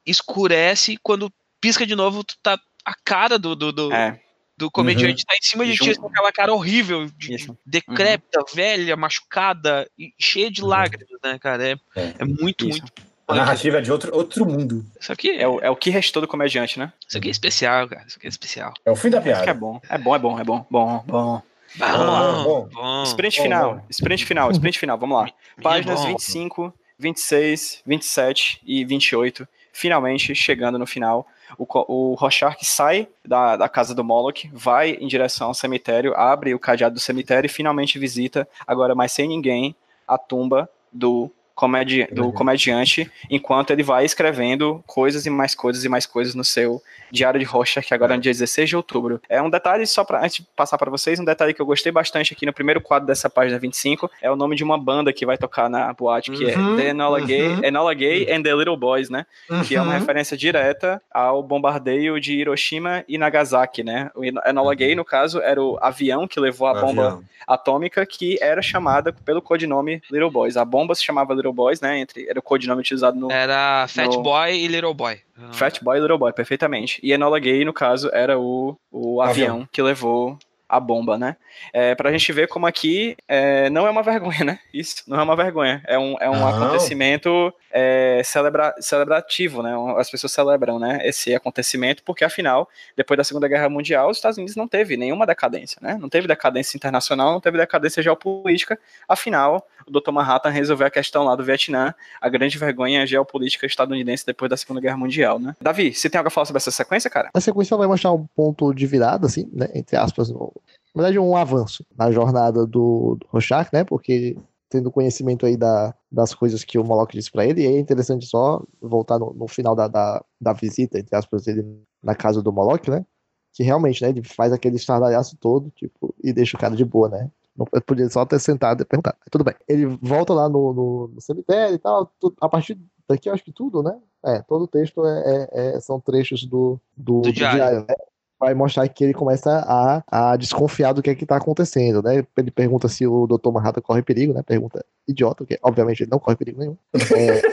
escurece, e quando pisca de novo, tu tá a cara do, do, do, É, do comediante tá em cima de ti, com aquela cara horrível, de, Isso. decrépita, velha, machucada, e cheia de Uhum. lágrimas, né, cara? É, É. é muito, Isso. muito. A narrativa é de outro, outro mundo. Isso aqui, é, o, é o que restou do comediante, né? isso aqui é especial, cara. Isso aqui é especial. É o fim da é piada. bom. É bom, é bom, é bom. Bom, bom. Bom, bom. bom. Sprint bom, final, bom. sprint final, sprint final, vamos lá. Páginas bom. 25, 26, 27 e 28, finalmente chegando no final. O, o Rorschach sai da, da casa do Moloch, vai em direção ao cemitério, abre o cadeado do cemitério e finalmente visita, agora mais sem ninguém, a tumba do, comedi do comediante, enquanto ele vai escrevendo coisas e mais coisas e mais coisas no seu Diário de Rorschach, que agora é no dia 16 de outubro. É um detalhe, só pra antes de passar para vocês, um detalhe que eu gostei bastante aqui no primeiro quadro dessa página 25, é o nome de uma banda que vai tocar na boate, que Uhum, é The Enola Gay, uhum. Enola Gay and the Little Boys, né? Que é uma Uhum. referência direta ao bombardeio de Hiroshima e Nagasaki, né? O Enola Uhum. Gay, no caso, era o avião que levou a bomba Avião. atômica que era chamada pelo codinome Little Boys. A bomba se chamava Little Boys, né? Entre, era o codinome utilizado no Era Fat No- Boy e Little Boy. Fat Boy e Little Boy, perfeitamente. E Enola Gay, no caso, era o, o avião, Avião. que levou a bomba, né? É, pra gente ver como aqui é, não é uma vergonha, né? Isso, não é uma vergonha. É um, é um Não. acontecimento é, celebra, celebrativo, né? As pessoas celebram, né? Esse acontecimento, porque afinal, depois da Segunda Guerra Mundial, os Estados Unidos não teve nenhuma decadência, né? Não teve decadência internacional, não teve decadência geopolítica. Afinal, o Dr. Manhattan resolveu a questão lá do Vietnã, a grande vergonha geopolítica estadunidense depois da Segunda Guerra Mundial, né? Davi, você tem algo a falar sobre essa sequência, cara? A sequência vai mostrar um ponto de virada, assim, né? Entre aspas, no- na verdade, um avanço na jornada do, do Rorschach, né? Porque tendo conhecimento aí da, das coisas que o Moloch disse pra ele, e é interessante só voltar no, no final da, da, da visita, entre aspas, dele na casa do Moloch, né? Que realmente, né? Ele faz aquele estardalhaço todo, tipo, e deixa o cara de boa, né? Não, podia só ter sentado e perguntado. Tudo bem. Ele volta lá no, no, no cemitério e tal. tu- a partir daqui, eu acho que tudo, né? É, todo o texto é, é- é- são trechos do, do, do diário. diário. né? Vai mostrar que ele começa a, a desconfiar do que é que tá acontecendo, né? Ele pergunta se o Dr. Manhattan corre perigo, né? Pergunta idiota, porque obviamente ele não corre perigo nenhum.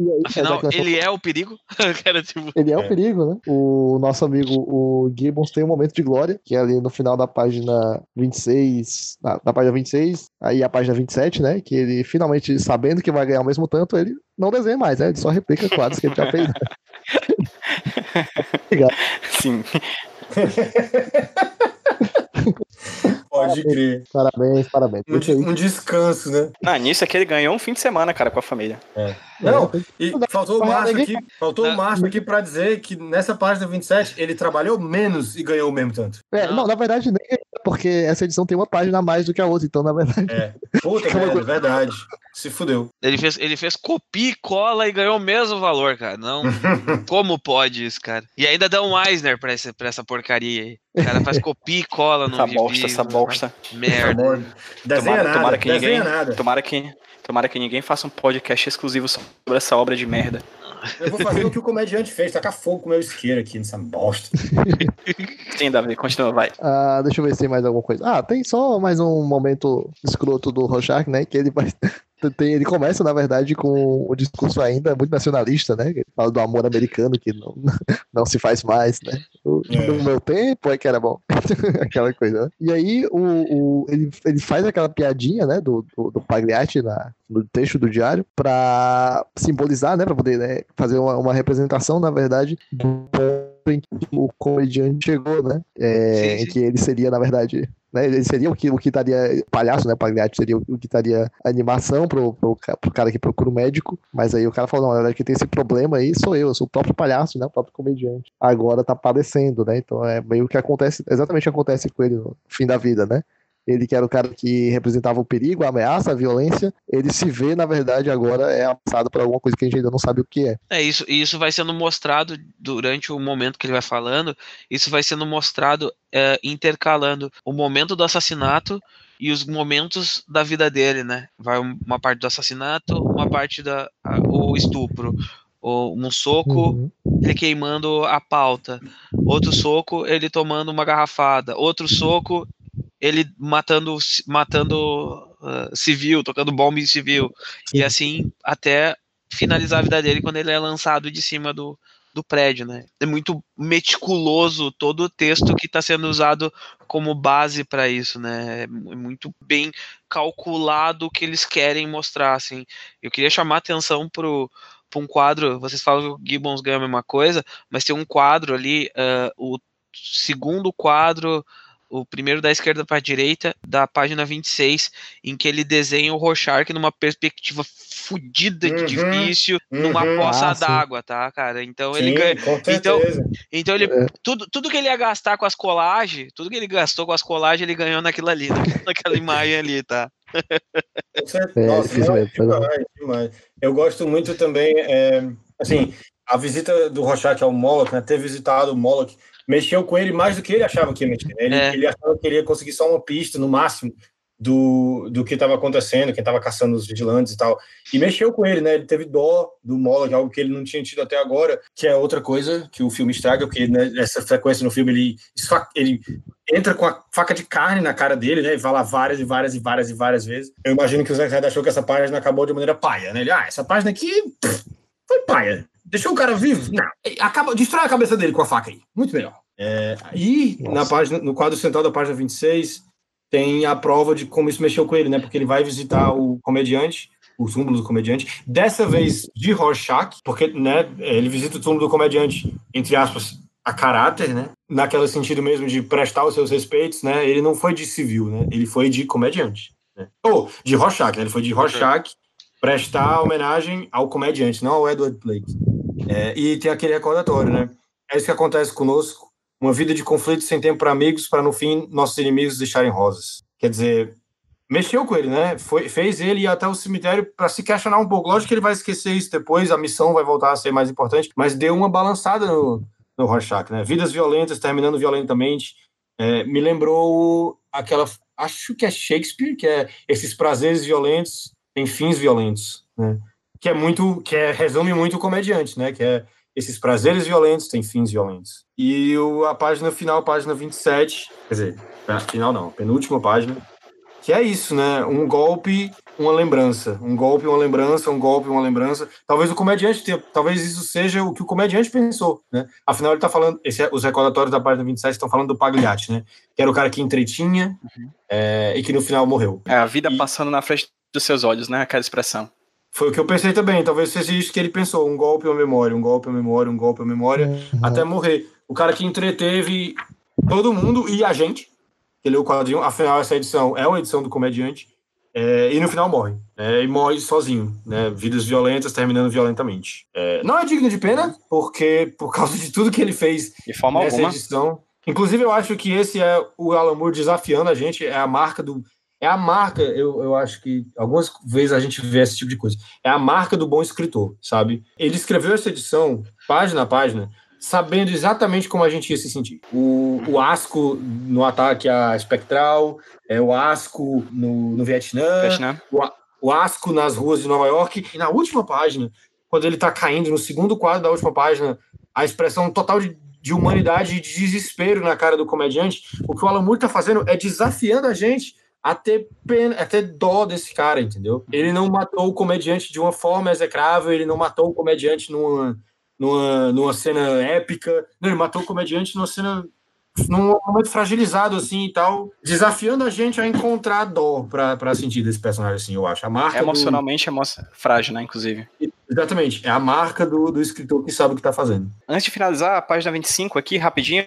É, aí, Afinal, que ele é o perigo. Cara, tipo, ele é o É. perigo, né? O nosso amigo, o Gibbons, tem um momento de glória, que é ali no final da página 26, na, na página 26, aí a página 27, né? Que ele finalmente, sabendo que vai ganhar o mesmo tanto, ele não desenha mais, né? Ele só replica quadros que ele já fez. Obrigado. Sim. Pode parabéns, crer. Parabéns, parabéns. Um, um descanso, né? Ah, nisso é que ele ganhou um fim de semana, cara, com a família. É. Não, e faltou o Márcio aqui, faltou o. Márcio aqui pra dizer que nessa página 27 ele trabalhou menos e ganhou o mesmo tanto. É, Não. na verdade, nem porque essa edição tem uma página a mais do que a outra, então, na verdade. É. Puta merda, é verdade. Se fudeu. Ele fez, ele fez copia e cola e ganhou o mesmo valor, cara. Não, como pode isso, cara? E ainda dá um Eisner pra essa, pra essa porcaria aí. O cara faz copia e cola no Essa bosta, essa bosta. Merda. Desenha Tomara, nada, tomara que desenha ninguém. nada. Tomara que. Tomara que ninguém faça um podcast exclusivo sobre essa obra de merda. Eu vou fazer o que o comediante fez, tacar fogo com o meu isqueiro aqui nessa bosta. Sim, Davi, continua, vai. Ah, deixa eu ver se tem mais alguma coisa. Ah, tem só mais um momento escroto do Rorschach, né? Que ele vai. Tem, ele começa, na verdade, com o discurso ainda muito nacionalista, né? Ele fala do amor americano que não, não se faz mais, né? O- É. No meu tempo é que era bom. aquela coisa, né? E aí o, o- ele, ele faz aquela piadinha, né? Do, do, do Pagliatti na, no texto do diário pra simbolizar, né? Pra poder né, fazer uma, uma representação, na verdade, do ponto em que o comediante chegou, né? É, Sim, Em sim. que ele seria, na verdade, né? Ele seria o que, o que estaria. Palhaço, né? Pagliatti seria o, que estaria animação pro, pro, pro cara que procura o médico. Mas aí o cara falou: não, na verdade, quem tem esse problema aí sou eu, eu sou o próprio palhaço, né? O próprio comediante. Agora tá padecendo, né? Então é meio que acontece, exatamente o que acontece com ele no fim da vida, né? Ele que era o cara que representava o perigo, a ameaça, a violência, ele se vê, na verdade, agora é ameaçado por alguma coisa que a gente ainda não sabe o que é. É isso, e isso vai sendo mostrado durante o momento que ele vai falando. Isso vai sendo mostrado é, intercalando o momento do assassinato e os momentos da vida dele, né? Vai um- uma parte do assassinato, uma parte da a- o estupro, um soco, Uhum. ele queimando a pauta, outro soco ele tomando uma garrafada, outro soco ele matando matando ah, civil, tocando bomba em civil e assim até finalizar a vida dele quando ele é lançado de cima do, do prédio, né? É muito meticuloso todo o texto que está sendo usado como base para isso, né? É mu- muito bem calculado o que eles querem mostrar, assim. Eu queria chamar a atenção pro para um quadro, vocês falam que o Gibbons ganha a mesma coisa, mas tem um quadro ali, ah, o segundo quadro, o primeiro da esquerda para a direita, da página 26, em que ele desenha o Rorschach numa perspectiva fodida de Uhum, difícil, numa uhum. poça Ah, d'água, tá, cara? Então ele Sim, ganha. com então- certeza. Então ele. É. Tudo, tudo que ele ia gastar com as colagens, tudo que ele gastou com as colagens, ele ganhou naquilo ali, naquela, naquela imagem ali, tá? Com certeza. É, Nossa, bom. demais, demais. Eu gosto muito também, é, assim, a visita do Rorschach ao Moloch, né, ter visitado o Moloch, mexeu com ele mais do que ele achava que ia mexer. né? Ele, É. ele achava que ele ia conseguir só uma pista, no máximo, do, do que estava acontecendo, quem estava caçando os vigilantes e tal. E mexeu com ele, né? Ele teve dó do Moloch, algo que ele não tinha tido até agora, que é outra coisa que o filme estraga, porque né, essa frequência no filme ele, ele entra com a faca de carne na cara dele, né? E vai lá várias e várias e várias e várias vezes. Eu imagino que o Zé Red achou que essa página acabou de maneira paia, né? Ele, ah, essa página aqui pff, foi paia. Deixou o cara vivo? Não. Acaba, destrói a cabeça dele com a faca aí. Muito melhor. É, e na página, no quadro central da página 26, tem a prova de como isso mexeu com ele, né? Porque ele vai visitar o comediante, o túmulo do comediante, dessa vez de Rorschach, porque né, ele visita o túmulo do comediante, entre aspas, a caráter, né? Naquele sentido mesmo de prestar os seus respeitos, né? Ele não foi de civil, né? Ele foi de comediante. Né? Ou de Rorschach, né? Ele foi de Rorschach prestar homenagem ao comediante, não ao Edward Blake. É, e tem aquele recordatório, né? É isso que acontece conosco. Uma vida de conflitos sem tempo para amigos, para no fim nossos inimigos deixarem rosas. Quer dizer, mexeu com ele, né? Foi, fez ele ir até o cemitério para se questionar um pouco. Lógico que ele vai esquecer isso depois, a missão vai voltar a ser mais importante, mas deu uma balançada no, no Rorschach, né? Vidas violentas terminando violentamente. É, me lembrou aquela. Acho que é Shakespeare, que é esses prazeres violentos têm fins violentos, né? Que é muito. que é, resume muito o comediante, né? Que é esses prazeres violentos têm fins violentos. E o, a página final, página 27, quer dizer, a final não, penúltima página, que é isso, né? Um golpe, uma lembrança. Um golpe, uma lembrança, um golpe, uma lembrança. Talvez o comediante tenha, talvez isso seja o que o comediante pensou, né? Afinal, ele tá falando, esse, é- os recordatórios da página 27 estão falando do Pagliatti, né? Que era o cara que entretinha é, e que no final morreu. É a vida E- passando na frente dos seus olhos, né? Aquela expressão. Foi o que eu pensei também. Talvez seja isso que ele pensou: um golpe ou memória, um golpe ou memória, um golpe ou memória. Uhum. até morrer. O cara que entreteve todo mundo e a gente que lê o quadrinho, afinal, essa edição é uma edição do comediante, é, e no final morre, né, e morre sozinho, né, vidas violentas terminando violentamente. É, não é digno de pena, porque por causa de tudo que ele fez De forma nessa alguma. edição. Inclusive, eu acho que esse é o Alan Moore desafiando a gente, é a marca do. É a marca, eu, eu acho que algumas vezes a gente vê esse tipo de coisa. É a marca do bom escritor, sabe? Ele escreveu essa edição, página a página, sabendo exatamente como a gente ia se sentir. O, o asco no ataque à espectral, é, o asco no, no Vietnã, Vietnã. o asco nas ruas de Nova York. E na última página, quando ele tá caindo, no segundo quadro da última página, a expressão total de, de humanidade e de desespero na cara do comediante, o que o Alan Moore tá fazendo é desafiando a gente a ter pena, a ter dó desse cara, entendeu? Ele não matou o comediante de uma forma execrável, ele não matou o comediante numa, numa, numa cena épica, não, ele matou o comediante numa cena num momento fragilizado assim e tal, desafiando a gente a encontrar dó pra, pra sentir desse personagem assim, eu acho. A marca do- Emocionalmente emo frágil, né, inclusive. Exatamente, é a marca do, do escritor que sabe o que tá fazendo. Antes de finalizar, a página 25 aqui, rapidinho,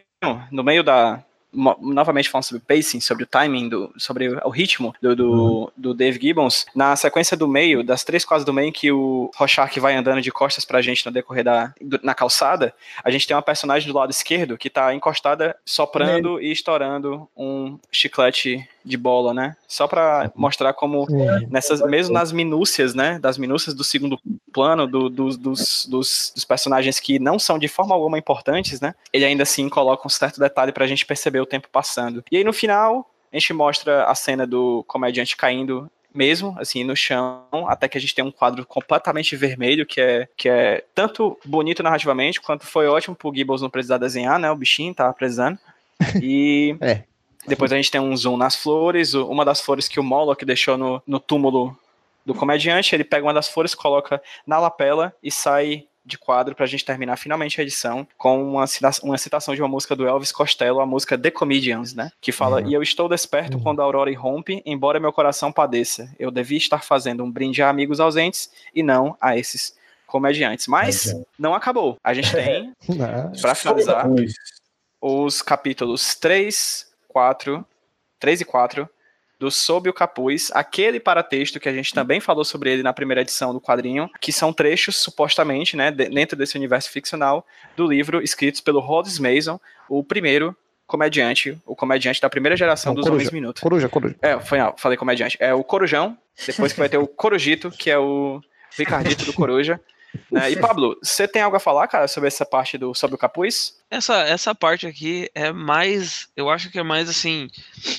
no meio da. Novamente falando sobre o pacing, sobre o timing, do, sobre o ritmo do, do, do Dave Gibbons, na sequência do meio, das três quadras do meio que o Rorschach vai andando de costas pra gente no decorrer da do- na calçada, a gente tem uma personagem do lado esquerdo que tá encostada, soprando e estourando um chiclete de bola, né? Só pra mostrar como nessas mesmo nas minúcias, né, das minúcias do segundo plano do- do- dos, dos, dos personagens que não são de forma alguma importantes, né, ele ainda assim coloca um certo detalhe pra gente perceber o tempo passando. E aí no final a gente mostra a cena do comediante caindo mesmo, assim, no chão, até que a gente tem um quadro completamente vermelho, que é, que é tanto bonito narrativamente, quanto foi ótimo pro Gibbons não precisar desenhar, né, o bichinho tava precisando. E É. depois a gente tem um zoom nas flores, uma das flores que o Moloch deixou no, no túmulo do comediante, ele pega uma das flores, coloca na lapela e sai de quadro pra gente terminar finalmente a edição com uma, uma citação de uma música do Elvis Costello, a música The Comedians, né? Que fala, e eu estou desperto quando a aurora irrompe, embora meu coração padeça. Eu devia estar fazendo um brinde a amigos ausentes e não a esses comediantes. Mas não acabou. A gente tem, Não. pra finalizar, os capítulos 3, 4, 3 e 4 do Sob o Capuz, aquele paratexto que a gente também falou sobre ele na primeira edição do quadrinho, que são trechos, supostamente, né, de- dentro desse universo ficcional, do livro escritos pelo Rhodes Mason, o primeiro comediante, o comediante da primeira geração Não, dos Coruja. Homens Minuto. Coruja, coruja. É, foi, ah, falei comediante. É o Corujão, depois que vai ter o Corujito, que é o Ricardito do Coruja. Né? E Pablo, você tem algo a falar, cara, sobre essa parte do Sob o Capuz? Essa, essa parte aqui é mais. Eu acho que é mais assim.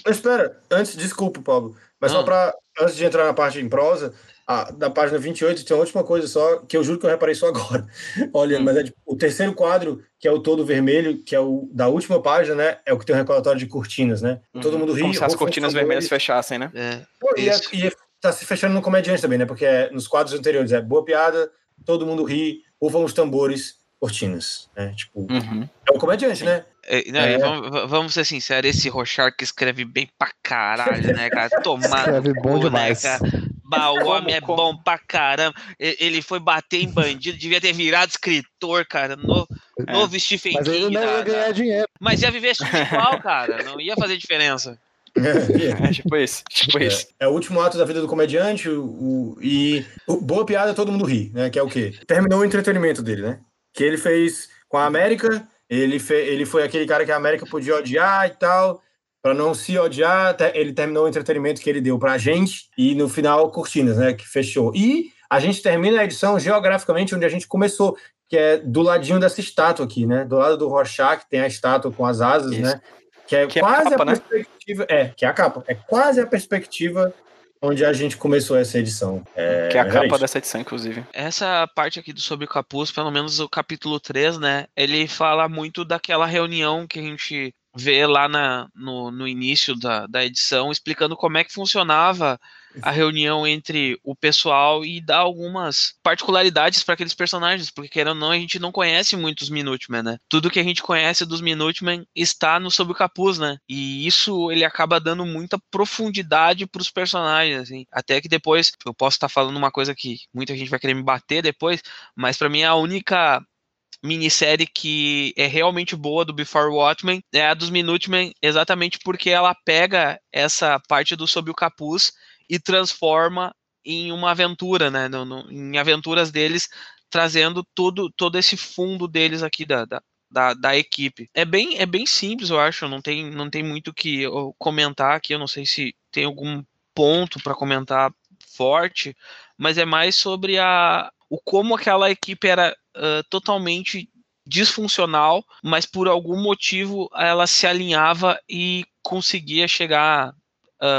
Mas espera, antes, desculpa, Pablo, mas só para antes de entrar na parte em prosa, a, da página 28 tem uma última coisa só, que eu juro que eu reparei só agora. Olha, Hum. mas é tipo, o terceiro quadro, que é o todo vermelho, que é o da última página, né? É o que tem um recordatório de cortinas, né? Todo mundo ri. Como se as cortinas vermelhas fechassem, né? É, Pô, e, é- e é- tá se fechando no comediante também, né? Porque é- nos quadros anteriores é boa piada, todo mundo ri, rufam os tambores, cortinas, né? Tipo, Uhum. é o comediante, né? É, não, É. vamos, vamos ser sinceros, esse Rochard que escreve bem pra caralho, né, cara? Tomar no Escreve bom cu, demais. Né, cara? Bah, o Como- homem é como- bom pra caramba. Ele foi bater em bandido, devia ter virado escritor, cara. No, É. Novo Stephen Mas ele King. não da- ia da- ganhar dinheiro. Mas ia viver tudo igual, cara. Não ia fazer diferença. É, tipo isso, tipo isso. É o último ato da vida do comediante o, o- e o, boa piada todo mundo ri, né? Que é o quê? Terminou o entretenimento dele, né? Que ele fez com a América, ele, fe, ele foi aquele cara que a América podia odiar e tal, para não se odiar, ele terminou o entretenimento que ele deu pra gente e no final cortinas, né? Que fechou. E a gente termina a edição geograficamente onde a gente começou, que é do ladinho dessa estátua aqui, né? Do lado do Rorschach tem a estátua com as asas, Isso. né? Que é Que é a quase capa, a né? perspectiva. É, que é a capa. É quase a perspectiva onde a gente começou essa edição. É, que é a capa isso. dessa edição, inclusive. Essa parte aqui do Sobre o Capuz, pelo menos o capítulo 3, né? Ele fala muito daquela reunião que a gente vê lá na, no, no início da, da edição, explicando como é que funcionava a reunião entre o pessoal e dar algumas particularidades para aqueles personagens, porque querendo ou não, a gente não conhece muito os Minutemen, né? Tudo que a gente conhece dos Minutemen está no Sob o Capuz, né? E isso ele acaba dando muita profundidade para os personagens, assim. Até que depois eu posso estar falando uma coisa que muita gente vai querer me bater depois, mas para mim a única minissérie que é realmente boa do Before Watchmen é a dos Minutemen, exatamente porque ela pega essa parte do Sob o Capuz e transforma em uma aventura, né? No, no, em aventuras deles, trazendo todo, todo esse fundo deles aqui da, da, da, da, equipe. É bem, é bem simples, eu acho. Não tem, não tem muito que comentar aqui. Eu não sei se tem algum ponto para comentar forte, mas é mais sobre a, o como aquela equipe era uh, totalmente disfuncional, mas por algum motivo ela se alinhava e conseguia chegar,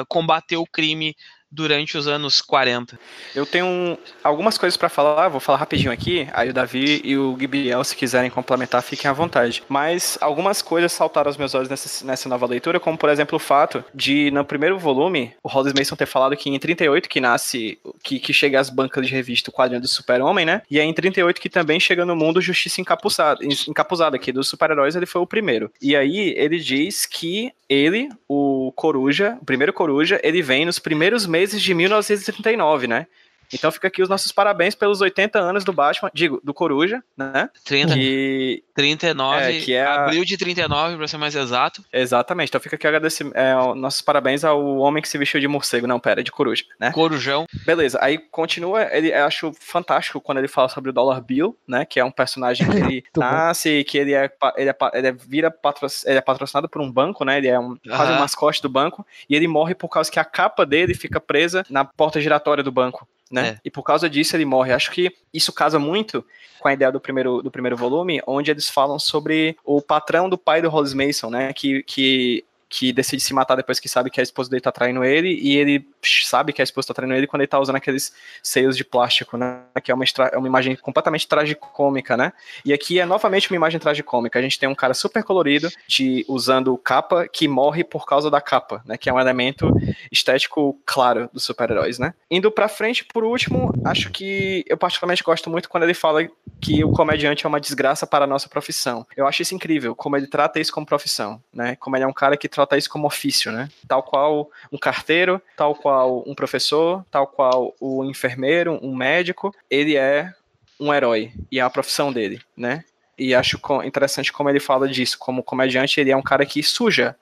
combater o crime durante os anos 40. Eu tenho algumas coisas para falar, vou falar rapidinho aqui, aí o Davi e o Gabriel, se quiserem complementar, fiquem à vontade. Mas algumas coisas saltaram aos meus olhos nessa, nessa nova leitura, como por exemplo o fato de, no primeiro volume, o Hollis Mason ter falado que em 38 que nasce, que, que chega às bancas de revista o quadrinho do super-homem, né? E é em 38 que também chega no mundo Justiça Encapuzada, encapuzada aqui dos super-heróis, ele foi o primeiro. E aí ele diz que ele, o Coruja, o primeiro Coruja, ele vem nos primeiros meses meses de 1939, né? Então fica aqui os nossos parabéns pelos 80 anos do Batman, digo, do Coruja, né? 30, que, 39, é, que é abril de 39, para ser mais exato. Exatamente, então fica aqui agradecer, é, nossos parabéns ao homem que se vestiu de morcego, não, pera, de coruja, né? Corujão. Beleza, aí continua, ele eu acho fantástico quando ele fala sobre o Dollar Bill, né, que é um personagem que ele nasce, que ele é, ele é, ele é, vira patro, ele é patrocinado por um banco, né, ele é um, quase um mascote do banco, e ele morre por causa que a capa dele fica presa na porta giratória do banco né? É. E por causa disso ele morre. Acho que isso casa muito com a ideia do primeiro, do primeiro volume, onde eles falam sobre o patrão do pai do Hollis Mason, né? Que, que que decide se matar depois que sabe que a esposa dele tá traindo ele, e ele sabe que a esposa tá traindo ele quando ele tá usando aqueles seios de plástico, né? Que é uma, é uma imagem completamente tragicômica, né? E aqui é novamente uma imagem tragicômica. A gente tem um cara super colorido, de usando capa, que morre por causa da capa, né? Que é um elemento estético claro dos super-heróis, né? Indo pra frente, por último, acho que eu particularmente gosto muito quando ele fala que o comediante é uma desgraça para a nossa profissão. Eu acho isso incrível, como ele trata isso como profissão, né? Como ele é um cara que trata isso como ofício, né? Tal qual um carteiro, tal qual um professor, tal qual o enfermeiro, um médico, ele é um herói e é a profissão dele, né? E acho interessante como ele fala disso, como comediante ele é um cara que suja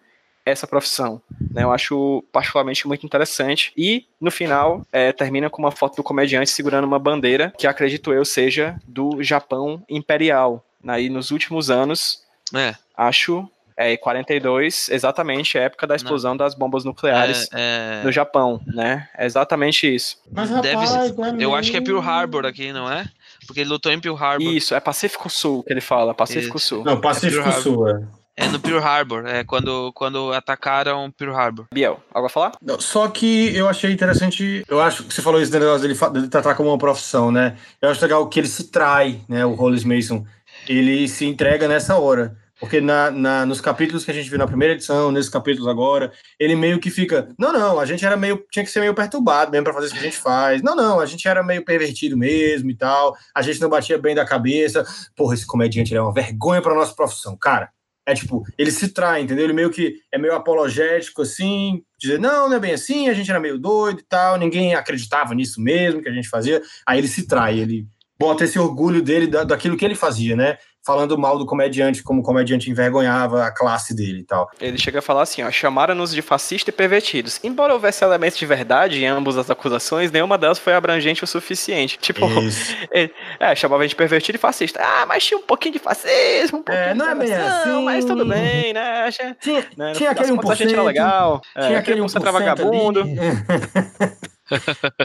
essa profissão. Né? Eu acho particularmente muito interessante. E, no final, é, termina com uma foto do comediante segurando uma bandeira que, acredito eu, seja do Japão Imperial. Aí, nos últimos anos, é. acho é, 42, exatamente a época da explosão Não. das bombas nucleares é, é... no Japão, né? É exatamente isso. Mas rapaz, Deve ser... Eu acho que é Pearl Harbor aqui, não é? Porque ele lutou em Pearl Harbor. Isso, é Pacífico Sul que ele fala, Pacífico isso. Sul. Não, Pacífico é Sul, é. É no Pearl Harbor, é quando, quando atacaram Pearl Harbor. Biel, algo a falar? Não, só que eu achei interessante, eu acho que você falou isso negócio dele, dele tratar como uma profissão, né? Eu acho legal que ele se trai, né? O Hollis Mason, ele se entrega nessa hora. Porque na, na, nos capítulos que a gente viu na primeira edição, nesses capítulos agora, ele meio que fica. Não, não, a gente era meio. Tinha que ser meio perturbado mesmo para fazer isso que a gente faz. Não, não, a gente era meio pervertido mesmo e tal. A gente não batia bem da cabeça. Porra, esse comediante é uma vergonha para nossa profissão. Cara, é tipo, ele se trai, entendeu? Ele meio que é meio apologético, assim, dizer, não, não é bem assim, a gente era meio doido e tal, ninguém acreditava nisso mesmo que a gente fazia. Aí ele se trai, ele bota esse orgulho dele da, daquilo que ele fazia, né? Falando mal do comediante, como o comediante envergonhava a classe dele e tal. Ele chega a falar assim, ó, chamaram-nos de fascista e pervertidos. Embora houvesse elementos de verdade em ambas as acusações, nenhuma delas foi abrangente o suficiente. Tipo, ele, é, chamava a gente de pervertido e fascista. Ah, mas tinha um pouquinho de fascismo, um pouquinho é, não é bem assim. mas tudo bem, né? Tinha, né? tinha aquele 1%. A gente era legal. Tinha é, aquele 1% era vagabundo.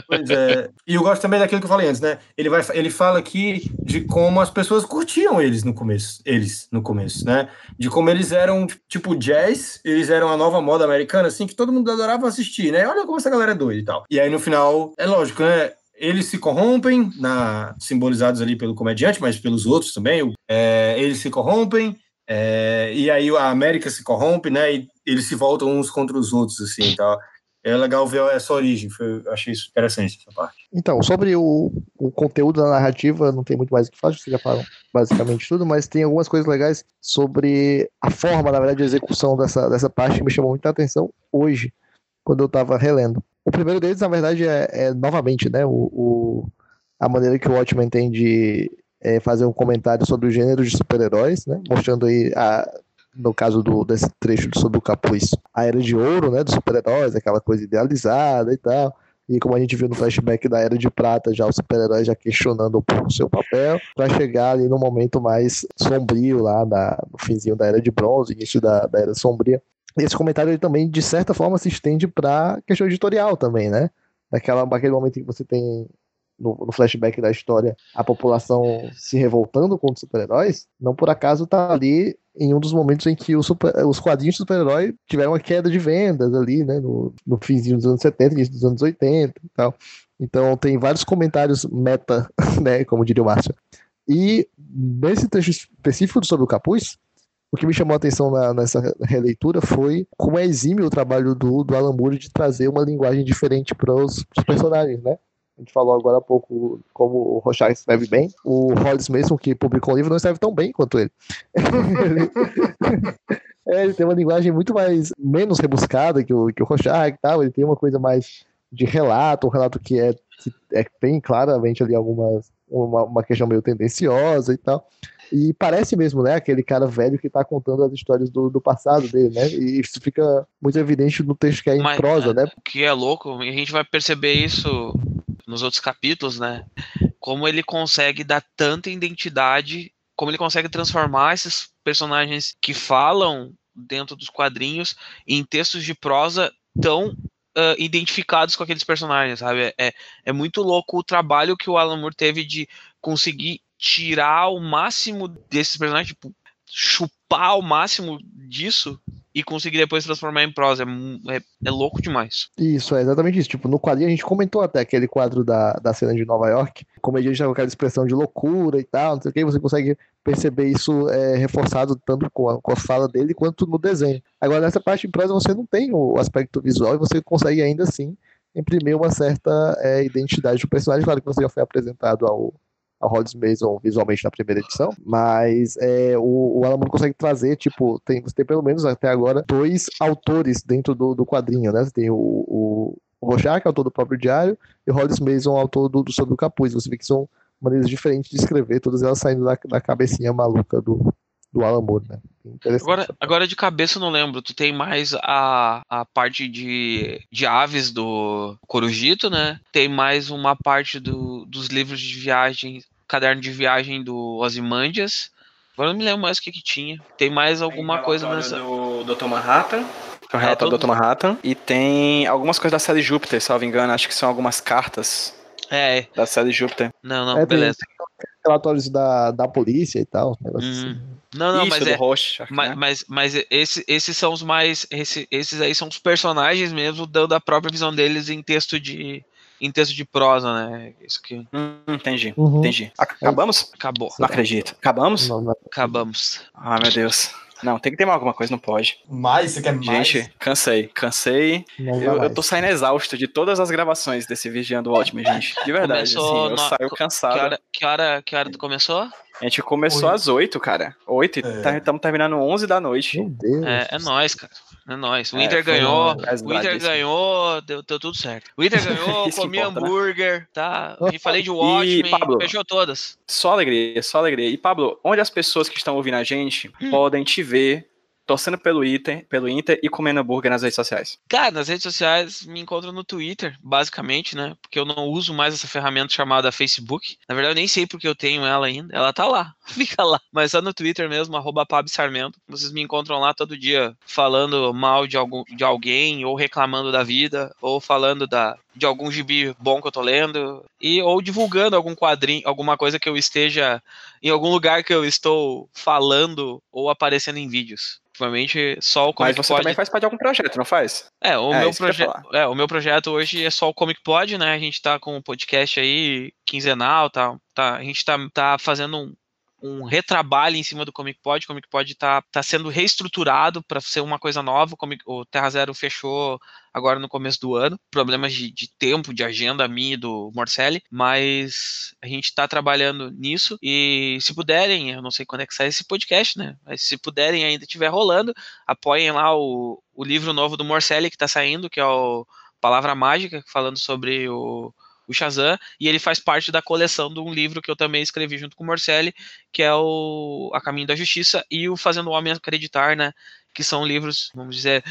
pois é. E eu gosto também daquilo que eu falei antes, né? Ele, vai, ele fala aqui de como as pessoas curtiam eles no começo, eles no começo, né? De como eles eram tipo jazz, eles eram a nova moda americana, assim, que todo mundo adorava assistir, né? Olha como essa galera é doida e tal. E aí no final, é lógico, né? eles se corrompem, na, simbolizados ali pelo comediante, mas pelos outros também. É, eles se corrompem, é, e aí a América se corrompe, né? E eles se voltam uns contra os outros, assim, tal é legal ver essa origem. Foi, achei isso interessante essa parte. Então, sobre o, o conteúdo da narrativa, não tem muito mais o que falar, vocês já falaram basicamente tudo, mas tem algumas coisas legais sobre a forma, na verdade, de execução dessa, dessa parte que me chamou muita atenção hoje, quando eu estava relendo. O primeiro deles, na verdade, é, é novamente, né, o, o, a maneira que o Watchmen tem de, é, fazer um comentário sobre o gênero de super-heróis, né? Mostrando aí a, no caso do, desse trecho sobre o capuz, a era de ouro, né, dos super-heróis, aquela coisa idealizada e tal. E como a gente viu no flashback da Era de Prata, já os super-heróis já questionando o seu papel, para chegar ali no momento mais sombrio lá, na, no finzinho da Era de Bronze, início da, da Era Sombria. Esse comentário ele também, de certa forma, se estende para questão editorial também, né? Daquela, daquele momento em que você tem no, no, flashback da história, a população se revoltando contra os super-heróis, não por acaso tá ali em um dos momentos em que super, os quadrinhos de super-herói tiveram uma queda de vendas ali, né, no, no finzinho dos anos 70, início dos anos 80 e tal. Então tem vários comentários meta, né, como diria o Márcio. E nesse texto específico sobre o capuz, o que me chamou a atenção na, nessa releitura foi como é exímio o trabalho do, do Alan Moore de trazer uma linguagem diferente para os personagens, né? A gente falou agora há pouco como o Rochard escreve bem. O Hollis mesmo, que publicou o livro, não escreve tão bem quanto ele. é, ele tem uma linguagem muito mais, menos rebuscada que o, que o Rochard e tal. Ele tem uma coisa mais de relato, um relato que é, que é tem claramente ali algumas, uma, uma questão meio tendenciosa e tal. E parece mesmo, né? Aquele cara velho que tá contando as histórias do, do passado dele, né? E isso fica muito evidente no texto que é em Mas, prosa, né? O que é louco, e a gente vai perceber isso nos outros capítulos, né? Como ele consegue dar tanta identidade, como ele consegue transformar esses personagens que falam dentro dos quadrinhos em textos de prosa tão uh, identificados com aqueles personagens, sabe? É, é muito louco o trabalho que o Alan Moore teve de conseguir tirar o máximo desses personagens, tipo, chupar o máximo disso e conseguir depois transformar em prosa. É, é, é, louco demais. Isso, é exatamente isso. Tipo, no quadrinho a gente comentou até aquele quadro da, da cena de Nova York, como a gente com aquela expressão de loucura e tal, não sei o que, você consegue perceber isso é, reforçado tanto com a, com a fala dele quanto no desenho. Agora, nessa parte em prosa você não tem o aspecto visual e você consegue ainda assim imprimir uma certa é, identidade do personagem. Claro que você já foi apresentado ao, a Hollis Mason visualmente na primeira edição, mas é, o, o Alan Moore consegue trazer, tipo, tem, tem pelo menos até agora dois autores dentro do, do quadrinho, né? Você tem o, o, o Rorschach, autor do próprio diário, e o Hollis Mason, autor do, do Sobre o Capuz. Você vê que são maneiras diferentes de escrever, todas elas saindo da, da cabecinha maluca do, do Alan Moore, né? Agora, agora de cabeça eu não lembro. Tu tem mais a, a parte de, de aves do Corujito, né? Tem mais uma parte do, dos livros de viagem, caderno de viagem do Ozymandias. Agora eu não me lembro mais o que, que tinha. Tem mais alguma coisa nessa. Do Dr. Manhattan. Que é o relatório é, do Dr. Manhattan. E tem algumas coisas da série Júpiter, salvo engano. Acho que são algumas cartas. É. Da série Júpiter. Não, não, é, beleza. Tem relatórios da, da polícia e tal. Uhum. Assim. Não, não, Isso, mas é. Rocha, mas, né? mas, mas esse, esses são os mais. Esse, esses aí são os personagens mesmo, dando a própria visão deles em texto de. Em texto de prosa, né? Isso que. Hum, entendi, uhum. entendi. Acabamos? Acabou. Não acredito. Acabamos? Não, não. Acabamos. Ah, meu Deus. Não, tem que ter mais alguma coisa, não pode. Mais? Você quer mais? Gente, cansei, cansei. Eu, eu tô saindo exausto de todas as gravações desse Vigiando Ótimo, gente. De verdade, Começou assim, eu no... saio cansado. Que hora, que hora, que hora tu começou? A gente começou às 8, cara. 8 e estamos é. terminando 11 da noite. Meu Deus. É, é nóis, cara. É nóis. O é, Inter ganhou. O Inter ganhou, deu, deu, tudo certo. O Inter ganhou, comi importa, né? hambúrguer, né? tá? E falei de Watchmen, Pablo, fechou todas. Só alegria, só alegria. E Pablo, onde as pessoas que estão ouvindo a gente hum. podem te ver torcendo pelo Inter, pelo Inter e comendo hambúrguer nas redes sociais? Cara, nas redes sociais me encontram no Twitter, basicamente, né? Porque eu não uso mais essa ferramenta chamada Facebook. Na verdade, eu nem sei porque eu tenho ela ainda. Ela tá lá, fica lá. Mas só no Twitter mesmo, arroba Sarmento. Vocês me encontram lá todo dia falando mal de, algum, de alguém, ou reclamando da vida, ou falando da, de algum gibi bom que eu tô lendo, e ou divulgando algum quadrinho, alguma coisa que eu esteja em algum lugar que eu estou falando ou aparecendo em vídeos. Ultimamente, só o Comic Mas você Pod... também faz parte de algum projeto, não faz? É, o, é, meu projeto, é, o meu projeto hoje é só o Comic Pod, né? A gente tá com um podcast aí quinzenal, tá, tá, a gente tá, tá fazendo um, um retrabalho em cima do Comic Pod. O Comic Pod está tá sendo reestruturado para ser uma coisa nova. O, Comic, o Terra Zero fechou agora no começo do ano. Problemas de, de tempo, de agenda minha e do Morcelli, mas a gente está trabalhando nisso. E se puderem, eu não sei quando é que sai esse podcast, né? Mas se puderem ainda estiver rolando, apoiem lá o, o livro novo do Morcelli que está saindo, que é o Palavra Mágica, falando sobre o o Shazam, e ele faz parte da coleção de um livro que eu também escrevi junto com o Morcelli, que é o A Caminho da Justiça e o Fazendo o Homem Acreditar, né? Que são livros, vamos dizer,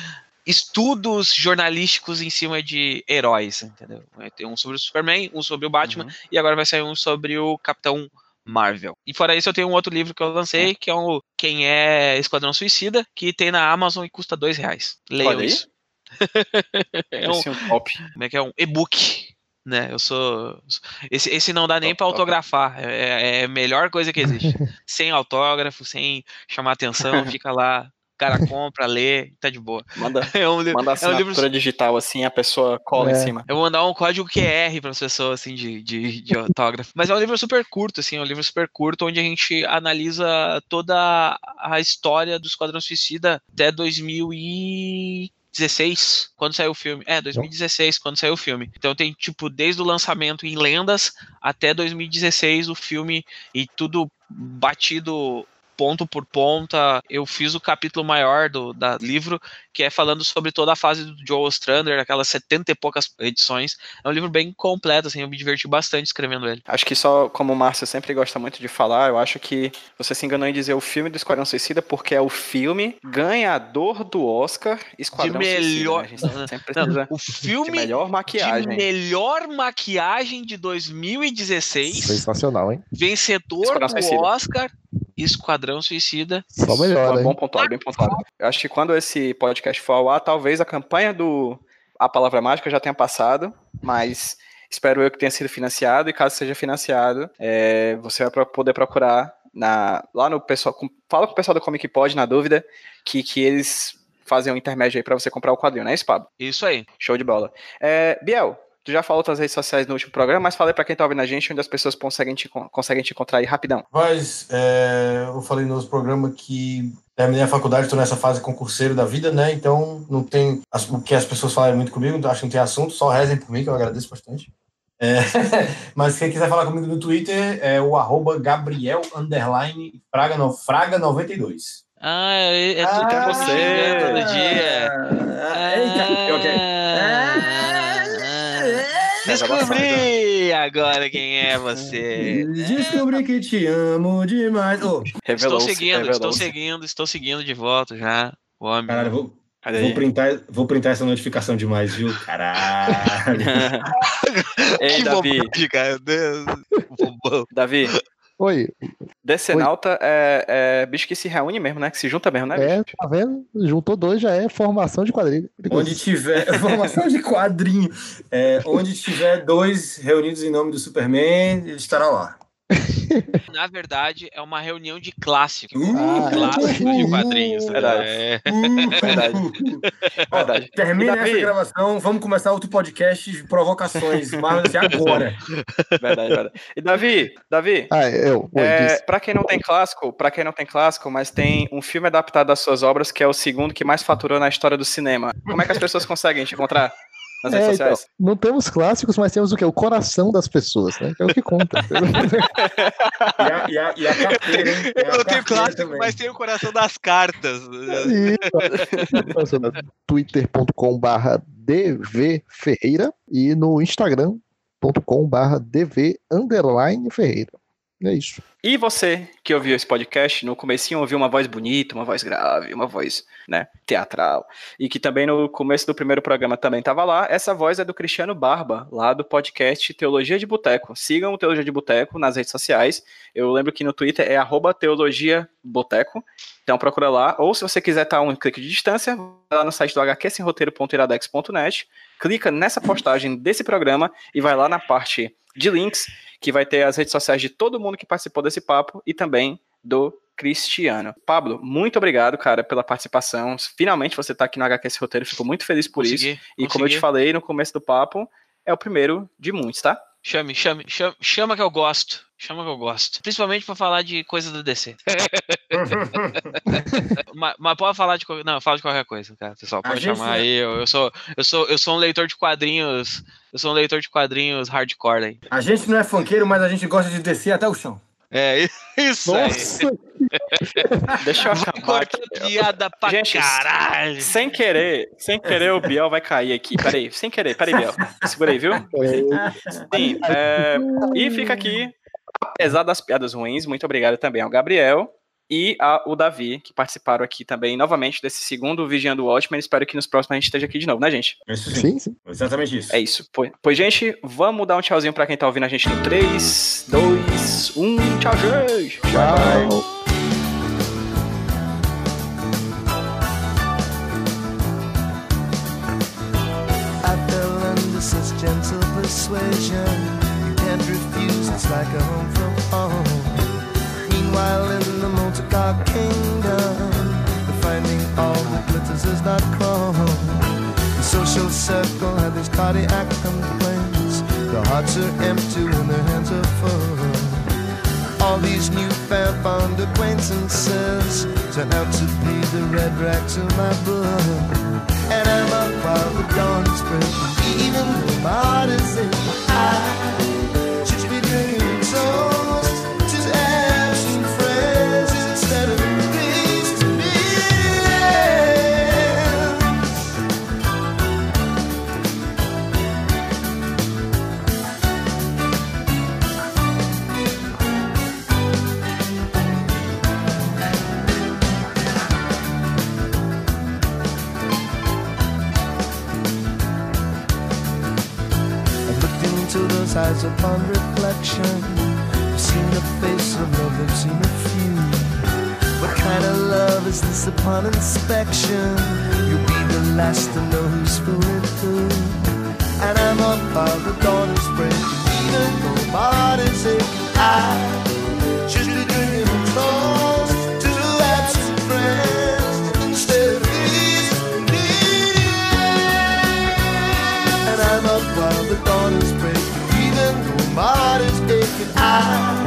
estudos jornalísticos em cima de heróis, entendeu? Tem um sobre o Superman, um sobre o Batman, uhum. e agora vai sair um sobre o Capitão Marvel. E fora isso, eu tenho um outro livro que eu lancei, que é o Quem é Esquadrão Suicida, que tem na Amazon e custa dois reais. Leiam isso. é um, top. Como é que é? Um e-book. Né, eu sou. Esse, esse não dá nem para autografar. É, é, a melhor coisa que existe. sem autógrafo, sem chamar atenção, fica lá o cara compra, lê, tá de boa. Manda, é um, manda é um livro digital, assim, a pessoa cola é. em cima. Eu vou mandar um código QR para as pessoas, assim, de, de, de autógrafo. Mas é um livro super curto, assim, é um livro super curto, onde a gente analisa toda a história do Esquadrão Suicida até 2000 e 2016, quando saiu o filme. É, 2016, quando saiu o filme. Então tem, tipo, desde o lançamento em Lendas até 2016 o filme e tudo batido ponto por ponta. Eu fiz o capítulo maior do da livro, que é falando sobre toda a fase do Joe Ostrander, aquelas 70 e poucas edições. É um livro bem completo, assim, eu me diverti bastante escrevendo ele. Acho que só, como o Márcio sempre gosta muito de falar, eu acho que você se enganou em dizer o filme do Esquadrão Suicida, porque é o filme ganhador do Oscar Esquadrão de melhor... Suicida. Né? Sempre Não, o filme de melhor maquiagem. De melhor maquiagem de 2016. Sensacional, hein? Vencedor do Oscar Esquadrão Suicida. Só melhor, hein? Bom pontuado, bem pontuado. Eu acho que quando esse podcast for ao ar, talvez a campanha do A Palavra Mágica já tenha passado, mas espero eu que tenha sido financiado, e caso seja financiado, é, você vai poder procurar na, lá no pessoal, com, fala com o pessoal do Comic Pod, na dúvida, que, que eles fazem um intermédio aí para você comprar o quadrinho, né, Spabo? Isso aí. Show de bola. É, Biel, Tu já falou das redes sociais no último programa, mas falei para quem tá ouvindo a gente onde as pessoas conseguem te, conseguem te encontrar aí rapidão. Mas é, eu falei no outro programa que terminei a faculdade, estou nessa fase concurseiro da vida, né? Então não tem as, o que as pessoas falam muito comigo, acho que não tem assunto, só rezem por mim, que eu agradeço bastante. É, mas quem quiser falar comigo no Twitter é o arroba Gabriel underline Fraga, no, Fraga 92. Ah, é, é tudo ah, você todo dia. Ah, eita, okay. Descobri agora quem é você. Descobri que te amo demais. Oh, estou seguindo, estou seguindo, estou seguindo de volta já. O homem. Caralho, vou, vou, printar, vou printar essa notificação demais, viu? Caralho. Ei, Davi. Cara, Deus. Davi, Oi. Decenalta é, é bicho que se reúne mesmo, né? Que se junta mesmo, né? É, bicho? tá vendo? Juntou dois já é formação de quadrilha. Onde tiver. formação de quadrinho. É, onde tiver dois reunidos em nome do Superman, ele estará lá. Na verdade, é uma reunião de clássicos. Uh, clássicos uh, de quadrinhos. Uh, verdade. É. Uh, verdade. verdade. Termina Davi, essa gravação, vamos começar outro podcast de provocações, mas agora. Verdade, verdade. E Davi, Davi. Ah, eu. É, para quem não tem clássico, para quem não tem clássico, mas tem um filme adaptado das suas obras que é o segundo que mais faturou na história do cinema. Como é que as pessoas conseguem te encontrar? Nas redes é, então, sociais? Então, não temos clássicos, mas temos o quê? O coração das pessoas, né? Que é o que conta. e, a, e, a, e a carteira, hein? Eu não tenho clássico, também. mas tenho o coração das cartas. twitter.com barra dvferreira e no instagram.com barra dv underline ferreira. É isso. E você que ouviu esse podcast, no comecinho ouviu uma voz bonita, uma voz grave, uma voz, né, teatral, e que também no começo do primeiro programa também estava lá, essa voz é do Cristiano Barba, lá do podcast Teologia de Boteco. Sigam o Teologia de Boteco nas redes sociais. Eu lembro que no Twitter é arroba Teologia Boteco. Então procura lá, ou se você quiser estar a um clique de distância, vai lá no site do hqsemroteiro.iradex.net, clica nessa postagem desse programa e vai lá na parte de links que vai ter as redes sociais de todo mundo que participou desse papo e também do Cristiano. Pablo, muito obrigado, cara, pela participação. Finalmente você está aqui no HQS Roteiro, fico muito feliz por consegui, isso. E consegui. como eu te falei no começo do papo, é o primeiro de muitos, tá? Chame, chame, chame, chama que eu gosto. Chama que eu gosto. Principalmente para falar de coisa do DC. mas, mas, pode falar de não, fala de qualquer coisa, cara. Pessoal, pode chamar aí. Eu, eu, sou, eu sou, eu sou um leitor de quadrinhos. Eu sou um leitor de quadrinhos hardcore aí. A gente não é funkeiro, mas a gente gosta de descer até o chão. É, isso Nossa, aí. Deixa eu Vai acabar aqui. piada pra Gente, caralho. Sem querer, sem querer, o Biel vai cair aqui. Peraí, sem querer, peraí, Biel. Segura aí, viu? Sim, é, e fica aqui, apesar das piadas ruins, muito obrigado também ao Gabriel e ao Davi, que participaram aqui também, novamente, desse segundo Vigiando o Watchmen. Espero que nos próximos a gente esteja aqui de novo, né, gente? Isso sim. Sim, sim. Exatamente isso. É isso. Pois, pois, gente, vamos dar um tchauzinho pra quem tá ouvindo a gente no 3, 2, 1. Tchau, gente! Tchau. Persuasion. You can't refuse, it's like a home from home. Meanwhile, the kingdom, the finding all that glitters is not chrome. The social circle had these cardiac complaints. Their hearts are empty and their hands are full. All these newfound found acquaintances turn out to be the red racks of my book. And I'm up while the dawn is breaking Even though my heart is aching upon reflection. I've seen the face of love, I've seen a few. What kind of love is this upon inspection? You'll be the last to know who's fooling who. And I'm up while the dawn is breaking. Even is aching, I side.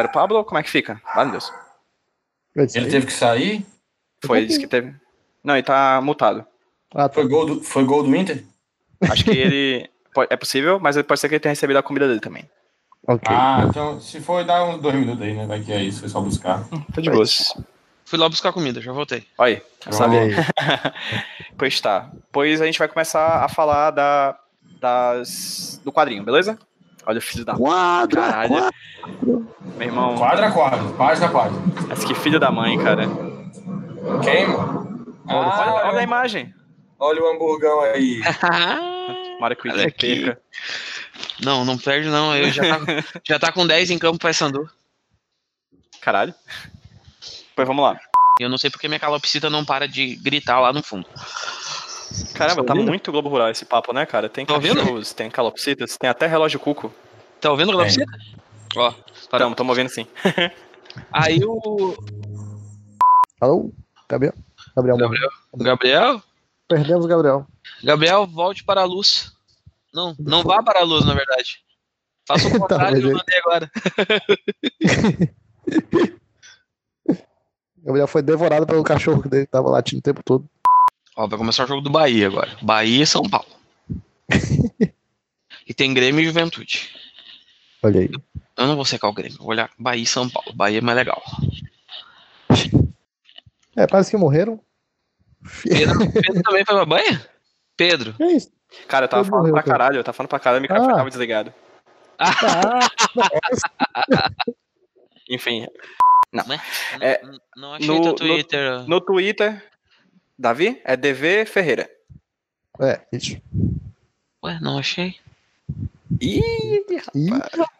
A gente espera o Pablo, como é que fica? Vale Deus. Ele teve que sair? Foi, disse que teve. Não, ele tá mutado. Ah, tá. Foi gol do, foi gol do Inter? Acho que ele. É possível, mas pode ser que ele tenha recebido a comida dele também. Ok. Ah, então se for, dá uns dois minutos aí, né? Vai que é isso, foi só buscar. Tá de boas. Fui lá buscar comida, já voltei. Olha aí, sabia? aí. Pois tá. Pois a gente vai começar a falar da, das, do quadrinho, beleza? Olha o filho da Quadra, caralho. quadra. Meu irmão, Quadra a quadra, página a página. mas que filho da mãe, cara. Quem, mano? olha, Ah, olha a imagem. olha o hamburgão aí. Tomara que o Olha perca. Não, não perde não. Eu já, tá, já tá com 10 em campo pra Sandu. Caralho. Pois vamos lá. Eu não sei porque minha calopsita não para de gritar lá no fundo. Caramba, tá muito Globo Rural esse papo, né, cara? Tem Tá cachorros, tem calopsitas, tem até relógio cuco. Tá ouvindo, calopsita? Ó, para. Tamo, tamo ouvindo sim. Aí o Alô? Gabriel? Gabriel. Gabriel, Gabriel, Perdemos o Gabriel. Gabriel, volte para a luz. Não, não vá para a luz, na verdade. Faça o Tá, contrário que eu ele- mandei agora. Gabriel foi devorado pelo cachorro dele que tava latindo o tempo todo. Ó, vai começar o jogo do Bahia agora. Bahia e São Paulo. e tem Grêmio e Juventude. Olha aí. Eu não vou secar o Grêmio, vou olhar Bahia e São Paulo. Bahia é mais legal. É, parece que morreram. Pedro, Pedro também foi pra banha? Pedro. É isso. Cara, eu tava Todo falando morreu, pra cara. caralho, eu tava falando pra caralho, o microfone Ah. tava desligado. Ah, Enfim, Não, É, não, não achei no- teu no- Twitter. no Twitter, Davi, é DV Ferreira. é, isso. Ué, não achei. Ih, Ih,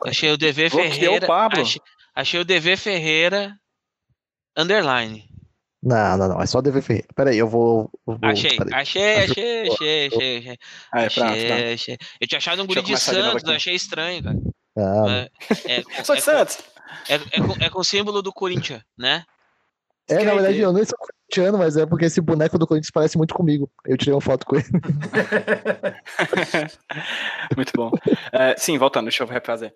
Achei o DV Bloqueou o Ferreira. Pablo. Achei, achei o DV Ferreira underline. Não, não, não. É só DV Ferreira. Peraí, eu vou. eu vou Achei, peraí. achei, achei, achei, achei, achei. Aí, pronto, achei, pronto. achei. Eu tinha achado um guri de Santos, achei estranho, cara. Ah, É, é, Sou de é, Santos. é, é com, é com o símbolo do Corinthians, né? É, na verdade, eu nem sou corintiano, mas é porque esse boneco do Corinthians parece muito comigo. Eu tirei uma foto com ele. Muito bom. É, sim, voltando, deixa eu refazer.